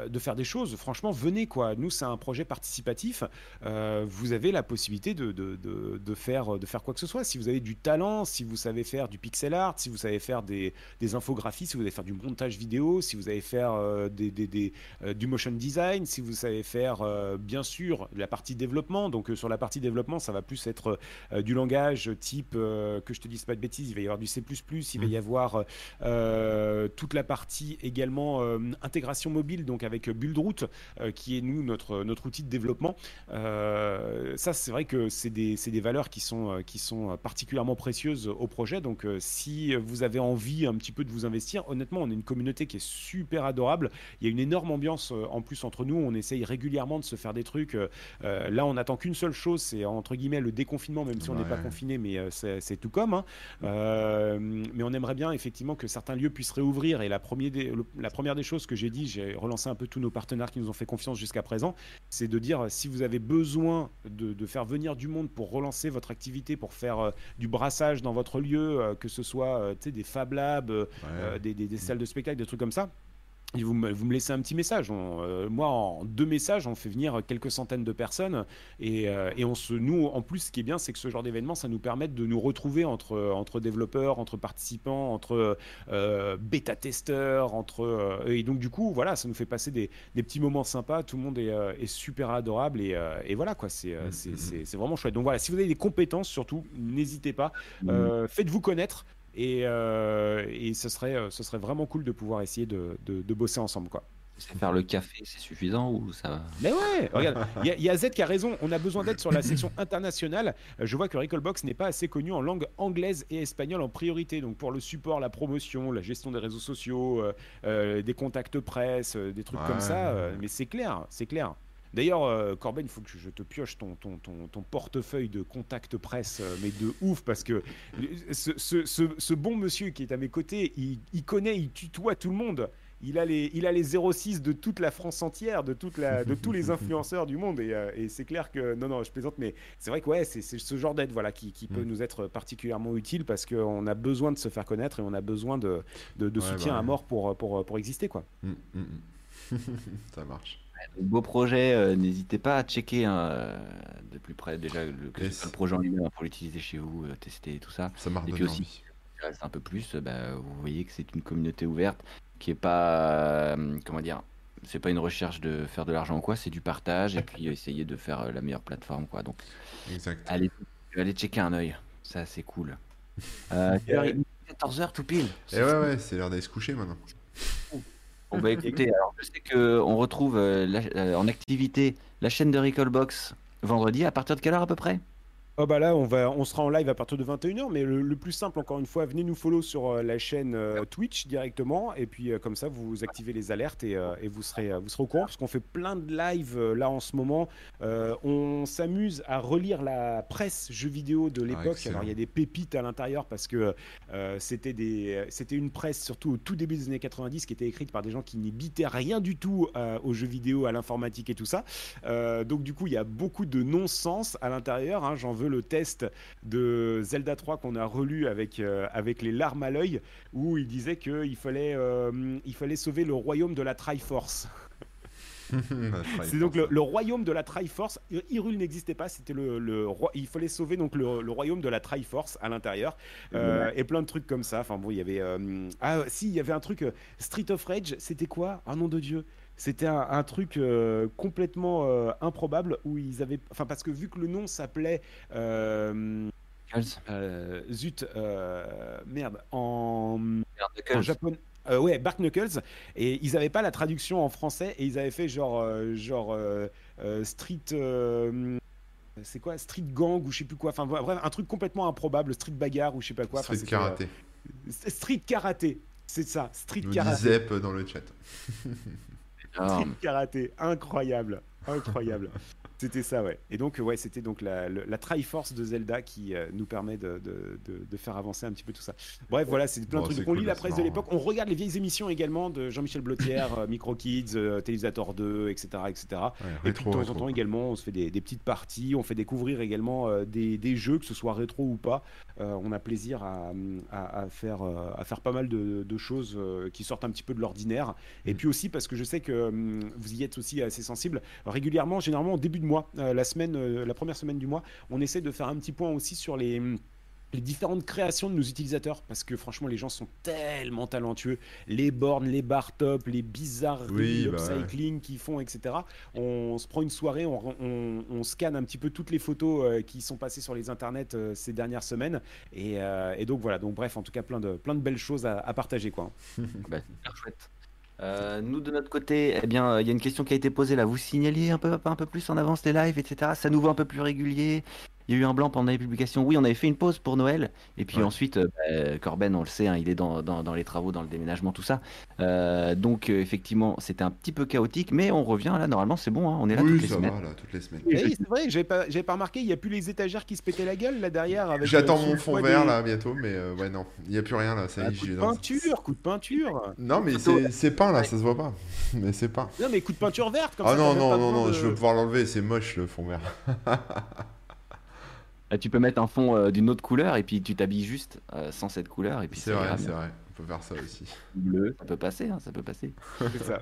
de faire des choses, franchement, venez quoi. Nous, c'est un projet participatif. vous avez la possibilité de, de, de, faire, de faire quoi que ce soit. Si vous avez du talent, si vous savez faire du pixel art, si vous savez faire des, des infographies, si vous savez faire du montage vidéo, si vous savez faire des, des, du motion design, si vous savez faire, bien sûr, la partie développement. Donc, sur la partie développement, ça va plus être être du langage type, que je te dise pas de bêtises, il va y avoir du C++, il va y mmh. avoir toute la partie également intégration mobile, donc avec Buildroot, qui est nous notre, notre outil de développement. ça, c'est vrai que c'est des, des, valeurs qui sont, qui sont particulièrement précieuses au projet. Donc, si vous avez envie un petit peu de vous investir, honnêtement, on est une communauté qui est super adorable. Il y a une énorme ambiance en plus entre nous. On essaye régulièrement de se faire des trucs. là, on attend qu'une seule chose, c'est entre guillemets le déconfinement, même si on n'est pas confiné, mais c'est tout comme. Hein. Mais on aimerait bien effectivement que certains lieux puissent réouvrir. Et la, première des, la première des choses que j'ai dit, j'ai relancé un peu tous nos partenaires qui nous ont fait confiance jusqu'à présent, c'est de dire si vous avez besoin de, faire venir du monde pour relancer votre activité, pour faire du brassage dans votre lieu, que ce soit des Fab Labs, des, des, salles de spectacle, des trucs comme ça vous me, vous me, laissez un petit message. Euh, moi, en deux messages, on fait venir quelques centaines de personnes. Et, euh, et on se, nous, en plus, ce qui est bien, c'est que ce genre d'événement, ça nous permet de nous retrouver entre, entre développeurs, entre participants, entre euh, bêta-testeurs. Entre, et donc, du coup, voilà, ça nous fait passer des, des petits moments sympas. Tout le monde est, est super adorable. Et, et voilà, quoi, c'est mmh, mmh, mmh. c'est vraiment chouette. Donc, voilà, si vous avez des compétences, surtout, n'hésitez pas. Faites-vous connaître. Et, euh, et ce, serait, euh, ce serait vraiment cool de pouvoir essayer de, de, bosser ensemble. quoi. Faire le café, c'est suffisant ou ça Mais ouais, regarde, il y, a Z qui a raison. On a besoin d'aide sur la section internationale. Euh, je vois que Recallbox n'est pas assez connu en langue anglaise et espagnole en priorité. Donc pour le support, la promotion, la gestion des réseaux sociaux, des contacts presse, des trucs comme ça. mais c'est clair, c'est clair. D'ailleurs, euh, Corben, il faut que je te pioche ton, ton, ton, portefeuille de contact presse, euh, mais de ouf, parce que ce, ce, ce, bon monsieur qui est à mes côtés, il, connaît, il tutoie tout le monde. Il a, les, il a les 06 de toute la France entière, de, toute la, de tous les influenceurs du monde. Euh, et, c'est clair que, non, non, je plaisante, mais c'est vrai que ouais, c'est ce genre d'aide voilà, qui, qui peut mm. nous être particulièrement utile parce qu'on a besoin de se faire connaître et on a besoin de, de, soutien bah à mort pour, pour, pour exister. Quoi. Mm, mm, Ça marche. Beau projet, euh, n'hésitez pas à checker hein, euh, de plus près déjà le, projet en ligne pour l'utiliser chez vous, euh, tester tout ça. Ça Et puis aussi, reste un peu plus, bah, vous voyez que c'est une communauté ouverte qui est pas, comment dire, c'est pas une recherche de faire de l'argent ou quoi, c'est du partage et puis essayer de faire la meilleure plateforme quoi. Donc, allez, allez checker un œil, ça c'est cool. 14h tout pile. Et eh ouais, ouais, c'est l'heure d'aller se coucher maintenant. Bon bah écoutez, alors je sais qu'on retrouve euh, euh, en activité la chaîne de Recallbox vendredi. À partir de quelle heure à peu près? Oh bah là, on, va, on sera en live à partir de 21h, mais le, plus simple, encore une fois, venez nous follow sur euh, la chaîne euh, Twitch directement, et puis euh, comme ça, vous activez les alertes et, et vous, serez, vous serez au courant, parce qu'on fait plein de lives là en ce moment. on s'amuse à relire la presse jeux vidéo de ah, l'époque. Alors il y a des pépites à l'intérieur, parce que c'était une presse, surtout au tout début des années 90, qui était écrite par des gens qui n'y bitaient rien du tout aux jeux vidéo, à l'informatique et tout ça. donc du coup, il y a beaucoup de non-sens à l'intérieur. Hein, J'en veux le test de Zelda 3 qu'on a relu avec, euh, avec les larmes à l'œil, où il disait qu'il fallait, euh, il fallait sauver le royaume de la Triforce. c'est donc le, royaume de la Triforce. Hyrule n'existait pas, c'était le, le, il fallait sauver donc le, royaume de la Triforce à l'intérieur euh, et plein de trucs comme ça. Enfin bon, il y avait ah si, il y avait un truc Street of Rage. C'était quoi? Un nom de Dieu c'était un, truc euh, complètement euh, improbable où ils avaient. Enfin, parce que vu que le nom s'appelait. Euh, zut, merde, en, en japonais. ouais, Bark Knuckles, et ils n'avaient pas la traduction en français, et ils avaient fait genre, genre Street, c'est quoi, Street Gang ou je sais plus quoi, enfin bref, un truc complètement improbable, Street Bagarre ou je sais pas quoi. Street Karaté. street Karaté, c'est ça, Street Nous Karaté. dans le chat. Karaté, incroyable, incroyable. C'était ça, ouais. Et donc, ouais, c'était donc la, la, Triforce de Zelda qui euh, nous permet de, de, de, faire avancer un petit peu tout ça. Bref, voilà, c'est plein de trucs. on lit la presse de l'époque, on regarde les vieilles émissions également de Jean-Michel Blotière, euh, Micro Kids, euh, Télévisateur 2, etc. etc. et puis de temps en temps également, on se fait des, des, petites parties, on fait découvrir également des, des, jeux, que ce soit rétro ou pas. on a plaisir à, à, faire, à faire pas mal de, choses qui sortent un petit peu de l'ordinaire. Et mm. puis aussi, parce que je sais que hum, vous y êtes aussi assez sensible, régulièrement, généralement au début de mois, euh, la semaine, euh, la première semaine du mois, on essaie de faire un petit point aussi sur les les différentes créations de nos utilisateurs parce que franchement les gens sont tellement talentueux. Les bornes les bar top les bizarres oui, bah cycling qu'ils font etc on, se prend une soirée on, scanne un petit peu toutes les photos euh, qui sont passées sur les internets euh, ces dernières semaines. Euh, et, donc voilà. Donc bref en tout cas plein de plein de belles choses à, partager quoi. Bah, super chouette nous de notre côté, eh bien, il y a une question qui a été posée là. Vous signaliez un peu, un peu plus en avance les lives, etc. Ça nous voit un peu plus régulier. Il y a eu un blanc pendant les publications. Oui, on avait fait une pause pour Noël. Et puis ensuite, euh, bah, Corben, on le sait, hein, il est dans, dans, les travaux, dans le déménagement, tout ça. Euh, donc, euh, effectivement, c'était un petit peu chaotique. Mais on revient là, normalement, c'est bon. Hein, on est là toutes les semaines. Va, là, toutes les semaines. Oui, c'est vrai, j'avais pas, pas remarqué. Il n'y a plus les étagères qui se pétaient la gueule là derrière. J'attends mon fond vert là bientôt. Mais ouais, non, il n'y a plus rien là. Ça y est, coup de peinture, coup de peinture. Non, mais c'est peint là, ça se voit pas. mais c'est peint. Non, mais coup de peinture verte. Comme ah non, non, non, non, je veux pouvoir l'enlever. C'est moche le fond vert. tu peux mettre un fond euh, d'une autre couleur et puis tu t'habilles juste euh, sans cette couleur. et puis C'est vrai, c'est vrai. On peut faire ça aussi. Bleu, ça peut passer, hein, ça peut passer. c'est ça.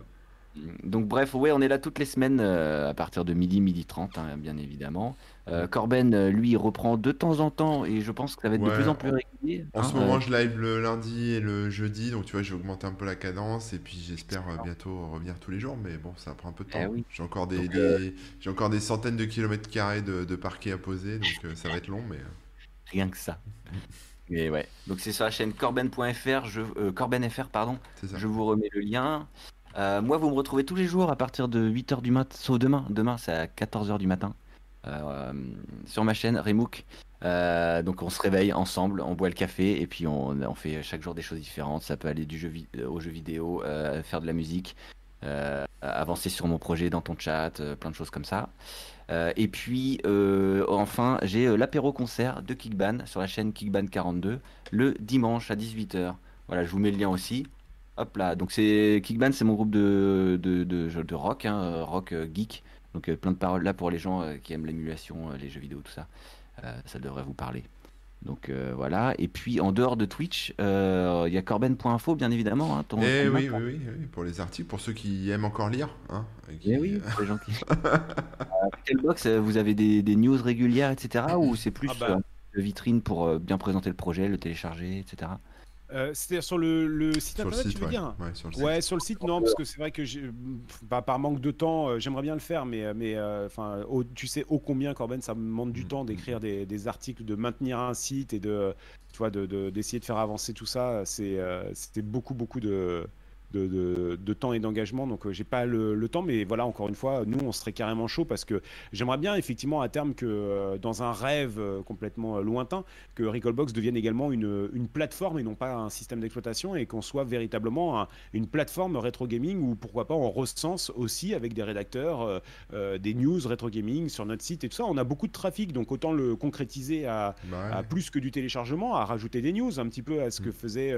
Donc bref, ouais, on est là toutes les semaines euh, à partir de midi, midi 30, hein, bien évidemment. Euh, Corben, euh, lui, reprend de temps en temps et je pense que ça va être de plus en plus régulier. En ce hein, moment, je live le lundi et le jeudi, donc tu vois, j'ai augmenté un peu la cadence et puis j'espère bientôt revenir tous les jours, mais bon, ça prend un peu de eh temps. J'ai encore des, j'ai encore des centaines de kilomètres carrés de, de parquet à poser, donc ça va être long, mais rien que ça. Mais ouais. Donc c'est sur la chaîne corben.fr, je corbenfr pardon. Je vous remets le lien. Euh, moi, vous me retrouvez tous les jours à partir de 8h du matin, sauf demain. Demain, c'est à 14h du matin. Euh, sur ma chaîne Remook. Euh, donc on se réveille ensemble, on boit le café et puis on, fait chaque jour des choses différentes. Ça peut aller du jeu jeu vidéo, faire de la musique, avancer sur mon projet dans ton chat, plein de choses comme ça. et puis enfin, j'ai l'apéro concert de Kickban sur la chaîne Kickban42 le dimanche à 18h. Voilà, je vous mets le lien aussi. Hop là, donc c'est Kickban, c'est mon groupe de, de, rock, hein, euh, rock euh, geek. Donc euh, plein de paroles là pour les gens qui aiment l'émulation, les jeux vidéo, tout ça. ça devrait vous parler. Donc voilà. Et puis en dehors de Twitch, il y a corben.info bien évidemment. Hein, eh oui, oui, oui, pour les articles, pour ceux qui aiment encore lire. Hein, eh oui, pour les gens qui. quel box vous avez des, des, news régulières, etc. Ou c'est plus ah bah. vitrine pour bien présenter le projet, le télécharger, etc. Euh, C'est-à-dire sur le, site internet, tu veux dire ouais, sur le site. Ouais, sur le site, non, parce que c'est vrai que bah, par manque de temps, euh, j'aimerais bien le faire, mais, mais euh, tu sais ô combien, Corben, ça me demande du mm, temps d'écrire des, articles, de maintenir un site et de, tu vois, d'essayer de, de, faire avancer tout ça. C'était beaucoup, beaucoup de, de, temps et d'engagement. Donc, euh, j'ai pas le, temps, mais voilà, encore une fois, nous, on serait carrément chaud parce que j'aimerais bien, effectivement, à terme, que euh, dans un rêve euh, complètement lointain, que Recallbox devienne également une, une, plateforme et non pas un système d'exploitation et qu'on soit véritablement une plateforme rétro gaming où pourquoi pas on recense aussi avec des rédacteurs des news rétro gaming sur notre site et tout ça. On a beaucoup de trafic, donc autant le concrétiser à, bah plus que du téléchargement, à rajouter des news, un petit peu à ce que mm. faisait.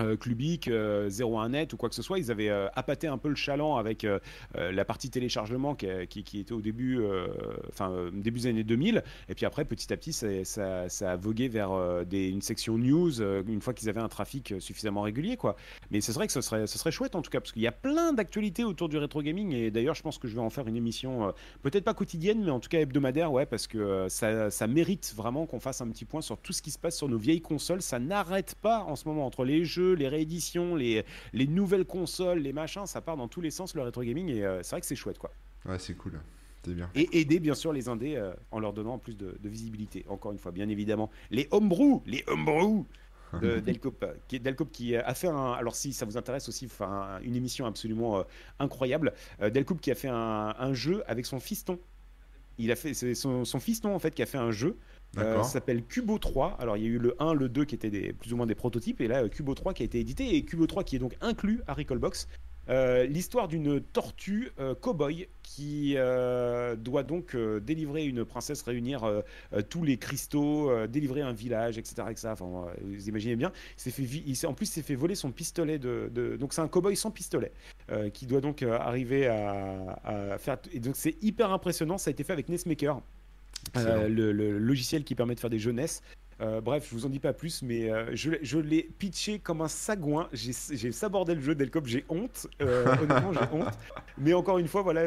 Euh, Clubic, 01net euh, ou quoi que ce soit, ils avaient euh, appâté un peu le chaland avec la partie téléchargement qui, était au début, enfin début des années 2000, et puis après petit à petit ça, a vogué vers une section news une fois qu'ils avaient un trafic suffisamment régulier quoi. Mais c'est vrai que ce serait, ce serait chouette en tout cas parce qu'il y a plein d'actualités autour du rétro gaming et d'ailleurs je pense que je vais en faire une émission peut-être pas quotidienne mais en tout cas hebdomadaire ouais parce que ça mérite vraiment qu'on fasse un petit point sur tout ce qui se passe sur nos vieilles consoles. Ça n'arrête pas en ce moment entre les jeux les rééditions, les, les nouvelles consoles, les machins, ça part dans tous les sens le rétro gaming et euh, c'est vrai que c'est chouette quoi. Ouais, c'est cool. C'est bien. Et aider bien sûr les indés euh, en leur donnant plus de, visibilité. Encore une fois, bien évidemment, les homebrew, les homebrew de Delcop, qui, Delcop qui a fait un. Alors si ça vous intéresse aussi, enfin une émission absolument euh, incroyable. Delcop qui a fait un, jeu avec son fiston. Il a fait c'est son, son fiston en fait qui a fait un jeu euh, ça s'appelle Cubo 3. Alors il y a eu le 1, le 2 qui étaient des, plus ou moins des prototypes, et là Cubo 3 qui a été édité, et Cubo 3 qui est donc inclus à Recallbox. Euh, l'histoire d'une tortue euh, cow-boy qui doit donc délivrer une princesse, réunir tous les cristaux, délivrer un village, etc. etc. Enfin, vous imaginez bien. Il fait, il en plus, il s'est fait voler son pistolet. De, de... donc, c'est un cow-boy sans pistolet qui doit donc arriver à, à, faire. Et donc, c'est hyper impressionnant. Ça a été fait avec Nessmaker. Euh, le, logiciel qui permet de faire des jeunesses. Euh, bref, je vous en dis pas plus, mais euh, je, je l'ai pitché comme un sagouin. J'ai sabordé le jeu Delcop, j'ai honte. Euh, honnêtement, j'ai honte. Mais encore une fois, voilà,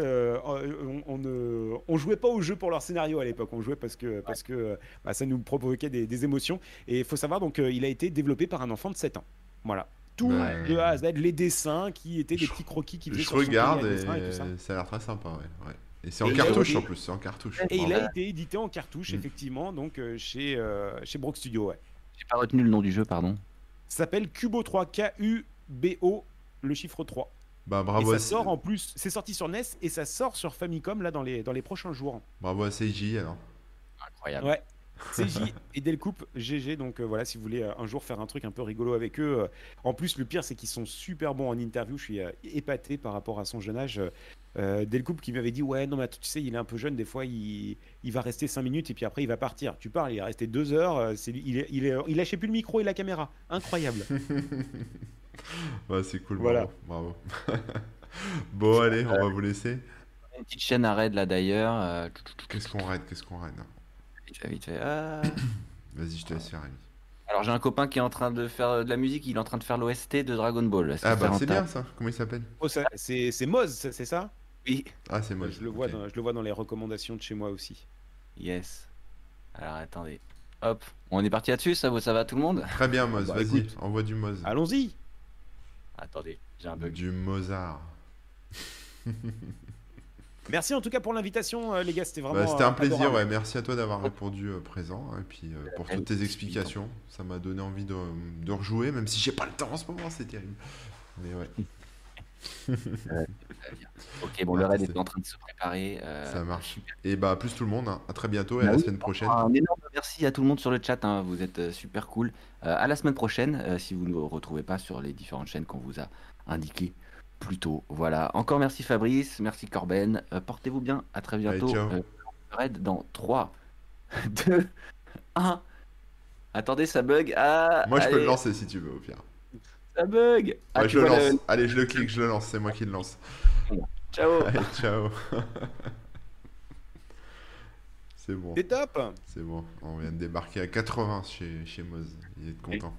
on, on, ne, on, jouait pas au jeu pour leur scénario à l'époque. On jouait parce que, parce que bah, ça nous provoquait des, des émotions. Et il faut savoir, donc, il a été développé par un enfant de 7 ans. Voilà. Tout de A à Z, les dessins qui étaient des petits croquis qui faisaient Je regarde et, et, ça. a l'air très sympa, ouais. ouais. Et c'est en cartouche en plus, c'est en cartouche. Et il a été édité en cartouche, mm. effectivement, donc euh, chez, euh, chez Brock Studio, ouais. J'ai pas retenu le nom du jeu, pardon. Ça s'appelle Cubo 3, K-U-B-O, le chiffre 3. Bah bravo. Et ça sort en plus, c'est sorti sur NES et ça sort sur Famicom là dans les, dans les prochains jours. Bravo à CJ alors. Incroyable. Ouais. CJ et Delcoupe GG. Donc euh, voilà, si vous voulez un jour faire un truc un peu rigolo avec eux. en plus, le pire, c'est qu'ils sont super bons en interview. Je suis épaté par rapport à son jeune âge. Euh, Delcoupe qui m'avait dit ouais non mais tu sais il est un peu jeune des fois il, il va rester 5 minutes et puis après il va partir. Tu parles il est resté 2 heures euh, c'est, il, est, il, est, il lâchait plus le micro et la caméra. Incroyable. Ouais, c'est cool voilà. bravo, bon allez on va vous laisser. Une petite chaîne à raid là d'ailleurs euh, qu'est-ce qu'on raid qu'est-ce qu'on raid vite fait, vite fait. Ah. vas-y je te laisse faire Rémi. Alors j'ai un copain qui est en train de faire de la musique, il est en train de faire l'OST de Dragon Ball. Ah bah c'est bien ça, comment il s'appelle? Oh, C'est Moz, c'est ça? Oui. Ah, c'est moi. Je le, vois dans, je le vois dans les recommandations de chez moi aussi. Yes. Alors attendez. Hop, on est parti là-dessus, ça, ça va tout le monde? Très bien, Moz, bah, vas-y, envoie du Moz. Allons-y Attendez, j'ai un bug. Du Mozart. Merci en tout cas pour l'invitation, euh, les gars. C'était vraiment. Bah, c'était un euh, plaisir. Ouais. Merci à toi d'avoir répondu euh, présent et puis pour toutes tes explications. Ça m'a donné envie de, de, rejouer, même si j'ai pas le temps en ce moment. C'est terrible. Mais ouais. ok, bon, le raid est en train de se préparer. Euh, ça marche. Et bah, plus tout le monde. Hein. À très bientôt et à bah la semaine prochaine. Un énorme merci à tout le monde sur le chat. Hein. Vous êtes euh, super cool. Euh, à la semaine prochaine, si vous ne nous retrouvez pas sur les différentes chaînes qu'on vous a indiquées plus tôt. Voilà. Encore merci Fabrice, merci Corben. Portez-vous bien. À très bientôt. raid dans 3, 2, 1. Attendez, ça bug. Ah, Moi, je peux le lancer si tu veux, au pire. Ça bug ah, je le lance. Allez, je le clique, je le lance. C'est moi qui le lance. Ciao Allez, ciao C'est bon. C'est top C'est bon. On vient de débarquer à 80 chez, chez Moz. Il est content.